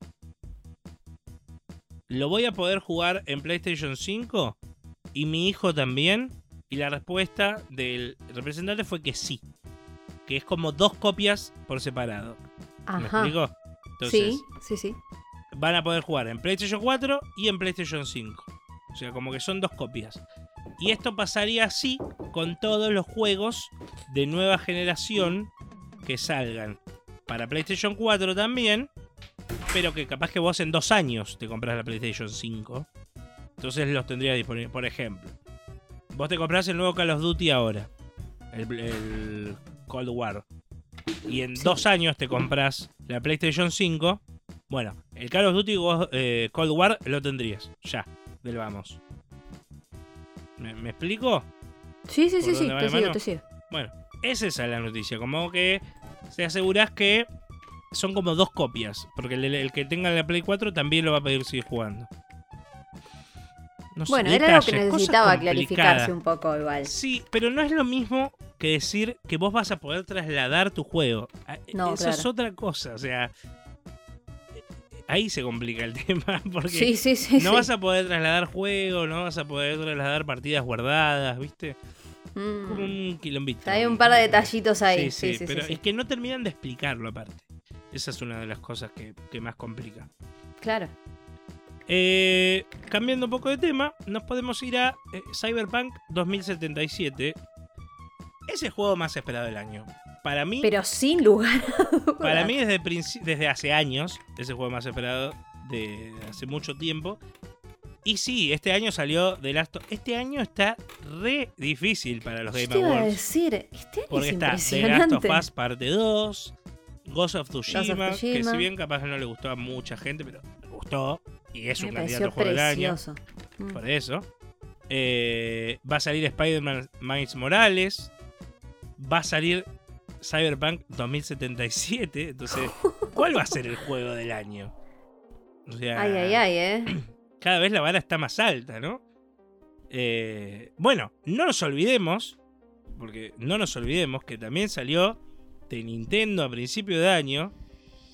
¿lo voy a poder jugar en PlayStation 5? ¿Y mi hijo también? Y la respuesta del representante fue que sí. Que es como dos copias por separado. ¿Me explico? sí, sí, sí. Van a poder jugar en PlayStation 4 y en PlayStation 5. O sea, como que son dos copias. Y esto pasaría así con todos los juegos de nueva generación que salgan. Para PlayStation 4 también pero que capaz que vos en dos años te compras la PlayStation 5. Entonces los tendrías disponibles. Por ejemplo, vos te compras el nuevo Call of Duty ahora. El, Cold War. Y en dos años te compras la PlayStation 5. Bueno, el Call of Duty eh, Cold War lo tendrías. Ya, del vamos. ¿Me, explico? Sí, sí, sí, sí, te sigo, te sigo. Bueno, es esa la noticia. Como que se asegurás que son como dos copias. Porque el, el que tenga la Play 4 también lo va a pedir seguir jugando. No sé, Bueno, era algo que necesitaba clarificarse un poco igual. Sí, pero no es lo mismo que decir que vos vas a poder trasladar tu juego. Ah, No, Eso claro. es otra cosa, o sea. Ahí se complica el tema, porque Sí, sí, sí. no vas a poder trasladar juego, no vas a poder trasladar partidas guardadas, ¿viste? Mm. Como un quilombito. Hay un par de detallitos ahí. Sí, sí, pero es que no terminan de explicarlo aparte. Esa es una de las cosas que, que más complica. Claro. Eh, cambiando un poco de tema, nos podemos ir a eh, Cyberpunk 2077. Es el juego más esperado del año. Para mí, Pero sin lugar para mí desde, desde hace años es el juego más esperado de hace mucho tiempo. Y sí, este año salió The Last of- Este año está re difícil para los Yo Game te iba a decir, este año Porque es está The. Last of Us parte 2, Ghost of Tsushima, que Tsushima. si bien capaz no le gustó a mucha gente, pero le gustó. Y es Me un candidato juego del año. Mm. Por eso. Eh, va a salir Spider-Man Miles Morales. Va a salir Cyberpunk 2077. Entonces, ¿cuál va a ser el juego del año? O sea, Ay, ay, ay, ¿eh? cada vez la vara está más alta, ¿no? Eh, bueno, no nos olvidemos, porque no nos olvidemos que también salió de Nintendo a principio de año.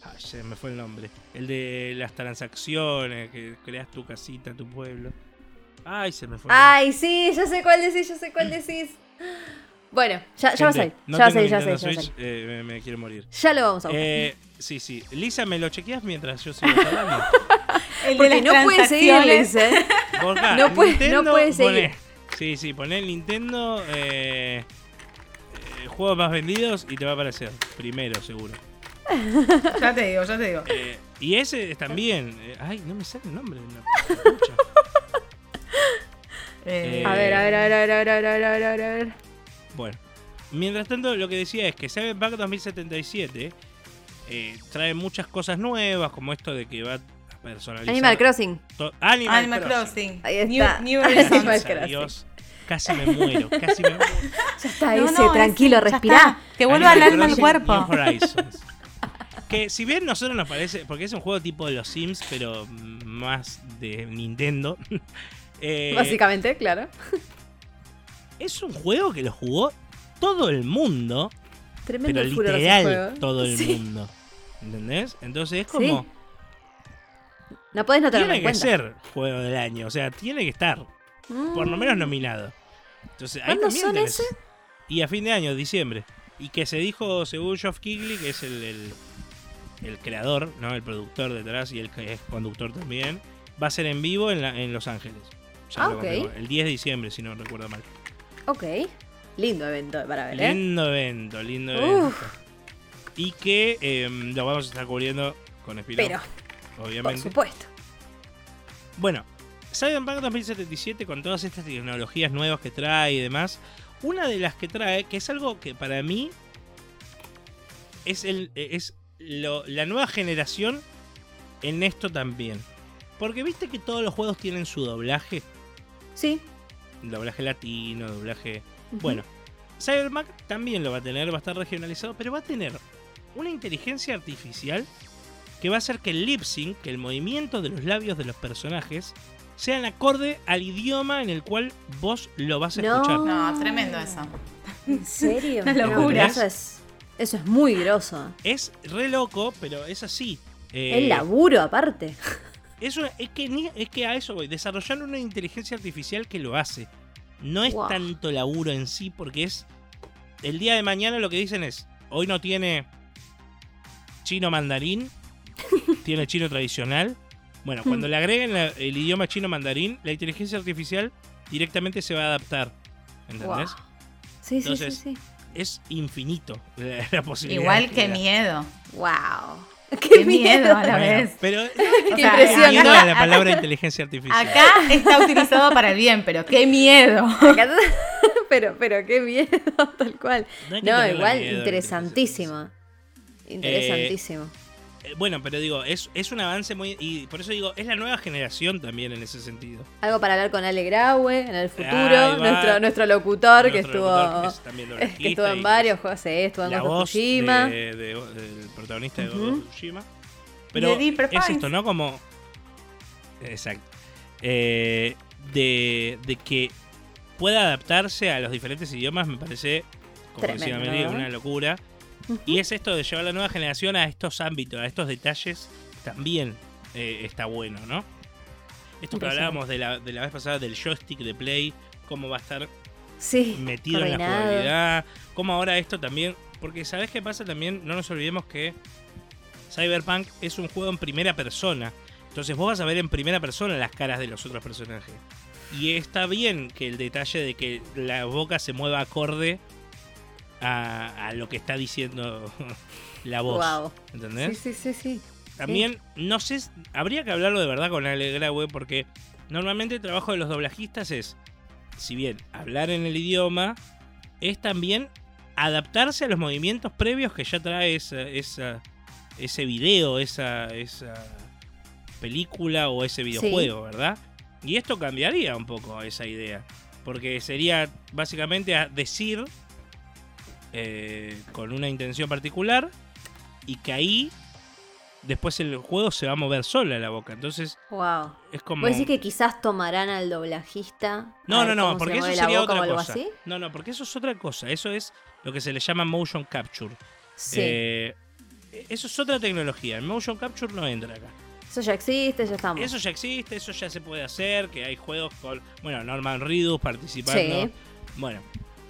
Ay, se me fue el nombre. El de las transacciones, que creas tu casita, tu pueblo. Ay, se me fue. el nombre. Ay, sí, ya sé cuál decís, ya sé cuál decís. Bueno, ya, ya va a salir. Gente, no ya va a tengo salir, ya va a Nintendo salir, ya va a Switch, salir. eh, me, me quiero morir. Ya lo vamos a buscar. Eh, sí, sí. Lisa, ¿me lo chequeas mientras yo sigo hablando? El de Porque no puede seguir, ¿eh? No puede- no Nintendo, puede seguir. poné- sí, sí, poné el Nintendo eh, juegos más vendidos y te va a aparecer. Primero, seguro. Ya te digo, ya te digo. Eh, y ese es también. eh, ay, no me sale el nombre. pucha. Eh, A ver, a ver, a ver, a ver, a ver, a ver, a ver, a ver, a ver. Bueno, mientras tanto, lo que decía es que Cyberpunk 2077 eh, trae muchas cosas nuevas, como esto de que va a personalizar. Animal Crossing. to- Animal, Animal Crossing. Crossing. Ahí New, está. New Animal Horizons. Gracias a Crossing. Dios. Casi me muero, casi me muero. Ya está, No, ese, no, tranquilo, ese, respirá. Que vuelva al alma al cuerpo. New Horizons. Que si bien nosotros nos parece, porque es un juego tipo de los Sims, pero más de Nintendo. eh, Básicamente, claro. es un juego que lo jugó todo el mundo, Tremendo pero literal juego. todo el Sí. mundo. ¿Entendés? Entonces es Sí. como. No podés no tenerlo tiene en que cuenta. ser juego del año, o sea, tiene que estar, por lo menos nominado. Entonces, ahí ¿Cuándo también son tenés- ese? Y a fin de año, diciembre. Y que se dijo, según Geoff Keighley, que es el, el, el creador, ¿no? El productor detrás y el que es conductor también, va a ser en vivo en, la- en Los Ángeles. Ya Ah, lo ok. confirmó, El 10 de diciembre, si no recuerdo mal. Ok. Lindo evento para ver, ¿eh? Lindo evento, lindo Uf. evento. Y que eh, lo vamos a estar cubriendo con spin Pero, por obviamente. supuesto. Bueno, Cyberpunk 2077 con todas estas tecnologías nuevas que trae y demás, una de las que trae, que es algo que para mí es, el, es lo- la nueva generación en esto también. Porque viste que todos los juegos tienen su doblaje, Sí. doblaje latino, doblaje... Bueno, Cyberpunk también lo va a tener, va a estar regionalizado, pero va a tener una inteligencia artificial que va a hacer que el lip sync, que el movimiento de los labios de los personajes, sean acorde al idioma en el cual vos lo vas a No. escuchar. No, tremendo eso. ¿En serio? Una locura. eso es, eso es muy groso. Es re loco, pero es así. Eh, El laburo aparte. eso es que ni- es que a eso voy, desarrollar una inteligencia artificial que lo hace. No es Wow. tanto laburo en sí, porque es el día de mañana lo que dicen es, hoy no tiene chino mandarín, tiene chino tradicional. Bueno, cuando le agreguen la- el idioma chino mandarín, la inteligencia artificial directamente se va a adaptar. ¿Entendés? Wow. Sí, sí, Entonces, sí, sí. Es infinito la, la posibilidad. Igual que miedo. Wow. Qué miedo a la Bueno, vez. pero O Qué sea, impresión, miedo a la palabra inteligencia artificial. Acá está utilizado para el bien, pero qué miedo. Acá- pero, pero qué miedo, tal cual. No igual, interesantísimo. Interesantísimo. eh, bueno, pero digo, es, es un avance muy. Y por eso digo, es la nueva generación también en ese sentido. Algo para hablar con Ale Graue en el futuro, nuestro, nuestro locutor que estuvo. que, estuvo en varios juegos, sí, estuvo en la voz Tsushima. De, del protagonista de uh Tsushima. Pero es esto, ¿no? Como. Exacto. Eh, de, de que pueda adaptarse a los diferentes idiomas me parece, como decía Meli, una locura. Y es esto de llevar a la nueva generación a estos ámbitos, a estos detalles, también eh, está bueno, ¿no? Esto que hablábamos de la, de la vez pasada del joystick de Play, cómo va a estar metido en la jugabilidad, cómo ahora esto también, porque ¿sabes qué pasa también? No nos olvidemos que Cyberpunk es un juego en primera persona, entonces vos vas a ver en primera persona las caras de los otros personajes. Y está bien que el detalle de que la boca se mueva acorde a, lo que está diciendo la voz. ¿Entendés? Sí, sí, sí, sí. También, no sé, habría que hablarlo de verdad con Alegra, güey, porque normalmente el trabajo de los doblajistas es, si bien hablar en el idioma, es también adaptarse a los movimientos previos que ya trae esa, ese video, esa, esa película o ese videojuego, ¿verdad? Y esto cambiaría un poco esa idea. Porque sería básicamente decir eh, con una intención particular y que ahí después el juego se va a mover sola la boca. Entonces, wow. es como. ¿Puedes decir que quizás tomarán al doblajista? No, no, no, porque eso sería otra cosa. No, no, porque eso es otra cosa. Eso es lo que se le llama motion capture. Sí. Eh, eso es otra tecnología. El motion capture no entra acá. Eso ya existe, ya estamos. Eso ya existe, eso ya se puede hacer, que hay juegos con, bueno, Norman Reedus participando. Sí. Bueno,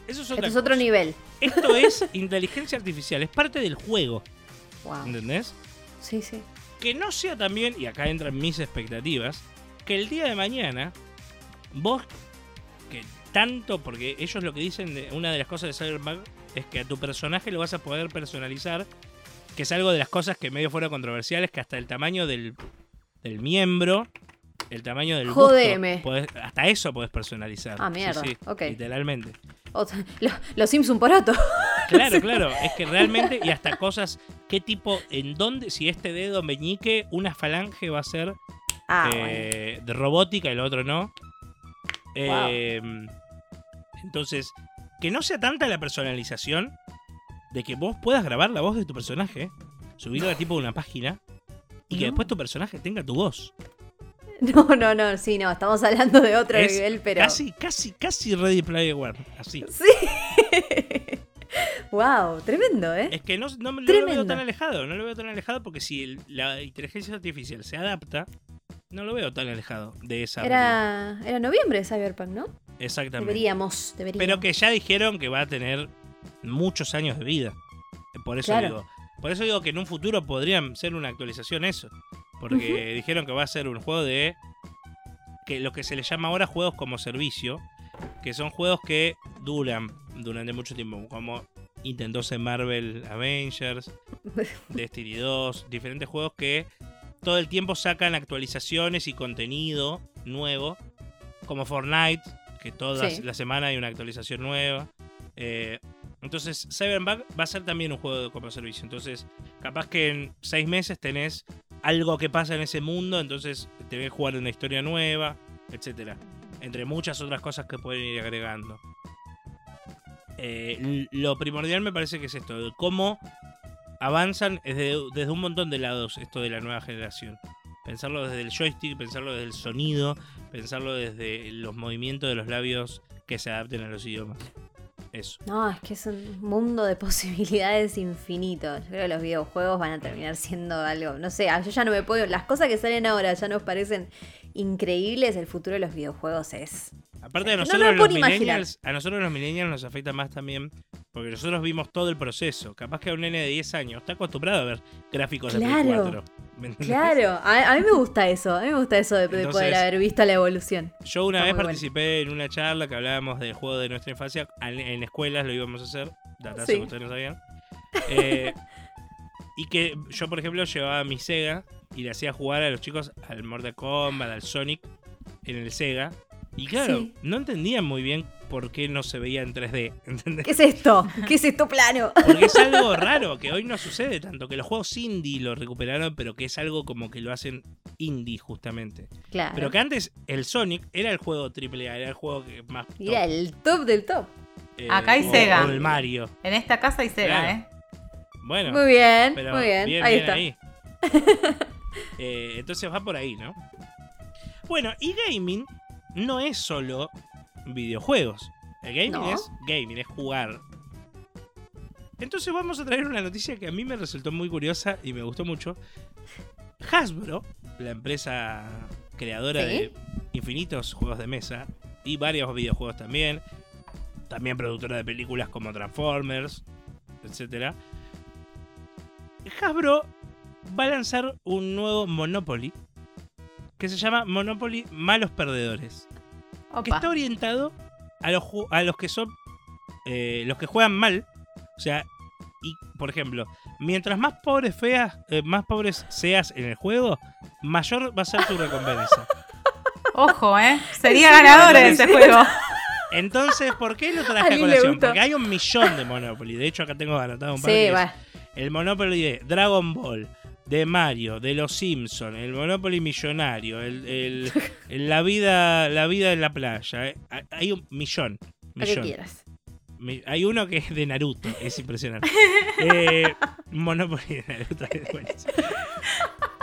eso es, es otro nivel. Esto es inteligencia artificial, es parte del juego. ¿Entendés? Sí, sí. Que no sea también, y acá entran mis expectativas, que el día de mañana vos, que tanto, porque ellos lo que dicen, de, una de las cosas de Cyberpunk es que a tu personaje lo vas a poder personalizar, que es algo de las cosas que medio fueron controversiales, que hasta el tamaño del, del miembro el tamaño del Jodeme. hasta eso puedes personalizar. Ah, mierda. Sí, Literalmente. Los, Sims un poroto. Claro, claro. Es que realmente, y hasta cosas, qué tipo, en dónde, si este dedo meñique, una falange va a ser ah, eh, de robótica y el otro no. Em, entonces, que no sea tanta la personalización de que vos puedas grabar la voz de tu personaje, subirla tipo de una página y que después tu personaje tenga tu voz. No, no, no, sí, no, estamos hablando de otro nivel, pero. Casi, casi, casi Ready Player One, así. Sí. wow, tremendo, ¿eh? Es que no, no, lo veo tan alejado, no lo veo tan alejado porque si la inteligencia artificial se adapta, no lo veo tan alejado de esa. Era, era noviembre de Cyberpunk, ¿no? Exactamente. Deberíamos, deberíamos. Pero que ya dijeron que va a tener muchos años de vida. Por eso digo. Por eso digo que en un futuro podrían ser una actualización eso. Porque dijeron que va a ser un juego de. que lo que se le llama ahora juegos como servicio. Que son juegos que duran durante mucho tiempo. Como intentó ser Marvel Avengers, Destiny 2, diferentes juegos que todo el tiempo sacan actualizaciones y contenido nuevo. Como Fortnite, que toda la semana hay una actualización nueva. Eh, entonces, Cyberpunk va a ser también un juego como servicio. Entonces, capaz que en seis meses tenés algo que pasa en ese mundo, entonces te que jugar una historia nueva, etcétera. Entre muchas otras cosas que pueden ir agregando. Eh, lo primordial me parece que es esto, de cómo avanzan desde, desde un montón de lados esto de la nueva generación. Pensarlo desde el joystick, pensarlo desde el sonido, pensarlo desde los movimientos de los labios que se adapten a los idiomas. No, es que es un mundo de posibilidades infinitos. Yo creo que los videojuegos van a terminar siendo algo, no sé, yo ya no me puedo, las cosas que salen ahora ya nos parecen increíbles, el futuro de los videojuegos es Aparte de nosotros los millennials, a nosotros los millennials nos afecta más también porque nosotros vimos todo el proceso. Capaz que un nene de 10 años está acostumbrado a ver gráficos de Play 4. Claro, a, mí me gusta eso, a mí me gusta eso de, poder haber visto la evolución. Yo una vez participé en una charla que hablábamos del juego de nuestra infancia, en, escuelas lo íbamos a hacer, datazo que ustedes no sabían. Eh, y que yo, por ejemplo, llevaba mi Sega y le hacía jugar a los chicos al Mortal Kombat, al Sonic en el Sega. Y claro, no entendían muy bien por qué no se veía en 3D. ¿entendés? ¿Qué es esto? ¿Qué es esto plano? Porque es algo raro, que hoy no sucede tanto, que los juegos indie lo recuperaron, pero que es algo como que lo hacen indie justamente. Claro. Pero que antes el Sonic era el juego AAA, era el juego que más... top, Mira, el top del top. eh, Acá hay o- Sega. O el Mario. En esta casa hay Sega, Claro. ¿eh? Bueno, Muy bien, pero muy bien. bien, Ahí bien está. ahí. Eh, entonces va por ahí, ¿no? Bueno, y gaming no es solo videojuegos. El gaming No. es gaming, es jugar. Entonces vamos a traer una noticia que a mí me resultó muy curiosa y me gustó mucho. Hasbro, la empresa creadora ¿Sí? de infinitos juegos de mesa y varios videojuegos también, también productora de películas como Transformers, etc. Hasbro va a lanzar un nuevo Monopoly que se llama Monopoly Malos Perdedores que está orientado a los, a los que son eh, los que juegan mal. O sea, y por ejemplo, mientras más pobres feas, eh, más pobres seas en el juego, mayor va a ser tu recompensa. Ojo, ¿eh? Sería ganador en ese juego. Entonces, ¿por qué lo A traje a me colación? Porque hay un millón de Monopoly. De hecho, acá tengo anotado un par Sí, es va. el Monopoly de Dragon Ball, de Mario, de los Simpsons, el Monopoly millonario, el, el- el- la vida la vida en la playa. eh. Hay- un millón. Lo que millón. quieras. Mi- Hay uno que es de Naruto, es impresionante. Eh, Monopoly de Naruto es buenísimo.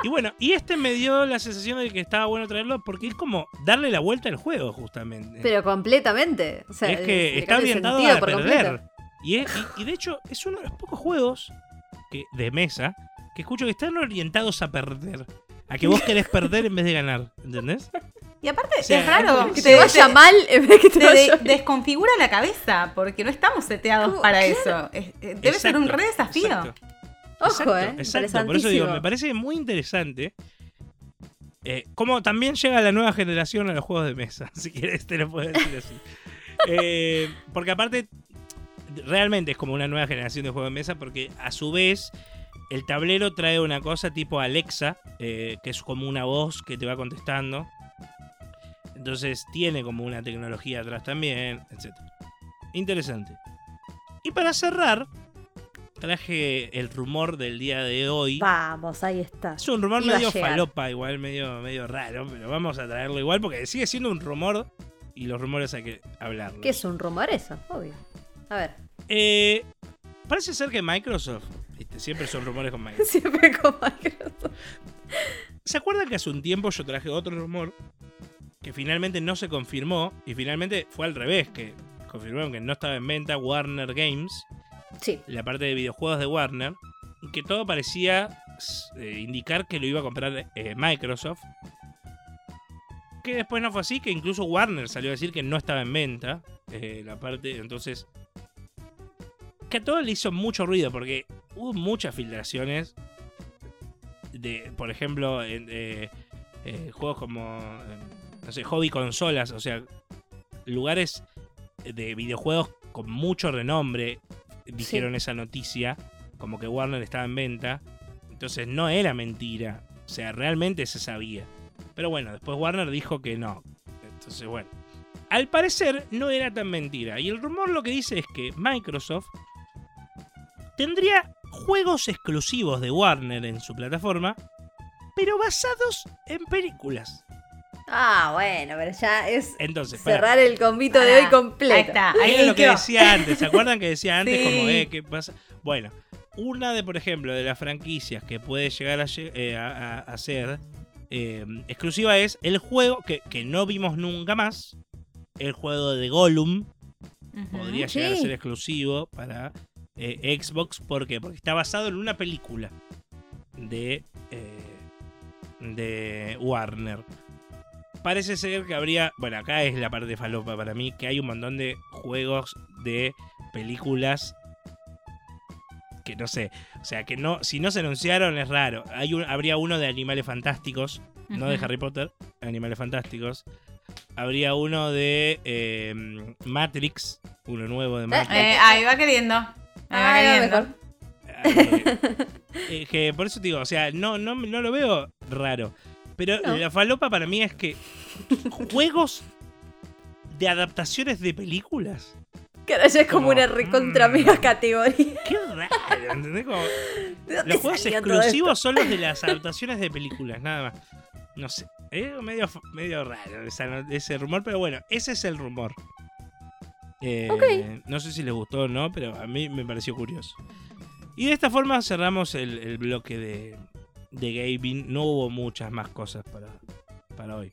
Y bueno, y este me dio la sensación de que estaba bueno traerlo porque es como darle la vuelta al juego, justamente. Pero completamente. O sea, es que le está cambia el orientado sentido a por perder. completo. Y, es- y- y de hecho, es uno de los pocos juegos que, de mesa que escucho que están orientados a perder. A que vos querés perder en vez de ganar. ¿Entendés? Y aparte, O sea, es raro. Que te vaya mal en vez de que te te vaya de- bien. desconfigura la cabeza, porque no estamos seteados ¿Cómo? para Claro. eso. Es- eh, debe ser un re desafío. exacto. Ojo, Exacto, eh. exacto. Por eso digo, me parece muy interesante. eh, como también llega la nueva generación a los juegos de mesa, si quieres te lo puedo decir así. Eh, porque aparte, realmente es como una nueva generación de juegos de mesa, porque a su vez el tablero trae una cosa tipo Alexa, eh, que es como una voz que te va contestando. Entonces tiene como una tecnología atrás también, etc. Interesante. Y para cerrar, traje el rumor del día de hoy. Vamos, ahí está. Es un rumor Iba medio falopa, igual, medio, medio raro, pero vamos a traerlo igual porque sigue siendo un rumor y los rumores hay que hablarlos. ¿Qué es un rumor eso? Obvio. A ver. Eh, parece ser que Microsoft, viste, siempre son rumores con Microsoft. Siempre con Microsoft. ¿Se acuerdan que hace un tiempo yo traje otro rumor que finalmente no se confirmó y finalmente fue al revés, que confirmaron que no estaba en venta Warner Games, Sí. la parte de videojuegos de Warner, y que todo parecía eh, indicar que lo iba a comprar eh, Microsoft. Que después no fue así, que incluso Warner salió a decir que no estaba en venta eh, la parte, entonces... Que a todo le hizo mucho ruido porque hubo muchas filtraciones de, por ejemplo, en, eh, eh, juegos como, eh, no sé, hobby consolas, o sea, lugares de videojuegos con mucho renombre dijeron esa noticia, como que Warner estaba en venta, entonces no era mentira, o sea, realmente se sabía. Pero bueno, después Warner dijo que no, entonces bueno. Al parecer no era tan mentira, y el rumor lo que dice es que Microsoft tendría juegos exclusivos de Warner en su plataforma, pero basados en películas. Ah, bueno, pero ya es Entonces, para, cerrar el convito de hoy completo. Ahí está, ahí Era lo que decía antes, ¿se acuerdan que decía antes Sí. como, eh, qué pasa? Bueno, una de, por ejemplo, de las franquicias que puede llegar a, eh, a- a- a ser eh, exclusiva es el juego que, que no vimos nunca más, el juego de Gollum, podría llegar a ser exclusivo para eh, Xbox, ¿por qué? Porque está basado en una película de, eh, de Warner. Parece ser que habría, bueno, acá es la parte falopa para mí, que hay un montón de juegos de películas que no sé, o sea, que no, si no se anunciaron es raro. Hay un, habría uno de Animales Fantásticos, no de. Harry Potter, Animales Fantásticos. Habría uno de eh, Matrix, uno nuevo de Matrix. Eh, ahí va queriendo. Ah, mejor. Eh, eh, que por eso te digo, o sea, no, no, no lo veo raro. Pero No. la falopa para mí es que juegos de adaptaciones de películas. Que ya es como, Como, una recontra mm. mega categoría. Qué raro, ¿entendés? Como- ¿De dónde los juegos exclusivos son los de las adaptaciones de películas, nada más. No sé, es medio, medio raro ese rumor, pero bueno, ese es el rumor. Eh. No sé si les gustó o no, pero a mí me pareció curioso. Y de esta forma cerramos el, el bloque de, de gaming. No hubo muchas más cosas para, para hoy.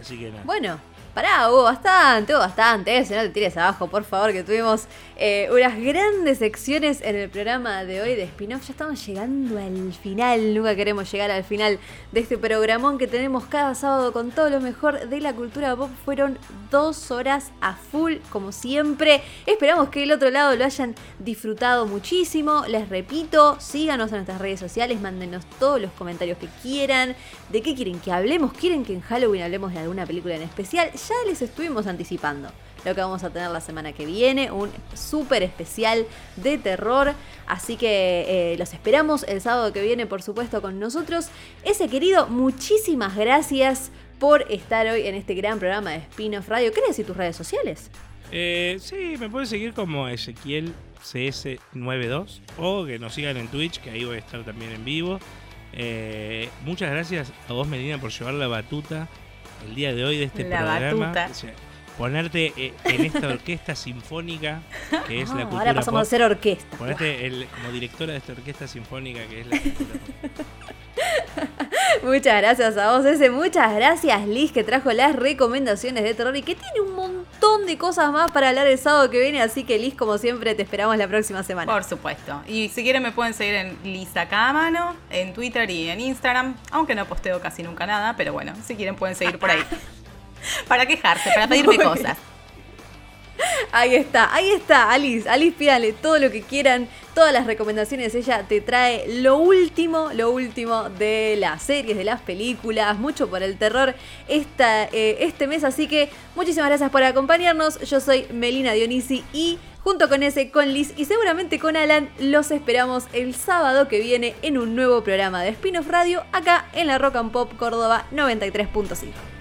Así que nada. Bueno, pará, hubo bastante, hubo bastante. eh, Si no te tires abajo, por favor, que tuvimos eh, unas grandes secciones en el programa de hoy de spin-off. Ya estamos llegando al final. Nunca queremos llegar al final de este programón que tenemos cada sábado con todo lo mejor de la cultura pop. Fueron dos horas a full, como siempre. Esperamos que el otro lado lo hayan disfrutado muchísimo. Les repito, síganos en nuestras redes sociales, mándenos todos los comentarios que quieran. ¿De qué quieren que hablemos? ¿Quieren que en Halloween hablemos de alguna película en especial? Ya les estuvimos anticipando lo que vamos a tener la semana que viene, un súper especial de terror. Así que eh, los esperamos el sábado que viene, por supuesto, con nosotros. Ese querido, muchísimas gracias por estar hoy en este gran programa de Spin-off Radio. ¿Querés decir tus redes sociales? Eh, sí, me pueden seguir como Ezequiel CS92 o que nos sigan en Twitch, que ahí voy a estar también en vivo. Eh, muchas gracias a vos, Melina, por llevar la batuta el día de hoy de este La programa. batuta. Ponerte eh, en esta orquesta sinfónica que es la Ah, cultura ahora pasamos a ser orquesta. Ponerte el- como directora de esta orquesta sinfónica que es la cultura pop. Muchas gracias a vos, ese. Muchas gracias, Liz, que trajo las recomendaciones de terror y que tiene un montón de cosas más para hablar el sábado que viene. Así que, Liz, como siempre, te esperamos la próxima semana. Por supuesto. Y si quieren me pueden seguir en Lisa Cámano, en Twitter y en Instagram, aunque no posteo casi nunca nada, pero bueno, si quieren pueden seguir por ahí. para quejarse, para pedirme Muy bien. Ahí está, ahí está, Alice. Alice, pídanle todo lo que quieran, todas las recomendaciones. Ella te trae lo último, lo último de las series, de las películas, mucho por el terror esta, eh, este mes. Así que muchísimas gracias por acompañarnos. Yo soy Melina Dionisi y junto con ese, con Liz y seguramente con Alan, los esperamos el sábado que viene en un nuevo programa de Spin-off Radio acá en la Rock and Pop Córdoba 93.5.